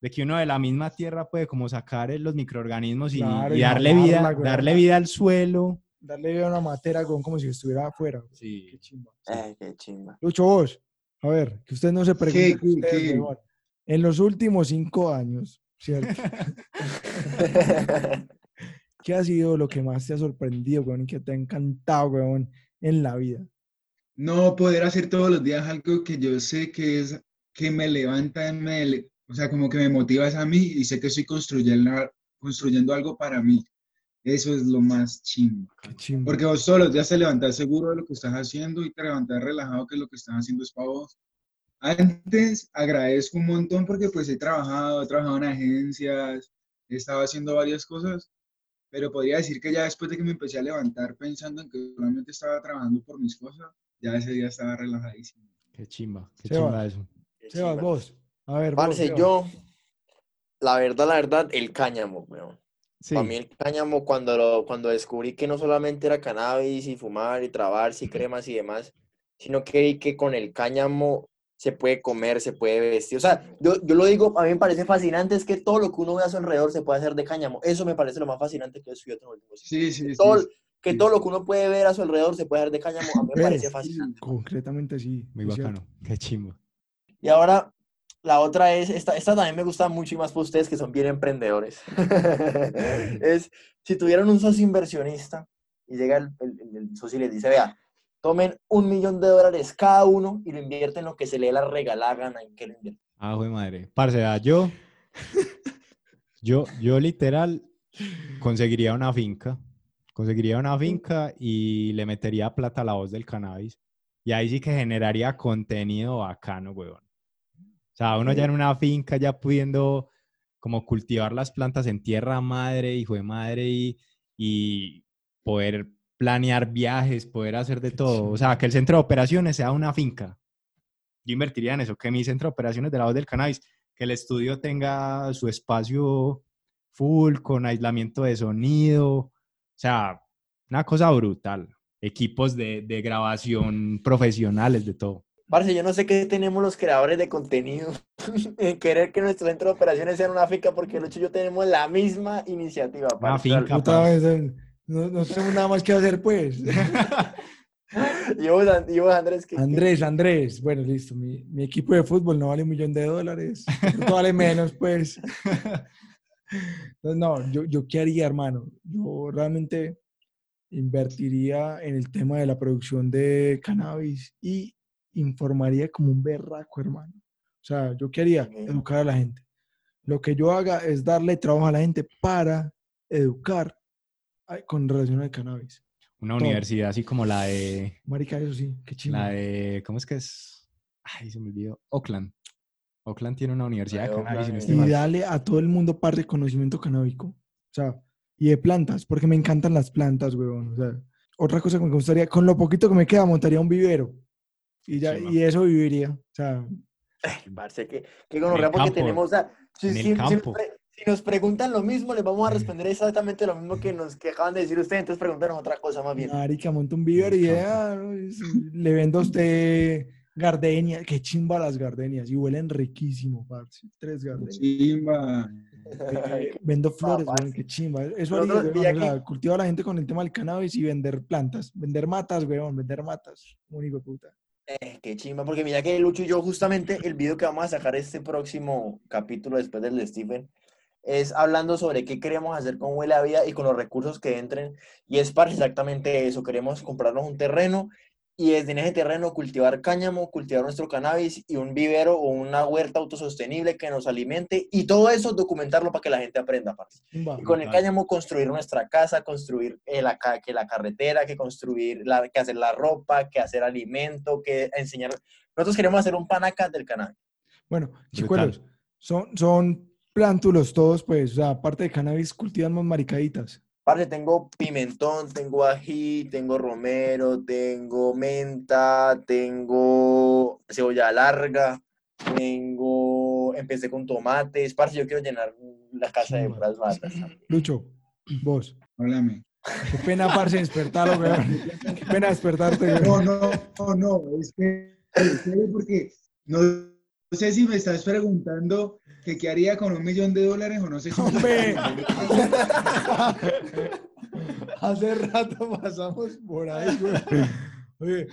de que uno de la misma tierra puede como sacar los microorganismos y, Claro, y y darle vida, weón. darle vida al suelo. Darle vida a una matera, weón, como si estuviera afuera. weón. Sí. Qué chimba. Ay, qué chimba. Lucho, vos, a ver, que usted no se pregunte. ¿Qué, usted, qué? weón, En los últimos cinco años, ¿cierto? ¿Qué ha sido lo que más te ha sorprendido, weón, y que te ha encantado, weón, en la vida? No poder hacer todos los días algo que yo sé que es que me levanta, me, o sea, como que me motiva es a mí y sé que estoy construyendo, construyendo algo para mí. Eso es lo más chimbo. Qué chimba. Porque vos todos los días te levantás seguro de lo que estás haciendo y te levantás relajado que lo que estás haciendo es para vos. Antes agradezco un montón porque pues he trabajado, he trabajado en agencias, he estado haciendo varias cosas, pero podría decir que ya después de que me empecé a levantar pensando en que solamente estaba trabajando por mis cosas, ya ese día estaba relajadísimo. Qué chimba, qué Sebas. chimba eso. Qué Sebas, chimba. vos. A ver, Parce, yo, la verdad, la verdad, el cáñamo, weón. Sí. Para mí el cáñamo, cuando, lo, cuando descubrí que no solamente era cannabis y fumar y trabarse y cremas y demás, sino que, vi que con el cáñamo se puede comer, se puede vestir. O sea, yo, yo lo digo, a mí me parece fascinante, es que todo lo que uno ve a su alrededor se puede hacer de cáñamo. Eso me parece lo más fascinante que últimos años. Sí, sí, sí. Todo, sí. que todo lo que uno puede ver a su alrededor se puede hacer de cáñamo, a mí me parece fascinante. Concretamente sí. Muy bacano, qué chimba. Y ahora la otra es, esta, esta también me gusta mucho y más para ustedes que son bien emprendedores. es, si tuvieran un socio inversionista y llega el, socio y les dice, vea, tomen un millón de dólares cada uno y lo invierten en lo que se le la regalada gana en que lo invierten. Ah, güey, madre. Parce, yo, yo, yo literal conseguiría una finca. Conseguiría una finca y le metería plata a la voz del cannabis. Y ahí sí que generaría contenido bacano, weón. O sea, uno ya en una finca, ya pudiendo como cultivar las plantas en tierra madre, hijo de madre, y, y poder planear viajes, poder hacer de todo. O sea, que el centro de operaciones sea una finca. Yo invertiría en eso, que mi centro de operaciones de la voz del cannabis, que el estudio tenga su espacio full, con aislamiento de sonido. O sea, una cosa brutal. Equipos de, de grabación profesionales, de todo. Parce, yo no sé qué tenemos los creadores de contenido en querer que nuestro centro de operaciones sea una finca, porque Lucho y yo tenemos la misma iniciativa. Una finca. Vez, eh, no, no tenemos nada más que hacer, pues. Y vos, And- y vos, Andrés, ¿qué- qué- Andrés, Andrés. Bueno, listo. Mi, mi equipo de fútbol no vale un millón de dólares. Esto vale menos, pues. Entonces, no, yo, yo qué haría, hermano. Yo realmente invertiría en el tema de la producción de cannabis y informaría como un berraco, hermano. O sea, yo Ok. educar a la gente. Lo que yo haga es darle trabajo a la gente para educar con relación al cannabis. Una Todo. universidad así como la de, Marica, eso sí, qué chingón. la de, ¿cómo es que es? Ay, se me olvidó. Oakland. Oakland tiene una universidad de de cannabis, estoy y mal. darle a todo el mundo parte de conocimiento canábico. O sea, y de plantas, porque me encantan las plantas, weón. O sea, otra cosa que me gustaría, con lo poquito que me queda, montaría un vivero. Y, ya, y eso viviría. O sea, Ay, que, que gonorrea porque campo, tenemos... o sea, si, si- si nos si preguntan lo mismo, les vamos a responder exactamente lo mismo que nos que acaban de decir ustedes, entonces pregúntanos otra cosa más bien. marica, monta un vivero y ya, le vendo a usted gardenias. Qué chimba las gardenias. Y huelen riquísimo, parce. Tres gardenias. Chimba. Vendo flores, weón, qué chimba. Eso haría, weón, o sea, cultivar a la gente con el tema del cannabis y vender plantas. Vender matas, weón, vender matas. De puta. Eh, qué chimba, porque mira que Lucho y yo justamente el video que vamos a sacar este próximo capítulo después del de Stephen es hablando sobre qué queremos hacer con Huele a Vida y con los recursos que entren. Y es para exactamente eso. Queremos comprarnos un terreno y desde en ese terreno cultivar cáñamo, cultivar nuestro cannabis y un vivero o una huerta autosostenible que nos alimente y todo eso documentarlo para que la gente aprenda. parce. Y con el cáñamo construir nuestra casa, construir eh, la, que la carretera, que construir, la, que hacer la ropa, que hacer alimento, que enseñar. Nosotros queremos hacer un panaca del cannabis. Bueno, chicuelos, son, son plántulos todos, pues, o sea, aparte de cannabis, cultivan más maricaditas. Parce, tengo pimentón, tengo ají, tengo romero, tengo menta, tengo cebolla larga, tengo, empecé con tomates. Parce, yo quiero llenar la casa de puras matas. Lucho, vos. Háblame. Qué pena, parce, despertarlo, weón. Qué pena despertarte, weón. No, no, no, no. Es que, en serio, porque no, no sé si me estás preguntando que qué haría con un millón de dólares o no sé si. ¡Hombre! Hace rato pasamos por ahí. Oye,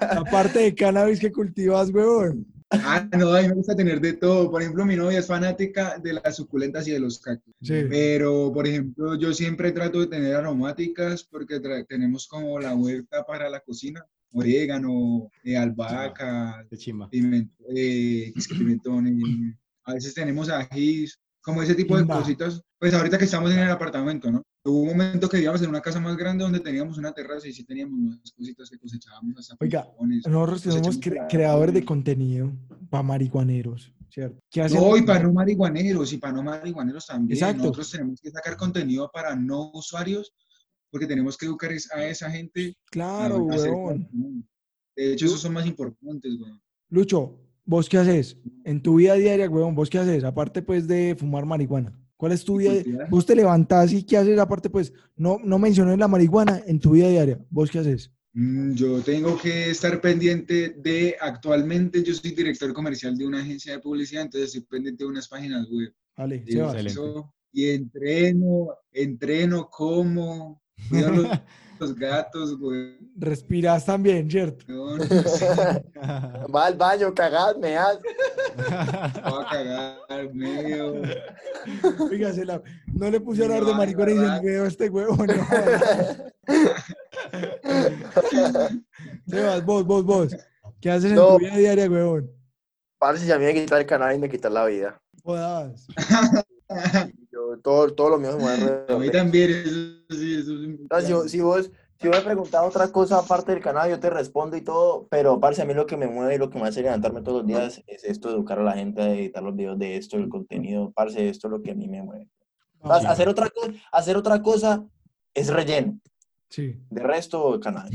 aparte de cannabis que cultivas, weón. Ah, no, a mí me gusta tener de todo. Por ejemplo, mi novia es fanática de las suculentas y de los cactus. Sí. Pero, por ejemplo, yo siempre trato de tener aromáticas porque tenemos como la huerta para la cocina. Orégano, eh, albahaca, Qué chimba. piment- eh, es que pimentón, eh, a veces tenemos ajís, como ese tipo de cositas. Pues ahorita que estamos en el apartamento, ¿no? Hubo un momento que vivíamos en una casa más grande donde teníamos una terraza y sí teníamos más cositas que cosechábamos hasta Oiga. Nosotros Cosechamos cre- creadores de contenido para marihuaneros, ¿cierto? No, y para no marihuaneros, y para no marihuaneros también. Exacto. Nosotros tenemos que sacar contenido para no usuarios, porque tenemos que educar a esa gente. Claro, weón. De hecho, esos son más importantes, weón. Lucho, ¿vos qué haces? En tu vida diaria, weón, ¿vos qué haces? Aparte, pues, de fumar marihuana. ¿Cuál es tu vida? Vos te levantás y ¿qué haces? Aparte, pues, no, no mencioné la marihuana en tu vida diaria. ¿Vos qué haces? Mm, Yo tengo que estar pendiente de, actualmente yo soy director comercial de una agencia de publicidad, entonces estoy pendiente de unas páginas web. Vale, Y eso- y entreno, entreno, como, los, los gatos, güey. Respiras también, ¿cierto? Va al baño, cagad, mead. Va a cagar, medio. Fíjate, la- no le puse a hablar de no, maricones y ¿verdad? el video a este huevo. No. Sebas, vos, vos, vos. ¿Qué haces en No. tu vida diaria, huevón? Parce, si a mí me quitar el canal y me quitar la vida. Jodas. Yo, todo, todo lo mío se mueve A mí también, eso sí, eso sí. No, si, vos- si vos, si vos me preguntás otra cosa aparte del canal, yo te respondo y todo, pero parce, a mí lo que me mueve y lo que me hace levantarme todos los días es esto, educar a la gente, a editar los videos de esto, el contenido, parce, esto es lo que a mí me mueve. Vas, hacer, otra cosa, hacer otra cosa es relleno, Sí. de resto, el canal.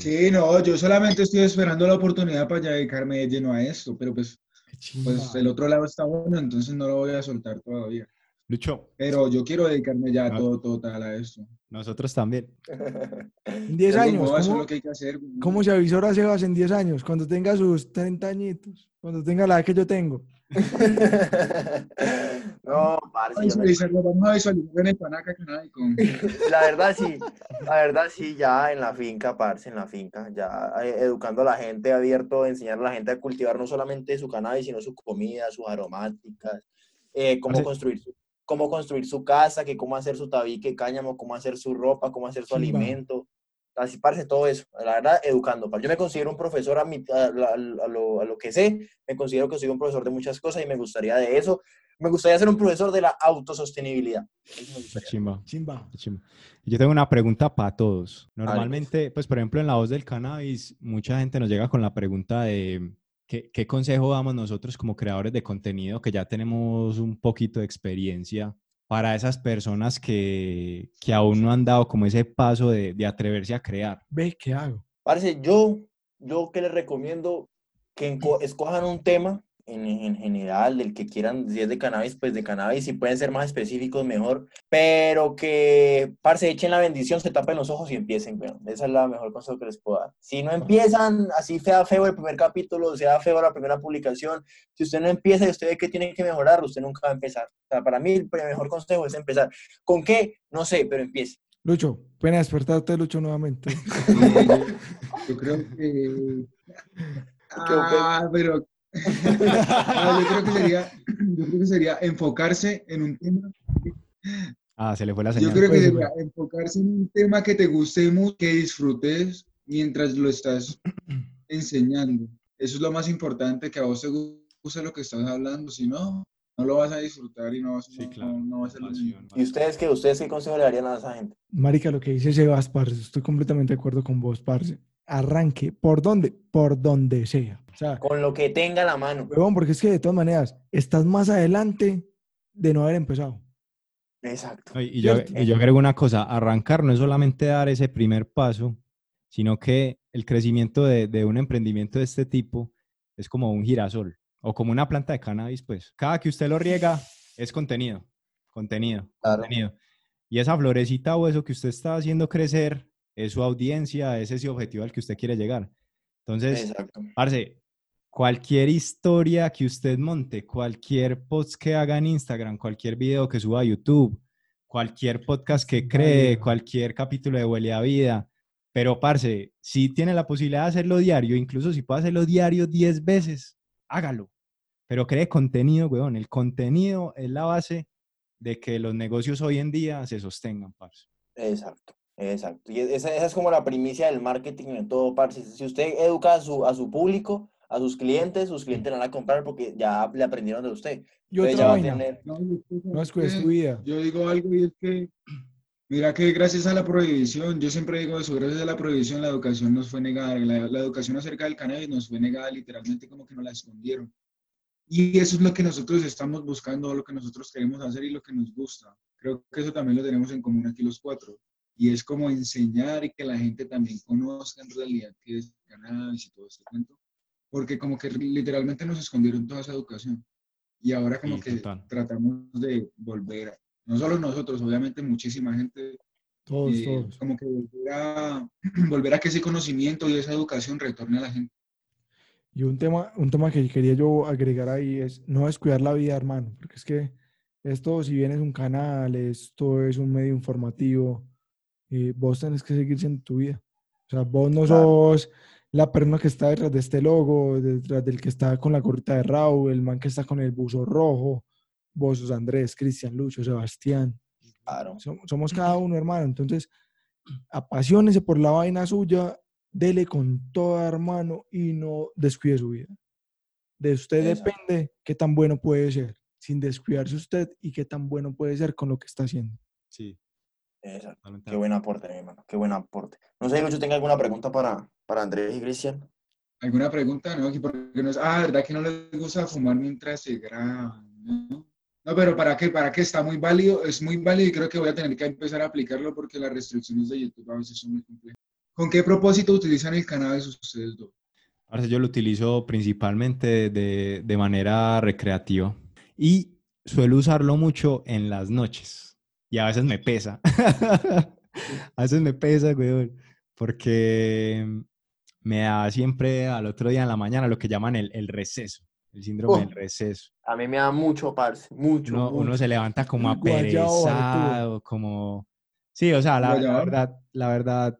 Sí, no, yo solamente estoy esperando la oportunidad para ya dedicarme de lleno a esto, pero pues, pues el otro lado está bueno, entonces no lo voy a soltar todavía. Lucho, Pero yo quiero dedicarme ya Ah. todo total a esto. nosotros también. En 10 Pero años. no, eso es ¿cómo, lo que hay que hacer. güey. cómo se avisora Sebas en 10 años? Cuando tenga sus 30 añitos. Cuando tenga la edad que yo tengo. no, parce, Vamos yo a me- visualizarlo, vamos a visualizar en el Panaca Canal con... la verdad sí, la verdad sí, ya en la finca, parce, en la finca, ya eh, educando a la gente, abierto, enseñar a la gente a cultivar no solamente su cannabis, sino su comida, sus aromáticas, eh, cómo Parce- construir su, cómo construir su casa, que cómo hacer su tabique, cáñamo, cómo hacer su ropa, cómo hacer su alimento, así parce todo eso, la verdad, educando. Yo me considero un profesor a, mi- a, a- a lo, a lo que sé, me considero que soy un profesor de muchas cosas y me gustaría de eso, me gustaría ser un profesor de la autosostenibilidad. Chimba, Chimba. Yo tengo una pregunta para todos. Normalmente, pues por ejemplo, en la voz del cannabis, mucha gente nos llega con la pregunta de ¿qué, qué consejo damos nosotros como creadores de contenido que ya tenemos un poquito de experiencia para esas personas que, que aún no han dado como ese paso de, de atreverse a crear? Ve, ¿qué hago? Parce, yo, yo que les recomiendo que escojan un tema en, en general, del que quieran, si es de cannabis, pues de cannabis, si pueden ser más específicos, mejor, pero que, parce, echen la bendición, se tapen los ojos y empiecen, weón. Esa es la mejor consejo que les puedo dar. Si no empiezan, así sea feo el primer capítulo, sea feo la primera publicación, si usted no empieza y usted ve que tiene que mejorar, usted nunca va a empezar. O sea, para mí el mejor consejo es empezar. ¿Con qué? No sé, pero empiece. Lucho, pena despertarte, Lucho, nuevamente. Yo creo que... Ah, pero... No, yo creo que sería, yo creo que sería enfocarse en un tema Ah, se le fue la Yo señal. creo que Pues, sería enfocarse en un tema que te guste mucho, que disfrutes mientras lo estás enseñando. Eso es lo más importante, que a vos te guste lo que estás hablando. Si no, no lo vas a disfrutar y no vas, Sí, no- claro. no, no va a. Pasión, ¿Y ustedes qué? ¿Ustedes qué consejo le darían a esa gente? Marica, lo que dice Sebas, parce, estoy completamente de acuerdo con vos, parce. Arranque, ¿por dónde? Por donde sea. Sea, Con lo que tenga la mano. huevón, porque es que de todas maneras, estás más adelante de no haber empezado. Exacto. Y yo, y yo agrego una cosa, arrancar no es solamente dar ese primer paso, sino que el crecimiento de, de un emprendimiento de este tipo es como un girasol o como una planta de cannabis, pues. Cada que usted lo riega es contenido, contenido, Claro. contenido. Y esa florecita o eso que usted está haciendo crecer es su audiencia, es ese objetivo al que usted quiere llegar. Entonces, Exacto. Parce, cualquier historia que usted monte, cualquier post que haga en Instagram, cualquier video que suba a YouTube, cualquier podcast que cree, cualquier capítulo de Huele a Vida. Pero, parce, si tiene la posibilidad de hacerlo diario, incluso si puede hacerlo diario 10 veces, hágalo. Pero cree contenido, weón. El contenido es la base de que los negocios hoy en día se sostengan, parce. Exacto, exacto. Y esa, esa es como la primicia del marketing en todo, parce. Si usted educa a su, a su público, a sus clientes, sus clientes van a comprar porque ya le aprendieron de usted. Y Entonces otra ya va a vaina, tener- No, yo es que- vida. Yo digo algo y es que, mira que gracias a la prohibición, yo siempre digo eso, gracias a la prohibición la educación nos fue negada, la, la educación acerca del cannabis nos fue negada literalmente como que nos la escondieron. Y eso es lo que nosotros estamos buscando, lo que nosotros queremos hacer y lo que nos gusta. Creo que eso también lo tenemos en común aquí los cuatro. Y es como enseñar y que la gente también conozca en realidad qué es cannabis y todo este cuento. Porque como que literalmente nos escondieron toda esa educación. Y ahora como Sí, que total. tratamos de volver, a- no solo nosotros, obviamente muchísima gente, Todos, eh, todos. como que volver a, volver a que ese conocimiento y esa educación retorne a la gente. Y un tema, un tema que quería yo agregar ahí es no descuidar la vida, hermano, porque es que esto, si bien es un canal, esto es un medio informativo, eh, vos tenés que seguir siendo tu vida. O sea, vos no Claro. sos la persona que está detrás de este logo, detrás del que está con la gorrita de Raúl, el man que está con el buzo rojo, vos sos Andrés, Cristian, Lucho, Sebastián. Claro. Som- Somos cada uno, hermano. Entonces, apasionese por la vaina suya, dele con toda, hermano, y no descuide su vida. De usted depende qué tan bueno puede ser, sin descuidarse usted y qué tan bueno puede ser con lo que está haciendo. Sí, Exacto. Qué buen aporte, mi hermano. Qué buen aporte. No sé, Lucho, ¿tenga alguna pregunta para, para Andrés y Cristian? ¿Alguna pregunta? No, que porque no es, ah, ¿verdad que no les gusta fumar mientras se graban? No, No, pero ¿para qué? ¿Para qué? Está muy válido, es muy válido y creo que voy a tener que empezar a aplicarlo porque las restricciones de YouTube a veces son muy complejas. ¿Con qué propósito utilizan el cannabis ustedes dos? Ahora yo lo utilizo principalmente de, de manera recreativa y suelo usarlo mucho en las noches y a veces me pesa. a veces me pesa, weón, porque me da siempre al otro día en la mañana lo que llaman el, el receso, el síndrome Oh. del receso. A mí me da mucho, parce. Mucho, Uno, uno mucho. se levanta como aperezado, como... Sí, o sea, la, la verdad, la verdad,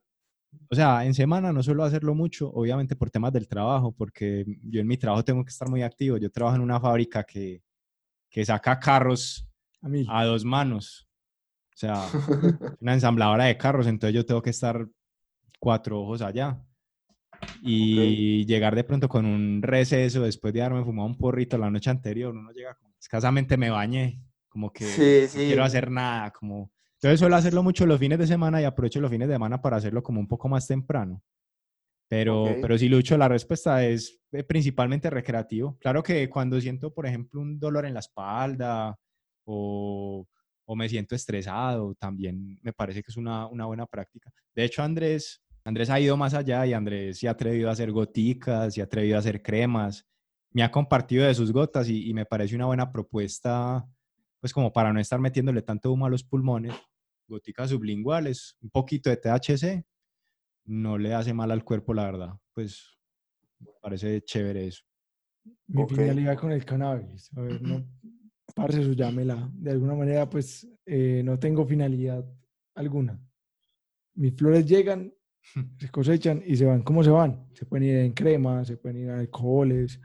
o sea, en semana no suelo hacerlo mucho, obviamente por temas del trabajo, porque yo en mi trabajo tengo que estar muy activo. Yo trabajo en una fábrica que, que saca carros A mí. a dos manos. O sea, una ensambladora de carros, entonces yo tengo que estar cuatro ojos allá. Y llegar de pronto con un receso después de haberme fumado un porrito la noche anterior, uno llega como, escasamente me bañé, como que Sí, no sí. quiero hacer nada, como... Entonces suelo hacerlo mucho los fines de semana y aprovecho los fines de semana para hacerlo como un poco más temprano. Pero, Ok. pero sí, Lucho, la respuesta es eh, principalmente recreativo. Claro que cuando siento, por ejemplo, un dolor en la espalda o, o me siento estresado, también me parece que es una, una buena práctica. De hecho, Andrés, Andrés ha ido más allá y Andrés se ha atrevido a hacer goticas, se ha atrevido a hacer cremas. Me ha compartido de sus gotas y, y me parece una buena propuesta, pues como para no estar metiéndole tanto humo a los pulmones. Goticas sublinguales, un poquito de THC, no le hace mal al cuerpo, la verdad. Pues me parece chévere eso. Mi Ok. finalidad con el cannabis. A ver, no. Parce, eso llámela. De alguna manera, pues, eh, no tengo finalidad alguna. Mis flores llegan, se cosechan y se van. ¿Cómo se van? Se pueden ir en crema, se pueden ir en alcoholes,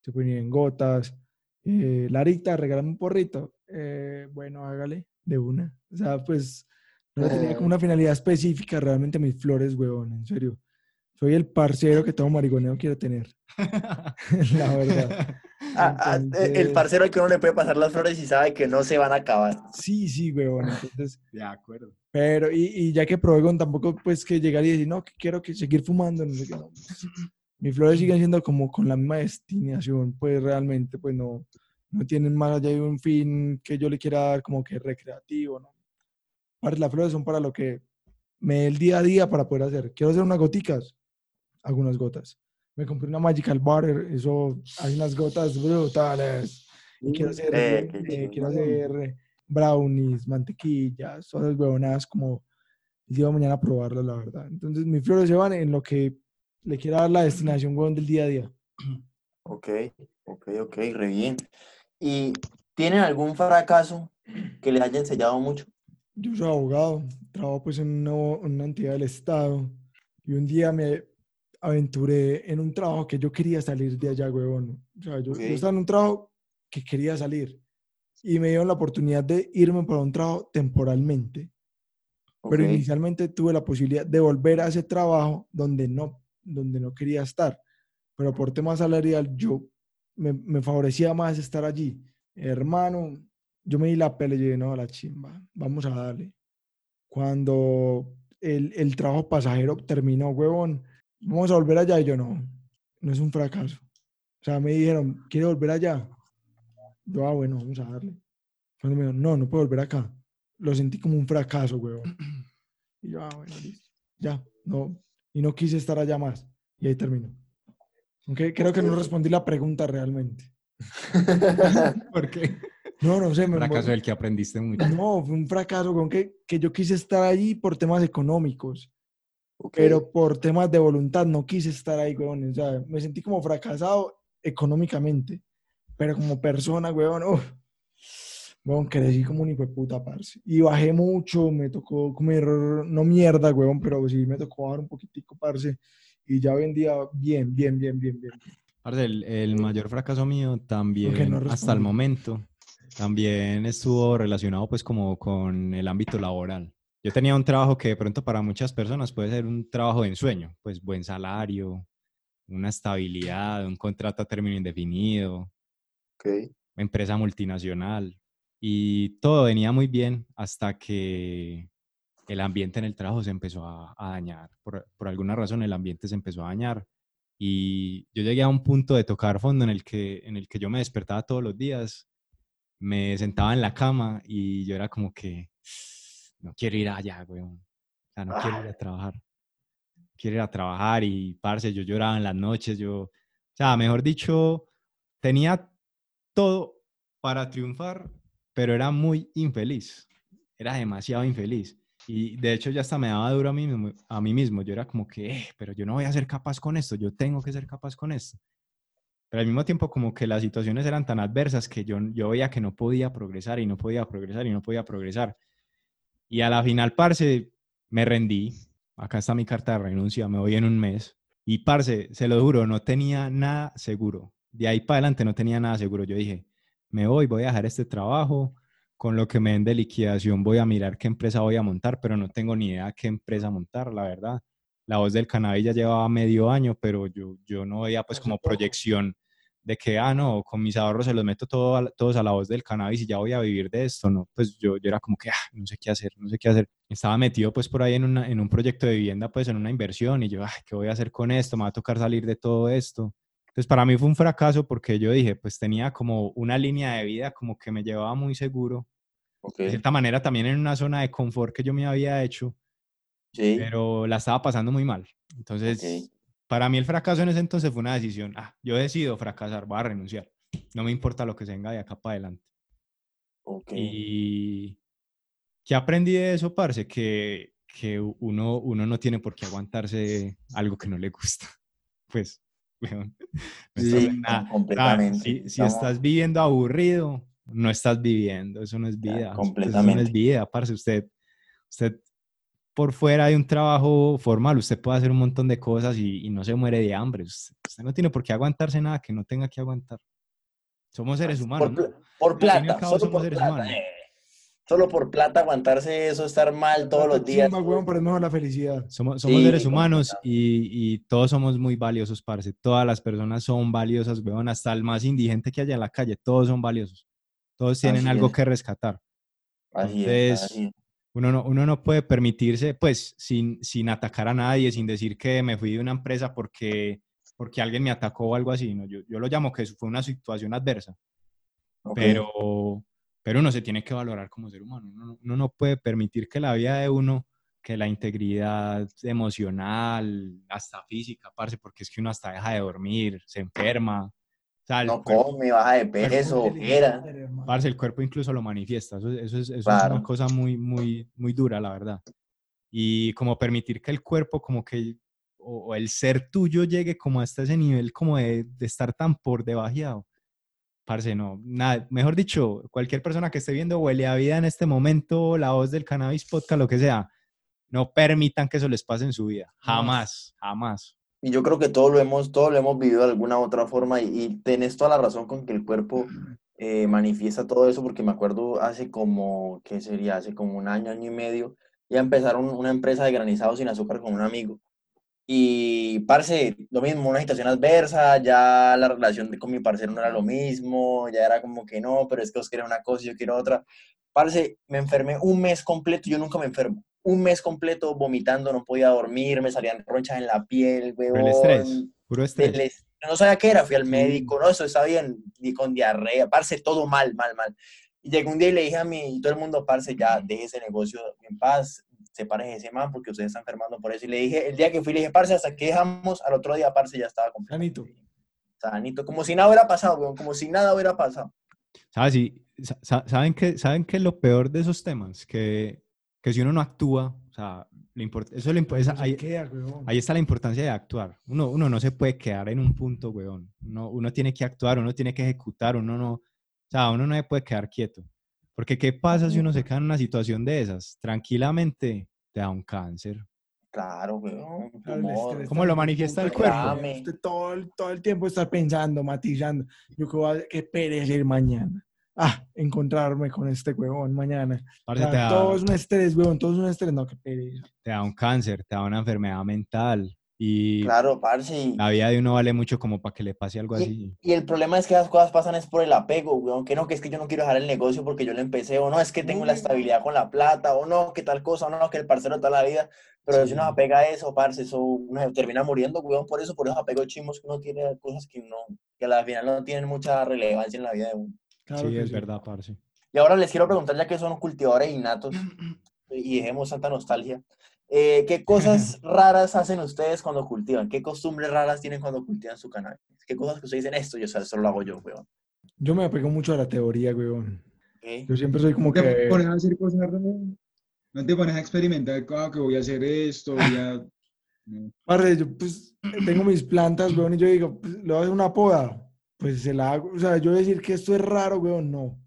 se pueden ir en gotas. Eh, Larita, regálame un porrito. Eh, bueno, hágale de una. O sea, pues, no tenía como una finalidad específica realmente mis flores, huevón, en serio. Soy el parcero que todo marigoneo quiere tener. La verdad. Ah, ah, eh, el parcero al que uno le puede pasar las flores y sabe que no se van a acabar. Sí, sí, huevón. Entonces, De acuerdo. Pero, y, y ya que con tampoco, pues, que llegar y decir, no, que quiero que seguir fumando, no sé qué, no. pues, Mis flores siguen siendo como con la misma destinación, pues, realmente, pues, no, no tienen más allá de un fin que yo le quiera dar como que recreativo, ¿no? Las flores son para lo que me el día a día para poder hacer. Quiero hacer unas goticas, algunas gotas. Me compré una Magical Butter, eso, hay unas gotas brutales. Y quiero hacer, Eh, eh, quiero hacer brownies, mantequillas, todas esas huevonadas como el día de mañana a probarlas, la verdad. Entonces, mis flores se van en lo que le quiera dar la destinación, huevón, del día a día. Ok, ok, ok, re bien. ¿Y tienen algún fracaso que les haya enseñado mucho? Yo soy abogado, trabajo pues en una, una entidad del Estado y un día me aventuré en un trabajo que yo quería salir de allá, huevón. O sea, yo, yo Ok. estaba en un trabajo que quería salir y me dieron la oportunidad de irme para un trabajo temporalmente. Pero inicialmente tuve la posibilidad de volver a ese trabajo donde no, donde no quería estar. Pero por tema salarial yo me, me favorecía más estar allí. Hermano, yo me di la pelea y dije, no, la chimba, vamos a darle. Cuando el, el trabajo pasajero terminó, huevón, vamos a volver allá. Y yo, no, no es un fracaso. O sea, me dijeron, ¿quiere volver allá? Yo, ah, bueno, vamos a darle. Cuando me dijeron, no, no puedo volver acá. Lo sentí como un fracaso, huevón. Y yo, ah, bueno, listo. Ya, no. Y no quise estar allá más. Y ahí terminó. Aunque creo que no respondí la pregunta realmente. ¿Por qué? No, no sé. Me, Fracaso del que aprendiste mucho. no, fue un fracaso con que, que yo quise estar allí por temas económicos, ok, pero por temas de voluntad no quise estar ahí, weón. O sea, me sentí como fracasado económicamente, pero como persona, weón, uf, weón, crecí como un hijo de puta, parce. Y bajé mucho, me tocó comer, no mierda, weón, pero sí me tocó bajar un poquitico, parce. y ya vendía bien, bien, bien, bien, bien. Parce, el, el mayor fracaso mío también, no hasta el momento, también estuvo relacionado pues como con el ámbito laboral. Yo tenía un trabajo que de pronto para muchas personas puede ser un trabajo de ensueño, pues buen salario, una estabilidad, un contrato a término indefinido, Ok. empresa multinacional y todo venía muy bien hasta que el ambiente en el trabajo se empezó a, a dañar. Por, por alguna razón el ambiente se empezó a dañar y yo llegué a un punto de tocar fondo en el que, en el que yo me despertaba todos los días, me sentaba en la cama y yo era como que no quiero ir allá, weón. O sea, no quiero ir a trabajar. Quiero ir a trabajar y, parce, yo lloraba en las noches, yo, o sea, mejor dicho, tenía todo para triunfar, pero era muy infeliz. Era demasiado infeliz. Y de hecho ya hasta me daba duro a mí mismo. A mí mismo. Yo era como que, "Eh, pero yo no voy a ser capaz con esto, yo tengo que ser capaz con esto. Pero al mismo tiempo como que las situaciones eran tan adversas que yo, yo veía que no podía progresar y no podía progresar y no podía progresar. Y a la final, parce, me rendí. Acá está mi carta de renuncia, me voy en un mes. Y parce, se lo juro, no tenía nada seguro. De ahí para adelante no tenía nada seguro. Yo dije, me voy, voy a dejar este trabajo, con lo que me den de liquidación voy a mirar qué empresa voy a montar, pero no tengo ni idea qué empresa montar, la verdad. La voz del cannabis ya llevaba medio año, pero yo, yo no veía pues como proyección de que, ah, no, con mis ahorros se los meto todo a todos a la voz del cannabis y ya voy a vivir de esto, ¿no? Pues yo, yo era como que, ah, no sé qué hacer, no sé qué hacer. Estaba metido pues por ahí en, una- en un proyecto de vivienda, pues en una inversión y yo, ah, ¿qué voy a hacer con esto? Me va a tocar salir de todo esto. Entonces para mí fue un fracaso porque yo dije, pues tenía como una línea de vida como que me llevaba muy seguro. Ok. De cierta manera también en una zona de confort que yo me había hecho, Sí. pero la estaba pasando muy mal. Entonces, para mí el fracaso en ese entonces fue una decisión. Ah, yo decido fracasar, voy a renunciar. No me importa lo que se venga de acá para adelante. Ok. Y ¿qué aprendí de eso, parce? Que, que uno, uno no tiene por qué aguantarse algo que no le gusta. Pues, weón, no Sí, completamente. si, estás viviendo aburrido, no estás viviendo. Eso no es vida. Eso no es completamente. vida, parce. Usted, usted por fuera de un trabajo formal, usted puede hacer un montón de cosas y, y no se muere de hambre. Usted, usted no tiene por qué aguantarse nada que no tenga que aguantar. Somos seres humanos. Por, ¿no? por plata, solo somos por seres plata. humanos. eh. Solo por plata aguantarse eso, estar mal todos los días. Chimba, weón, pero es mejor la felicidad. Somos, somos Sí, seres humanos y, y todos somos muy valiosos, parce. Todas las personas son valiosas, weón. Hasta el más indigente que haya en la calle, todos son valiosos. Todos tienen Así algo es. que rescatar. Así es, Entonces, así es. Uno no, uno no puede permitirse, pues, sin, sin atacar a nadie, sin decir que me fui de una empresa porque, porque alguien me atacó o algo así. ¿no? Yo, yo lo llamo que eso fue una situación adversa, Ok. pero, pero uno se tiene que valorar como ser humano. Uno, no- uno no puede permitir que la vida de uno, que la integridad emocional, hasta física, parce, porque es que uno hasta deja de dormir, se enferma. O sea, no cuerpo- come, baja de peso, ojera. Parce, el cuerpo incluso lo manifiesta. Eso, eso es, eso es Claro. una cosa muy, muy, muy dura, la verdad. Y como permitir que el cuerpo, como que, o, o el ser tuyo llegue como hasta ese nivel, como de, de estar tan por debajeado. Parce, no, nada, mejor dicho, cualquier persona que esté viendo Huele a Vida en este momento, la voz del cannabis podcast, lo que sea, no permitan que eso les pase en su vida. Jamás, jamás. Y yo creo que todo lo hemos, todo lo hemos vivido de alguna u otra forma y, y tenés toda la razón con que el cuerpo eh, manifiesta todo eso porque me acuerdo hace como, ¿qué sería? Hace como un año, año y medio, ya empezaron una empresa de granizados sin azúcar con un amigo. Y, parce, lo mismo, una situación adversa, ya la relación con mi parcero no era lo mismo, ya era como que no, pero es que vos querés una cosa y yo quiero otra. Parce, me enfermé un mes completo, yo nunca me enfermo. Un mes completo vomitando, no podía dormir, me salían ronchas en la piel, huevón. el estrés, puro estrés. est- no sabía qué era, fui al médico, no, eso está bien, y con diarrea, parce, todo mal, mal, mal. Y llegué un día y le dije a mí, y todo el mundo, parce, ya, deje ese negocio en paz, sepárese ese man porque usted está enfermando por eso. Y le dije, el día que fui, le dije, parce, hasta que dejamos, al otro día, parce, ya estaba completamente Sanito. sanito, como si nada hubiera pasado, weón, como si nada hubiera pasado. ¿Sabes? Y sa- sa- ¿saben, qué, ¿Saben qué es lo peor de esos temas? Que, que si uno no actúa, o sea, lo import- eso lo impo- esa- No se ahí, ahí está la importancia de actuar. Uno, uno no se puede quedar en un punto, weón. Uno, uno tiene que actuar, uno tiene que ejecutar, uno no, o sea, uno no se puede quedar quieto. Porque ¿qué pasa si uno se queda en una situación de esas? Tranquilamente te da un cáncer. Claro, weón. Humor. estrés ¿Cómo lo manifiesta el cuerpo? Usted todo, el- todo el tiempo está pensando, matizando. Yo que voy a que perecer mañana. Ah, encontrarme con este huevón mañana. Parce, Ah, te, da, todo es un estrés, huevón, todo es un estrés. No, que pereza. te da un cáncer, te da una enfermedad mental. Y Claro, parce. la vida de uno vale mucho como para que le pase algo Y- así. Y el problema es que esas cosas pasan es por el apego, weón. Que no, que es que yo no quiero dejar el negocio porque yo lo empecé, o no, es que tengo la Uy. estabilidad con la plata, o no, que tal cosa, o no, que el parcero toda la vida. Pero si uno apega a eso, parce, eso uno se termina muriendo, weón, por eso, por esos apegos chimos que uno tiene cosas que no, que a la final no tienen mucha relevancia en la vida de uno. Claro sí, es verdad, parce. Y ahora les quiero preguntar, ya que son cultivadores innatos y dejemos tanta nostalgia, eh, ¿qué cosas raras hacen ustedes cuando cultivan? ¿Qué costumbres raras tienen cuando cultivan su cannabis? ¿Qué cosas que ustedes dicen, esto, yo, o sea, esto lo hago yo, weón? Yo me apego mucho a la teoría, huevón. ¿Ok? Yo siempre soy como ¿No te que... pones a hacer cosas raras? ¿No te pones a experimentar, ah, que voy a hacer esto, voy a... No. Parce, yo pues tengo mis plantas, weón, y yo digo, pues, le voy a hacer una poda. Pues se la hago. O sea, yo decir que esto es raro, weón, no.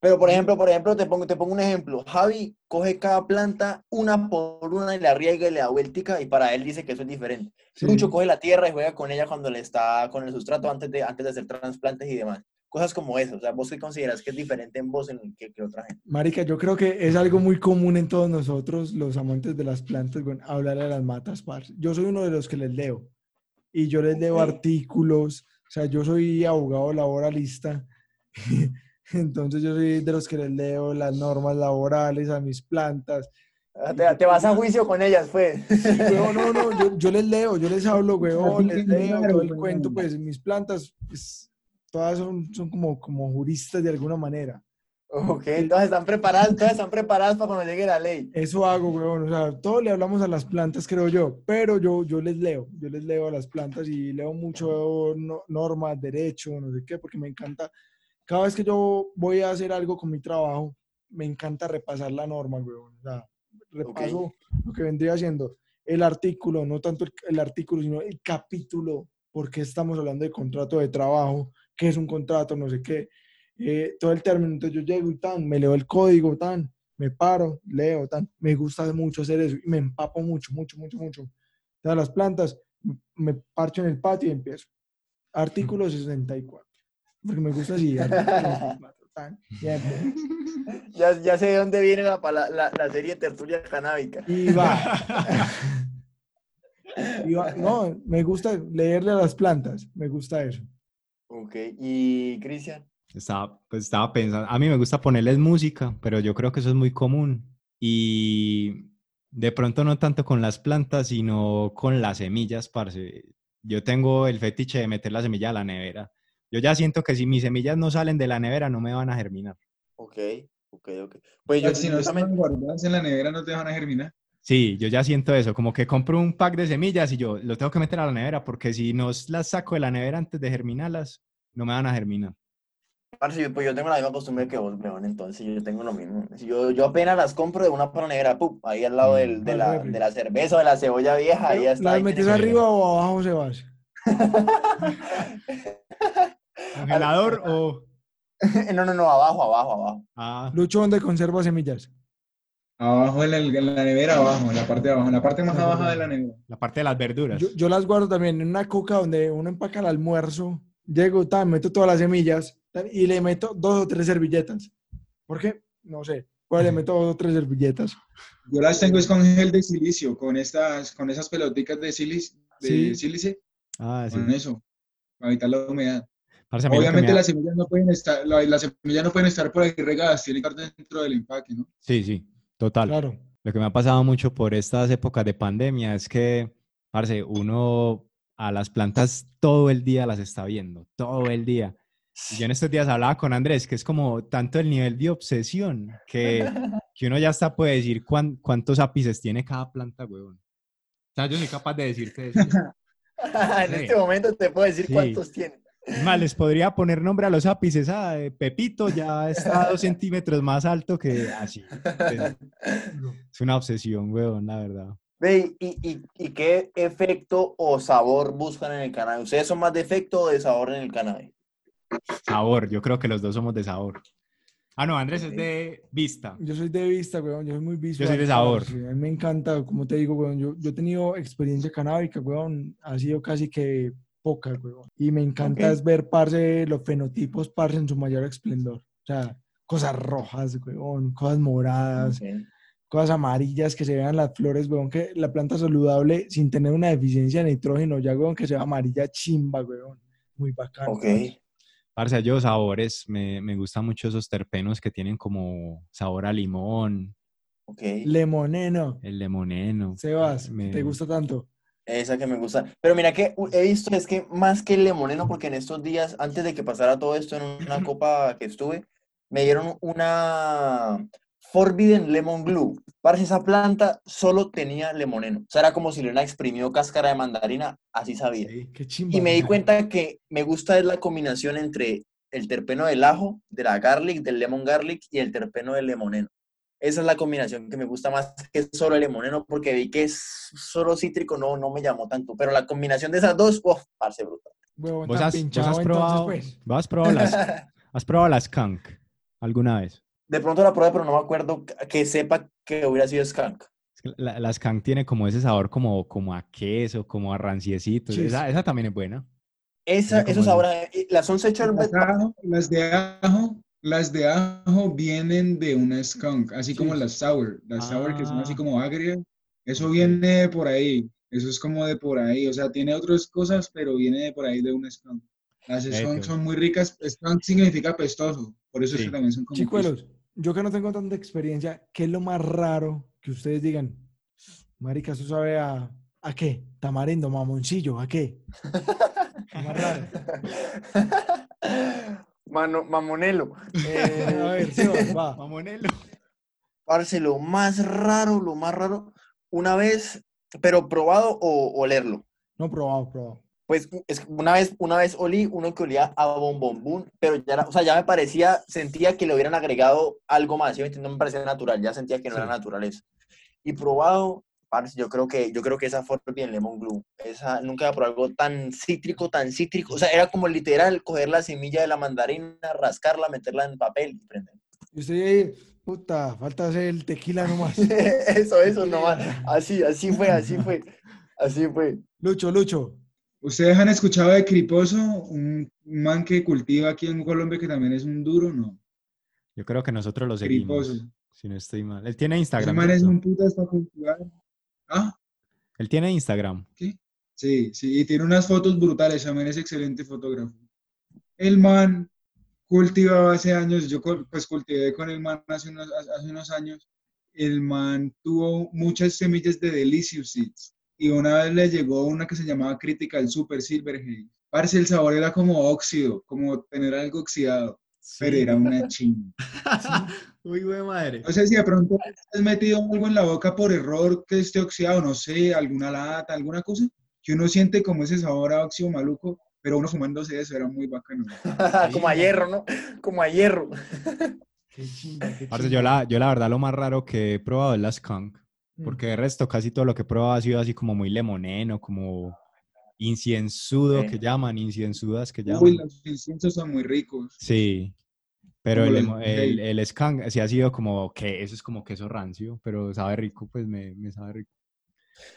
Pero, por ejemplo, por ejemplo, te pongo, te pongo un ejemplo. Javi coge cada planta una por una y la riega y le da vueltica y para él dice que eso es diferente. Sí. Lucho coge la tierra y juega con ella cuando le está con el sustrato antes de, antes de hacer trasplantes y demás. Cosas como eso. O sea, ¿vos qué consideras que es diferente en vos en que, que otra gente? Marica, yo creo que es algo muy común en todos nosotros, los amantes de las plantas, weón, hablar a las matas, parce. Yo soy uno de los que les leo. Y yo les leo Ok. artículos. O sea, yo soy abogado laboralista. Entonces yo soy de los que les leo las normas laborales a mis plantas. Ah, Te, te vas a juicio con ellas, pues. Weón, no, no, yo, yo les leo, yo les hablo, weón, les leo todo el cuento, pues mis plantas, pues, todas son, son como, como juristas de alguna manera. Ok, entonces están preparadas, todas están preparadas para cuando llegue la ley. Eso hago, weón, o sea, todo le hablamos a las plantas, creo yo, pero yo, yo les leo, yo les leo a las plantas y leo mucho no- normas, derecho, no sé qué, porque me encanta, cada vez que yo voy a hacer algo con mi trabajo, me encanta repasar la norma, weón, o sea, repaso lo que vendría haciendo el artículo, no tanto el, el artículo, sino el capítulo, porque estamos hablando de contrato de trabajo, qué es un contrato, no sé qué, eh, todo el término. Entonces yo llego y tan, me leo el código, tan, me paro, leo, tan. Me gusta mucho hacer eso y me empapo mucho, mucho, mucho, mucho. Todas las plantas, me parcho en el patio y empiezo. Artículo 64. Porque me gusta así. artículo 64, tan, ya empiezo. Ya, ya sé de dónde viene la, la, la serie Tertulia Canábica. Y va. Y va. No, me gusta leerle a las plantas. Me gusta eso. Ok, y Cristian. Estaba, pues estaba pensando, a mí me gusta ponerles música, pero yo creo que eso es muy común. Y de pronto no tanto con las plantas, sino con las semillas, parce. Yo tengo el fetiche de meter la semilla a la nevera. Yo ya siento que si mis semillas no salen de la nevera, no me van a germinar. Ok, ok, ok. Pues yo, si no están guardadas en la nevera, no te van a germinar. Sí, yo ya siento eso, como que compro un pack de semillas y yo lo tengo que meter a la nevera, porque si no las saco de la nevera antes de germinarlas, no me van a germinar. parce, pues yo tengo la misma costumbre que vos, weón, entonces yo tengo lo mismo. Si Yo, yo apenas las compro de una para nevera, ¡pum! ahí al lado del- de, la, de la cerveza o de la cebolla vieja, ahí ya está. ¿Las metes arriba o abajo, Sebas? ¿Congelador o...? no, no, no, abajo, abajo, abajo. Ah, Lucho, ¿dónde conserva semillas? Abajo en la, en la nevera, abajo, en la parte de abajo, en la parte más abajo de la nevera. la parte de las verduras. Yo, yo las guardo también en una coca donde uno empaca el almuerzo. Llego, tan, meto todas las semillas tan, y le meto dos o tres servilletas. ¿Por qué? No sé. Pues le meto dos o tres servilletas. Yo las tengo es con gel de silicio, con estas, con esas peloticas de, silic- de Sí. sílice, Ah, sí. con eso, para evitar la humedad. Parce, Obviamente da- las semillas no pueden estar, la- las semillas no pueden estar por ahí regadas, tienen que estar dentro del empaque, ¿no? Sí, sí, total. Claro. Lo que me ha pasado mucho por estas épocas de pandemia es que, parce, uno a las plantas todo el día las está viendo, todo el día. Y yo en estos días hablaba con Andrés, que es como tanto el nivel de obsesión que, que uno ya hasta puede decir cuán- cuántos ápices tiene cada planta, huevón. O sea, yo soy capaz de decirte eso. en Sí. este momento te puedo decir Sí. cuántos tiene. Más, les podría poner nombre a los ápices. Ah, eh, Pepito ya está a dos centímetros más alto que así. Es, es una obsesión, huevón, la verdad. Ve, ¿y, y, y qué efecto o sabor buscan en el cannabis? ¿Ustedes son más de efecto o de sabor en el cannabis? Sabor, yo creo que los dos somos de sabor. Ah, no, Andrés es de vista. Yo soy de vista, weón. Yo soy muy visual. Yo soy de sabor. A mí me encanta, como te digo, weón. Yo, yo he tenido experiencia canábica, weón. Ha sido casi que poca, weón. Y me encanta es ver, parce, los fenotipos, parce, en su mayor esplendor. O sea, cosas rojas, weón. Cosas moradas, cosas amarillas, que se vean las flores, weón. Que la planta saludable, sin tener una deficiencia de nitrógeno, ya, weón, que sea amarilla chimba, weón. Muy bacano. Ok. parce. Parce, yo sabores, me, me gustan mucho esos terpenos que tienen como sabor a limón, Ok. Lemoneno. el limoneno. Sebas, Me- ¿te gusta tanto? Esa que me gusta. Pero mira que he visto, es que más que el lemoneno, porque en estos días, antes de que pasara todo esto en una copa que estuve, me dieron una Forbidden Lemon Glue. Parece esa planta solo tenía lemoneno. O sea, era como si le hubieran exprimido cáscara de mandarina, así sabía. Qué chimba. Y me di cuenta que me gusta es la combinación entre el terpeno del ajo, de la garlic, del lemon garlic y el terpeno del lemoneno. Esa es la combinación que me gusta más que solo el lemoneno, porque vi que es solo cítrico, no, no me llamó tanto. Pero la combinación de esas dos, uff, parce brutal. ¿Vos has, vos pinchado, has entonces, probado, pues. vos has probado las, has probado las skunk alguna vez? De pronto la probé, pero no me acuerdo que- sepa que hubiera sido skunk. La, la skunk tiene como ese sabor como, como a queso, como a ranciecito. Sí, esa, sí. esa también es buena. Esa, esos ahora, las 11 sherbet, Las, las de ajo, las de ajo vienen de una skunk, así como las sour, las sour que son así Ah. como agrias, eso viene de por ahí, eso es como de por ahí, o sea, tiene otras cosas, pero viene de por ahí de una skunk. Las skunk son muy ricas, skunk significa pestoso, por eso es que también son como Chicuelos, yo que no tengo tanta experiencia, ¿qué es lo más raro que ustedes digan? Marica, ¿eso sabe a, a qué? Tamarindo, mamoncillo, ¿a qué? Lo más raro. Mano, mamonelo. Eh, A ver, Sebas, va. Mamonelo. Parce, lo más raro, lo más raro, una vez, pero probado o olerlo. No, probado, probado. Pues es una vez, una vez olí uno que olía a bombombún, pero ya, era- o sea, ya me parecía, sentía que le hubieran agregado algo más, ¿sí? No me parecía natural, ya sentía que no Sí. era natural eso. Y probado, parce, yo creo que, yo creo que esa fue bien Lemon Glue. Esa, nunca había probado algo tan cítrico, tan cítrico. O sea, era como literal coger la semilla de la mandarina, rascarla, meterla en papel y prender. Y usted ahí, puta, falta hacer el tequila nomás. eso, eso, nomás. Así, así fue, así fue. Así fue. Lucho, Lucho. ¿Ustedes han escuchado de Criposo, un man que cultiva aquí en Colombia que también es un duro? No. Yo creo que nosotros lo seguimos. Criposo. Si no estoy mal. Él tiene Ese Instagram. man es un putas para cultivar. Ah, Él tiene Instagram. sí, sí, y tiene unas fotos brutales, también es excelente fotógrafo. El man cultivaba hace años, yo pues cultivé con el man hace unos, hace unos años, el man tuvo muchas semillas de Delicious Seeds y una vez le llegó una que se llamaba Critical Super Silver Haze. Parce, el sabor era como óxido, como tener algo oxidado, pero era una chingada. Uy, güey, madre. No sé si de pronto has metido algo en la boca por error que esté oxidado, no sé, alguna lata, alguna cosa, que uno siente como ese sabor a óxido maluco, pero uno fumándose eso era muy bacano. Como a hierro, ¿no? Como a hierro. Qué chimba, qué Parce, chimba. yo la, yo la verdad lo más raro que he probado es la skunk. Mm. Porque de resto casi todo lo que he probado ha sido así como muy lemoneno, como inciensudo Sí. que llaman, inciensudas que llaman. Uy, los inciensos son muy ricos. Sí. Pero el, el, el skunk sí ha sido como que eso es como queso rancio, pero sabe rico, pues me, me sabe rico.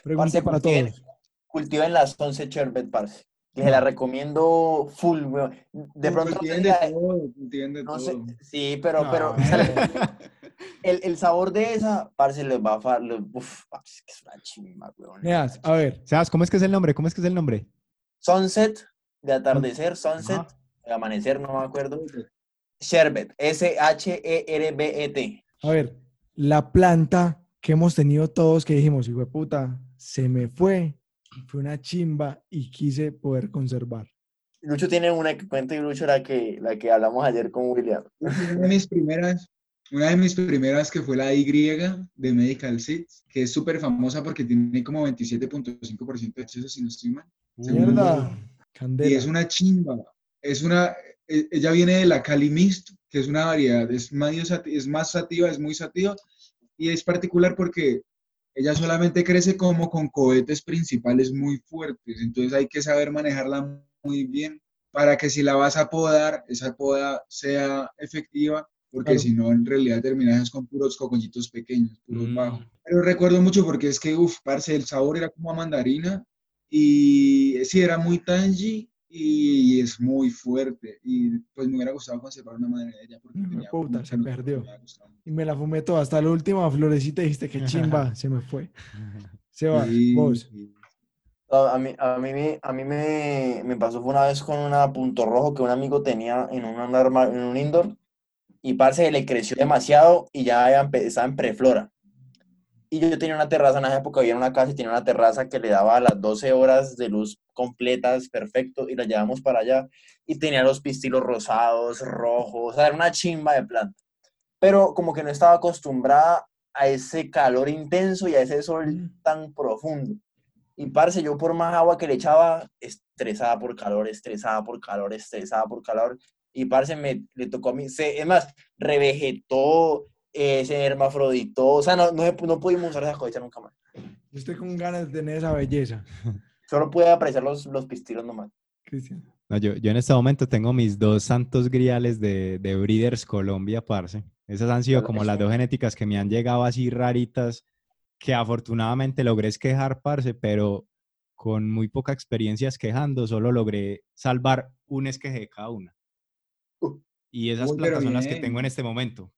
Pregunta Parce, para cultiven, todos. cultiven las 11 Sherbet, parce. Que se la recomiendo full, weón. De No, pronto no cultiven de todo, cultiven de no sé, todo. sí, pero, No, pero o sea, el, el sabor de esa, parce, les va a far, les- uf, parce, es que es una chimba, weón. Neas, a ver, Sebas, ¿cómo es que es el nombre? ¿Cómo es que es el nombre? Sunset, de atardecer, sunset, Ajá. de amanecer, no me acuerdo. Sherbet, E S-H-E-R-B-E-T. a ver, la planta que hemos tenido todos que dijimos, hijo de puta, se me fue, fue una chimba y quise poder conservar. Lucho tiene una que cuenta y Lucho la que, la que hablamos ayer con William. Una de mis primeras, una de mis primeras que fue la Y de Medical Seeds, que es súper famosa porque tiene como 27.5% de acceso, si no estoy mal. Mierda, Y candela. es una chimba. Es una, e- ella viene de la Cali Mist, que es una variedad, es, medio sati- es más sativa, es muy sativa, y es particular porque ella solamente crece como con cohetes principales muy fuertes, entonces hay que saber manejarla muy bien para que si la vas a podar, esa poda sea efectiva porque Claro. si no, en realidad terminas con puros cogollitos pequeños, puros Mm. bajos. Pero recuerdo mucho porque es que, uff, parce, el sabor era como a mandarina y sí, era muy tangy y es muy fuerte. Y pues me hubiera gustado conservar una madre de ella porque tenía puta, se perdió. me. Y me la fumé toda, hasta la última florecita y dijiste que chimba, se me fue. Se va, Sí, vos. sí. A mí, a mí, me, a mí me, me pasó fue una vez con una punto rojo que un amigo tenía en un, en un indoor y parce le creció demasiado y ya había estaba en preflora. Y yo tenía una terraza en esa época, en una casa y tenía una terraza que le daba las 12 horas de luz completas, perfecto, y la llevamos para allá. Y tenía los pistilos rosados, rojos, o sea, era una chimba de planta. Pero como que no estaba acostumbrada a ese calor intenso y a ese sol tan profundo. Y parce, yo por más agua que le echaba, estresada por calor, estresada por calor, estresada por calor. Y parce, me le tocó a mí, se, es más, revegetó, eh, se hermafroditó, o sea, no, no, no pudimos usar esa cosecha nunca más. Yo estoy con ganas de tener esa belleza, Solo pude apreciar los, los pistilos nomás. Cristian. No, yo, yo en este momento tengo mis dos santos griales de, de Breeders Colombia, parce. Esas han sido ¿Cuáles como las dos genéticas que me han llegado así raritas, que afortunadamente logré esquejar, parce, pero con muy poca experiencia esquejando, solo logré salvar un esqueje de cada una. Y esas Uy, plantas son las que tengo en este momento.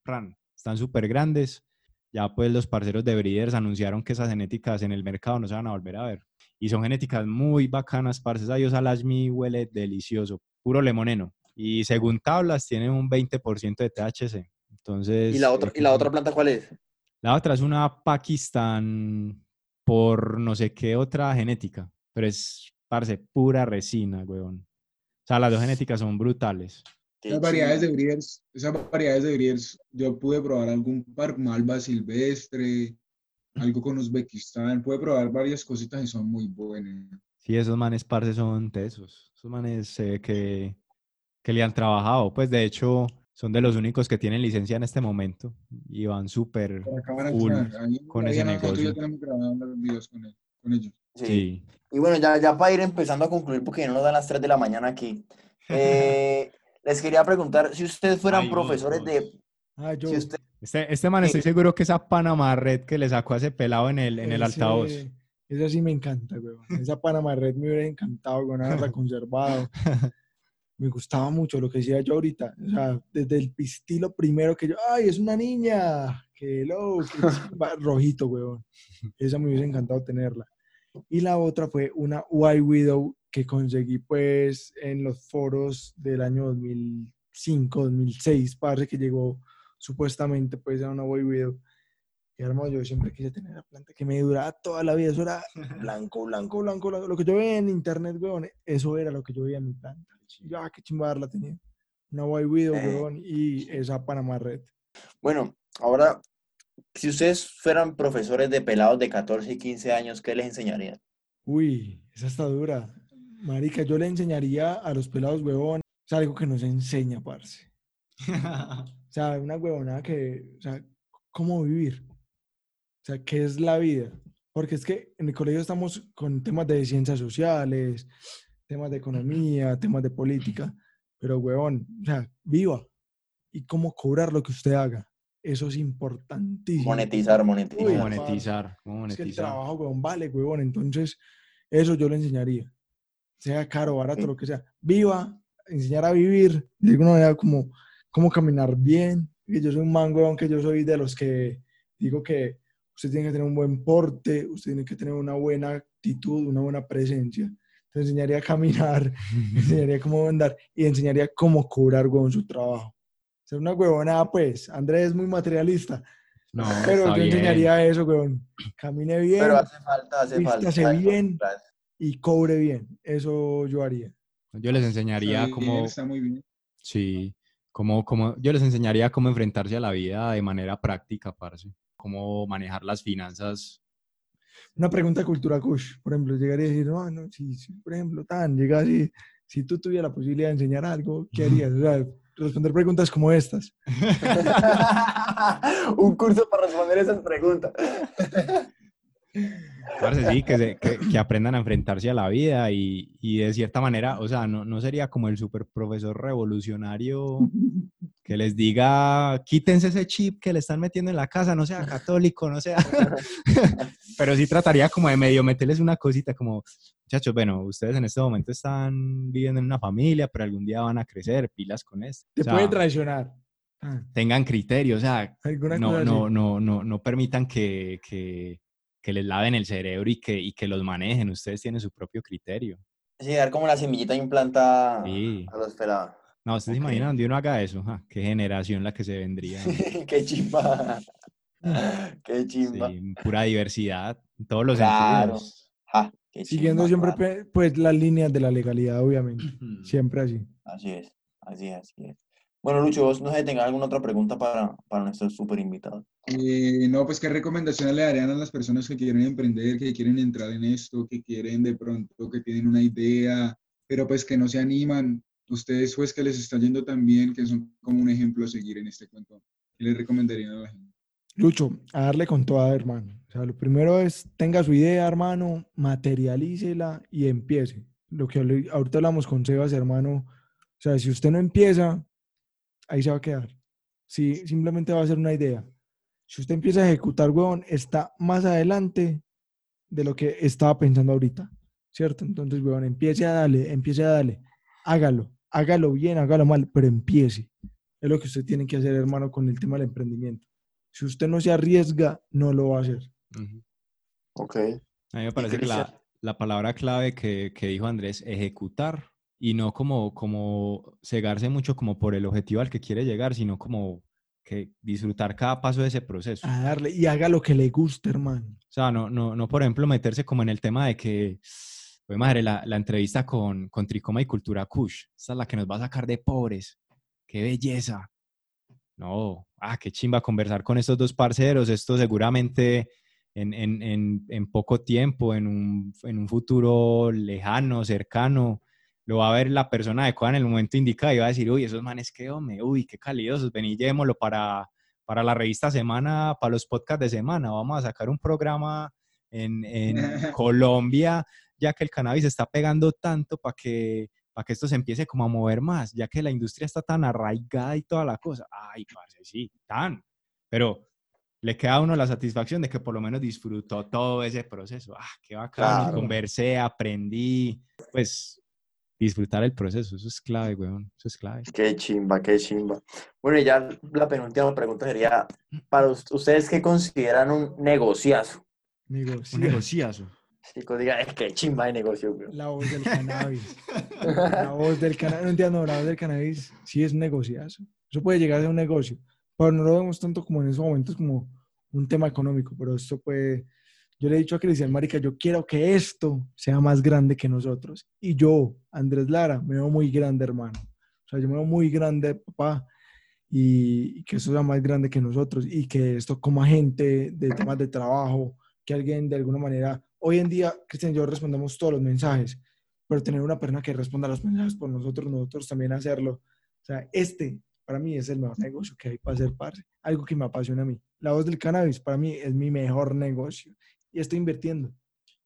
Están súper grandes. Ya pues los parceros de Breeders anunciaron que esas genéticas en el mercado no se van a volver a ver. Y son genéticas muy bacanas, parce. Esa Diosa Lashmi huele delicioso, puro lemoneno. Y según tablas, tiene un 20% de THC. Entonces... ¿Y la otra, ¿y la otra planta cuál es? la otra es una Pakistan por no sé qué otra genética, pero es, parce, pura resina, weón. O sea, las dos genéticas son brutales. Esas variedades de. Breeders, esas variedades de Breeders, yo pude probar algún par malva silvestre, algo con Uzbekistán, pude probar varias cositas y son muy buenas. Sí, esos manes, parce, son tesos. Esos manes eh, que, que le han trabajado. Pues, de hecho, son de los únicos que tienen licencia en este momento y van súper con ese negocio. tenemos grabados los videos con, él- con ellos. Sí. Sí. Y bueno, ya, ya para ir empezando a concluir, porque no nos dan las 3 de la mañana aquí, eh, les quería preguntar, si ustedes fueran Ay, profesores de... Yo. Si usted, Este, este man, Sí. estoy seguro que esa Panamá Red que le sacó a ese pelado en el, en el altavoz. Esa sí me encanta, weón. Esa Panama Red me hubiera encantado, weón, haberla conservado. Me gustaba mucho lo que decía yo ahorita. O sea, desde el pistilo primero que yo, ¡ay, es una niña! ¡Qué loco! qué chimba", Rojito, weón. Esa me hubiese encantado tenerla. Y la otra fue una White Widow que conseguí, pues, en los foros del año 2005, 2006, parece que llegó supuestamente, pues, a una White Widow. Y hermano, yo siempre quise tener la planta que me duraba toda la vida. Eso era blanco, blanco, blanco, blanco. Lo que yo veía en internet, weón, eso era lo que yo veía en mi planta. Yo, ah, qué chimbar la tenía. Una White Widow, Eh. weón, y esa Panamá Red. bueno, ahora, si ustedes fueran profesores de pelados de 14 y 15 años, ¿qué les enseñarían? Uy, esa está dura. Marica, yo le enseñaría a los pelados, huevón, es algo que nos enseña, parce. O sea, una huevonada que, o sea, cómo vivir. O sea, qué es la vida. Porque es que en el colegio estamos con temas de ciencias sociales, temas de economía, temas de política. Pero, huevón, o sea, viva. Y cómo cobrar lo que usted haga. Eso es importantísimo. Monetizar, ¿Cómo monetizar. Uy, monetizar? ¿Cómo Es que el monetizar? trabajo, huevón, vale, huevón. Entonces, eso yo le enseñaría. Sea caro, barato, lo que sea. Viva, enseñar a vivir. De alguna manera, como, cómo caminar bien. Que yo soy un man, huevón, que yo soy de los que digo que usted tiene que tener un buen porte, usted tiene que tener una buena actitud, una buena presencia. Te enseñaría a caminar, enseñaría cómo andar y enseñaría cómo cobrar, huevón, su trabajo. Ser una huevonada, pues. Andrés es muy materialista, No, pero yo bien. enseñaría eso, huevón. Camine bien Pero hace falta, hace falta. vístase bien. y cobre bien. Eso yo haría. Yo les enseñaría Está bien, cómo, Está muy bien. sí, cómo, cómo, yo les enseñaría cómo enfrentarse a la vida de manera práctica, parce. Cómo manejar las finanzas. Una pregunta de cultura kush, por ejemplo, llegaría a decir, no, no, si, si, por ejemplo, tan, llega así, si tú tuvieras la posibilidad de enseñar algo, ¿qué harías? O sea, responder preguntas como estas. Un curso para responder esas preguntas. Parce, sí, que, se- que- que aprendan a enfrentarse a la vida y, y de cierta manera, o sea, no, no sería como el super profesor revolucionario que les diga, quítense ese chip que le están metiendo en la casa, no sea católico, no sea... Pero sí trataría como de medio meterles una cosita como, muchachos, bueno, ustedes en este momento están viviendo en una familia, pero algún día van a crecer, pilas con esto. Te O sea, puede traicionar. Ah, tengan criterio, o sea, no, no, no, no, no permitan que, que, que les laven el cerebro y que, y que los manejen. Ustedes tienen su propio criterio. Sí, dar como la semillita implantada Sí. a los pelados. No, ¿ustedes se imaginan donde uno haga eso? Ja, ¿Qué generación la que se vendría? Qué chimba. Qué chimba. Sí, pura diversidad, en todos los Claro. sentidos. Ja, qué Siguiendo chimba, siempre pues las líneas de la legalidad, obviamente. Siempre así. Así es, así es, así es. Bueno, Lucho, vos no sé si tengas alguna otra pregunta para, para nuestro super invitado. Eh, no, pues qué recomendaciones le darían a las personas que quieren emprender, que quieren entrar en esto, que quieren de pronto, que tienen una idea, pero pues que no se animan. Ustedes pues que les está yendo tan bien, que son como un ejemplo a seguir en este cuento. ¿Qué les recomendarían a la gente? Lucho, a darle con toda, hermano. O sea, lo primero es, tenga su idea, hermano, materialícela y empiece. Lo que ahorita ahorita hablamos con Sebas, hermano. O sea, si usted no empieza, ahí se va a quedar. Si simplemente va a ser una idea. Si usted empieza a ejecutar, huevón, está más adelante de lo que estaba pensando ahorita. ¿Cierto? Entonces, huevón, empiece a darle, empiece a darle. Hágalo, hágalo bien, hágalo mal, pero empiece. Es lo que usted tiene que hacer, hermano, con el tema del emprendimiento. Si usted no se arriesga, no lo va a hacer. Ujú. Ok. A mí me parece que la, la palabra clave que, que dijo Andrés, ejecutar, y no como, como cegarse mucho como por el objetivo al que quiere llegar, sino como que disfrutar cada paso de ese proceso. A darle y haga lo que le guste, hermano. O sea, no, no, no por ejemplo, meterse como en el tema de que, pues madre, la, la entrevista con, con Tricoma y Cultura Kush, esta es la que nos va a sacar de pobres. ¡Qué belleza! No, ah, qué chimba conversar con estos dos parceros. Esto seguramente en, en, en, en poco tiempo, en un, en un futuro lejano, cercano, lo va a ver la persona adecuada en el momento indicado y va a decir, uy, esos manes qué hombre, uy, qué calidosos, vení, llevémoslo para, para la revista Semana, para los podcasts de semana. Vamos a sacar un programa en, en Colombia, ya que el cannabis está pegando tanto para que, para que esto se empiece como a mover más, ya que la industria está tan arraigada y toda la cosa. Ay, parce, sí, tan. Pero le queda a uno la satisfacción de que por lo menos disfrutó todo ese proceso. Ah, qué bacán, Claro. conversé, aprendí, pues disfrutar el proceso, eso es clave, weón, eso es clave. Qué chimba, qué chimba. Bueno, y ya la penúltima pregunta sería, para us- ustedes, ¿qué consideran un negociazo? Negocio. Un negociazo. Chicos, diga, es que chimba de negocio, güey. La voz del cannabis. La voz del cannabis. No entiendo, la voz del cannabis sí es un negociazo. Eso puede llegar a ser un negocio. Pero no lo vemos tanto como en esos momentos como un tema económico. Pero esto puede. Yo le he dicho a Cristian, Marica, yo quiero que esto sea más grande que nosotros. Y yo, Andrés Lara, me veo muy grande, hermano. O sea, yo me veo muy grande, papá. Y, que esto sea más grande que nosotros. Y que esto como agente de temas de trabajo, que alguien de alguna manera. Hoy en día, Cristian y yo respondemos todos los mensajes pero tener una persona que responda los mensajes por nosotros, nosotros también hacerlo. O sea, este para mí es el mejor negocio que hay para hacer parce. Algo que me apasiona a mí. La voz del cannabis para mí es mi mejor negocio y estoy invirtiendo.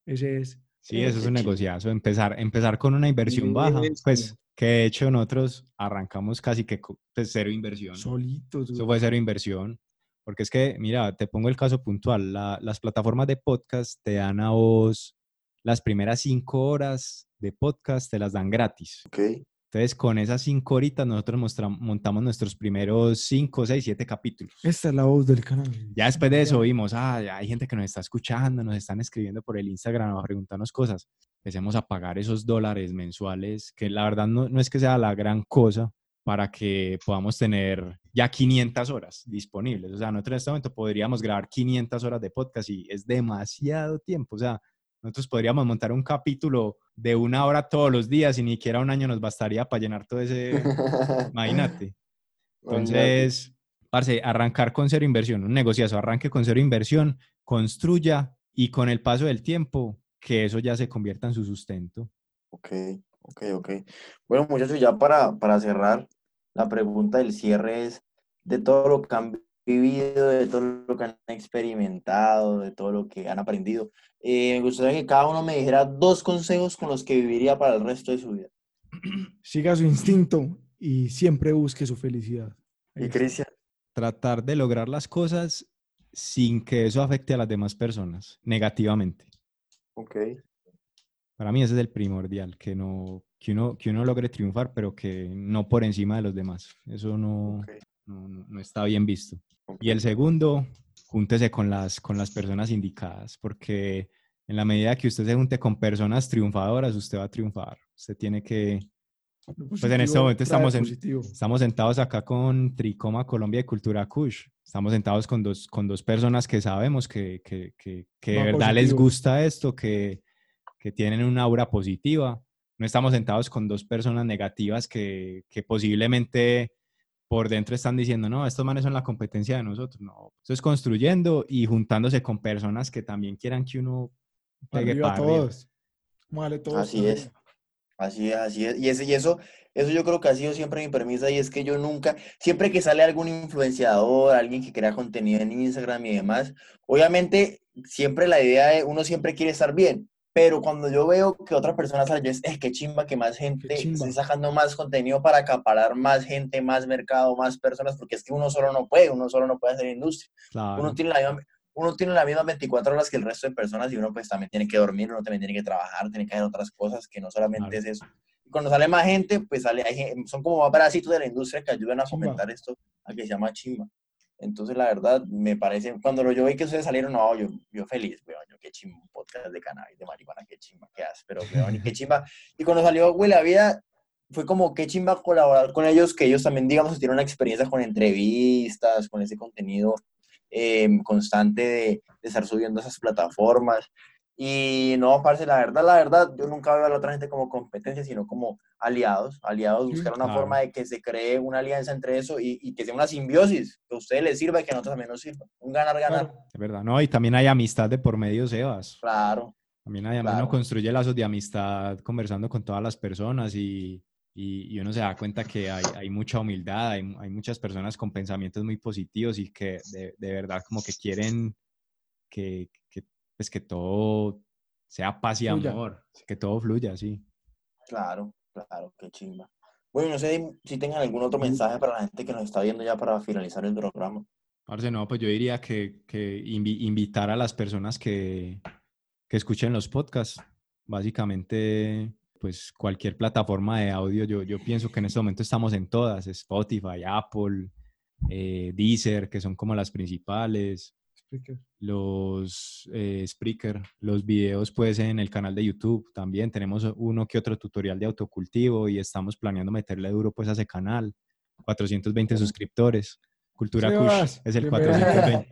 Ese es. Sí, eso es un negociazo. Empezar, empezar con una inversión baja. Pues que de hecho nosotros arrancamos casi que pues, cero inversión. Solitos. Eso fue cero inversión. Porque es que, mira, te pongo el caso puntual. la- las plataformas de podcast te dan a vos las primeras cinco horas de podcast, te las dan gratis. Ok. Entonces, con esas cinco horitas nosotros montamos nuestros primeros cinco, seis, siete capítulos. Esta es la voz del cannabis. Ya después de eso vimos, ah, hay gente que nos está escuchando, nos están escribiendo por el Instagram a preguntarnos cosas. Empecemos a pagar esos dólares mensuales, que la verdad no, no es que sea la gran cosa para que podamos tener ya 500 horas disponibles. O sea, nosotros en este momento podríamos grabar 500 horas de podcast y es demasiado tiempo. O sea, nosotros podríamos montar un capítulo de una hora todos los días y ni siquiera un año nos bastaría para llenar todo ese... Imagínate. Entonces, parce, arrancar con cero inversión, un negociazo, arranque con cero inversión, construya y con el paso del tiempo, que eso ya se convierta en su sustento. Ok, ok, ok. Bueno, muchachos, ya para, para cerrar, la pregunta del cierre es, de todo lo que han vivido, de todo lo que han experimentado, de todo lo que han aprendido. Eh, me gustaría que cada uno me dijera dos consejos con los que viviría para el resto de su vida. Siga su instinto y siempre busque su felicidad. Ahí Y. Cristian, Tratar de lograr las cosas sin que eso afecte a las demás personas negativamente. ok. Para mí ese es el primordial, que, no, que, uno, que uno logre triunfar, pero que no por encima de los demás. Eso no, Ok. no, no- no está bien visto. Y el segundo, júntese con las, con las personas indicadas, porque en la medida que usted se junte con personas triunfadoras, usted va a triunfar. Usted tiene que... Lo Pues en este positivo momento estamos en- positivo. Estamos sentados acá con Tricoma Colombia y Cultura Kush. Estamos sentados con dos, con dos personas que sabemos que, que, que, que de verdad les positivo. gusta esto, que, que tienen una aura positiva. No estamos sentados con dos personas negativas que, que posiblemente por dentro están diciendo, no, estos manes son la competencia de nosotros. No, eso es construyendo y juntándose con personas que también quieran que uno pegue para arriba. todos. Vale, todos. Así es. Así es, así es. Y, ese, y eso, eso yo creo que ha sido siempre mi premisa y es que yo nunca, siempre que sale algún influenciador, alguien que crea contenido en Instagram y demás, obviamente siempre la idea de uno siempre quiere estar bien, pero cuando yo veo que otra persona sale, yo es, es que chimba que más gente esté sacando más contenido para acaparar más gente, más mercado, más personas, porque es que uno solo no puede, uno solo no puede hacer industria. Claro. Uno tiene la misma, uno tiene las mismas 24 horas que el resto de personas y uno pues también tiene que dormir, uno también tiene que trabajar, tiene que hacer otras cosas que no solamente Claro. es eso. Y cuando sale más gente, pues sale, hay son como más bracitos de la industria que ayudan a fomentar esto, a que se llama chimba. Entonces, la verdad, me parece, cuando yo vi que ustedes salieron, no, yo, yo feliz, weón, qué chimba, podcast de cannabis, de marihuana, qué chimba, qué haces, pero weón, y qué chimba. Y cuando salió Huele a Vida, fue como qué chimba colaborar con ellos, que ellos también, digamos, tienen una experiencia con entrevistas, con ese contenido eh, constante de, de estar subiendo a esas plataformas. Y no, parce, la verdad, la verdad, yo nunca veo a la otra gente como competencia, sino como aliados, aliados, buscar una claro. forma de que se cree una alianza entre eso y, y que sea una simbiosis, que a ustedes les sirva y que a nosotros también nos sirva. Un ganar-ganar. Claro. Es verdad, ¿no? Y también hay amistad de por medio, Sebas. Claro. También hay, uno Claro. construye lazos de amistad conversando con todas las personas y, y, y uno se da cuenta que hay, hay mucha humildad, hay, hay muchas personas con pensamientos muy positivos y que de, de verdad como que quieren que, pues que todo sea paz y Fluya. amor, que todo fluya, sí. Claro, claro, qué chimba. Bueno, no sé si tengan algún otro mensaje para la gente que nos está viendo ya para finalizar el programa. Parce, no, pues yo diría que, que invi- invitar a las personas que, que escuchen los podcasts, básicamente, pues cualquier plataforma de audio, yo, yo pienso que en este momento estamos en todas, Spotify, Apple, eh, Deezer, que son como las principales. Los eh, Spreaker, los videos pues en el canal de YouTube también, tenemos uno que otro tutorial de autocultivo y estamos planeando meterle duro pues a ese canal, 420 suscriptores. Cultura Kush es el bienvenido.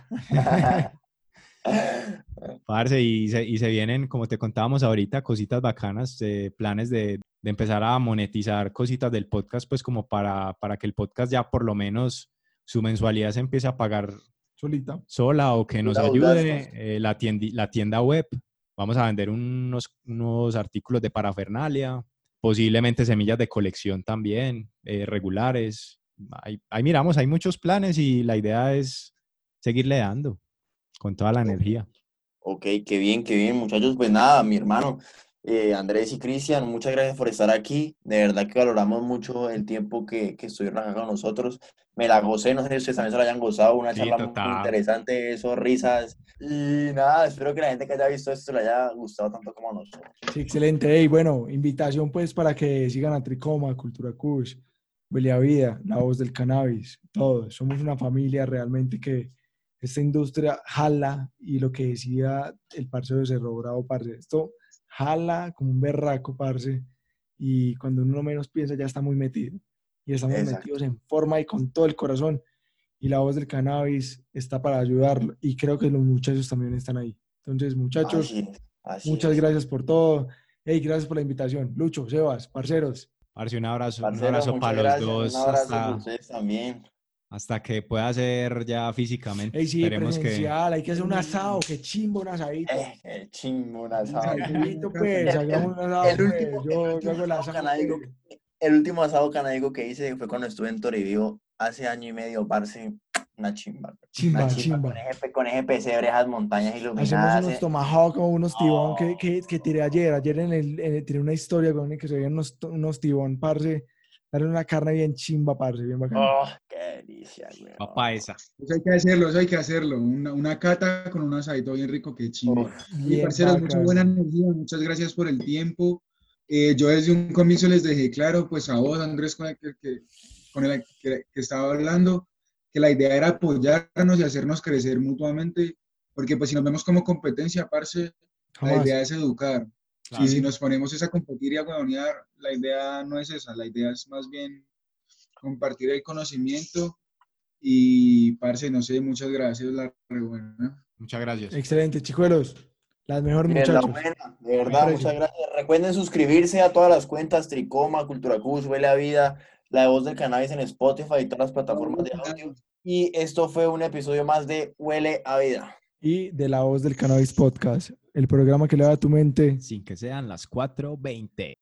420. Parce, y se, y se vienen, como te contábamos ahorita, cositas bacanas, eh, planes de, de empezar a monetizar cositas del podcast, pues como para, para que el podcast ya por lo menos su mensualidad se empiece a pagar Solita. sola o que nos ayude eh, la tienda web. Vamos a vender unos, unos artículos de parafernalia, posiblemente semillas de colección también, eh, regulares. Ahí, ahí miramos, hay muchos planes y la idea es seguirle dando con toda la energía. Ok, qué bien, qué bien, muchachos. Pues nada, mi hermano, eh, Andrés y Cristian, muchas gracias por estar aquí. De verdad que valoramos mucho el tiempo que, que estuvieron acá con nosotros. Me la gocé, no sé si ustedes también se la hayan gozado, una Sí, charla muy interesante, eso, risas. Y nada, espero que la gente que haya visto esto le haya gustado tanto como a nosotros. Sí, excelente. Y bueno, invitación pues para que sigan a Tricoma, Cultura Kush, Huele a Vida, La Voz del Cannabis, todos. Somos una familia realmente que esta industria jala y lo que decía el parcero de Cerro Bravo, parce, esto jala como un berraco, parce, y cuando uno menos piensa ya está muy metido. Y estamos Exacto. metidos en forma y con todo el corazón. Y La Voz del Cannabis está para ayudarlo. Y creo que los muchachos también están ahí. Entonces, muchachos, Así es, así Muchas es. gracias por todo. Hey, gracias por la invitación. Lucho, Sebas, parceros. Parce, un abrazo, un abrazo para los gracias, dos Un abrazo hasta, para ustedes también. Hasta que pueda ser ya físicamente. Hey, sí, Esperemos que presencial, hay que hacer un asado, qué chimbo, un asadito. Eh, qué chimbo, un Un asado. asadito, pues, hagamos un asado, el último- Yo, el yo último hago el asado. El último canábico que hice fue cuando estuve en Toribío hace año y medio, parce. una chimba. Chimba, Una chimba. Con ese, con ese pesebre, esas montañas Hacemos iluminadas. unos eh. tomahawk o unos tibón que, No. que, que tiré ayer. Ayer en el, en el- tiré una historia con el que se veían unos, unos tibón, parce. Darle una carne bien chimba, parce, bien bacana. Oh, delicia, güey. Papá esa. Eso hay que hacerlo, eso hay que hacerlo. Una, una cata con un asadito bien rico, que chimba. Uf. Y parceros, mucha bacano. buena energía, muchas gracias por el tiempo. Eh, yo desde un comienzo les dejé claro, pues a vos, Andrés, con el que, que- con el que, que estaba hablando, que la idea era apoyarnos y hacernos crecer mutuamente, porque pues si nos vemos como competencia, parce, la idea es educar. Claro. Y si nos ponemos esa a competir y a huevonear, la idea no es esa, la idea es más bien compartir el conocimiento y, parce, no sé, muchas gracias, la re buena. Muchas gracias. Excelente, chicuelos. Las mejores Miren, la muchachos. buena, de verdad, muchas gracias. Recuerden suscribirse a todas las cuentas Tricoma, Cultura Cus, Huele a Vida, La Voz del Cannabis en Spotify y todas las plataformas de audio. Y esto fue un episodio más de Huele a Vida. Y de la voz del Cannabis Podcast, el programa que le da a tu mente Sin que sean las 4.20.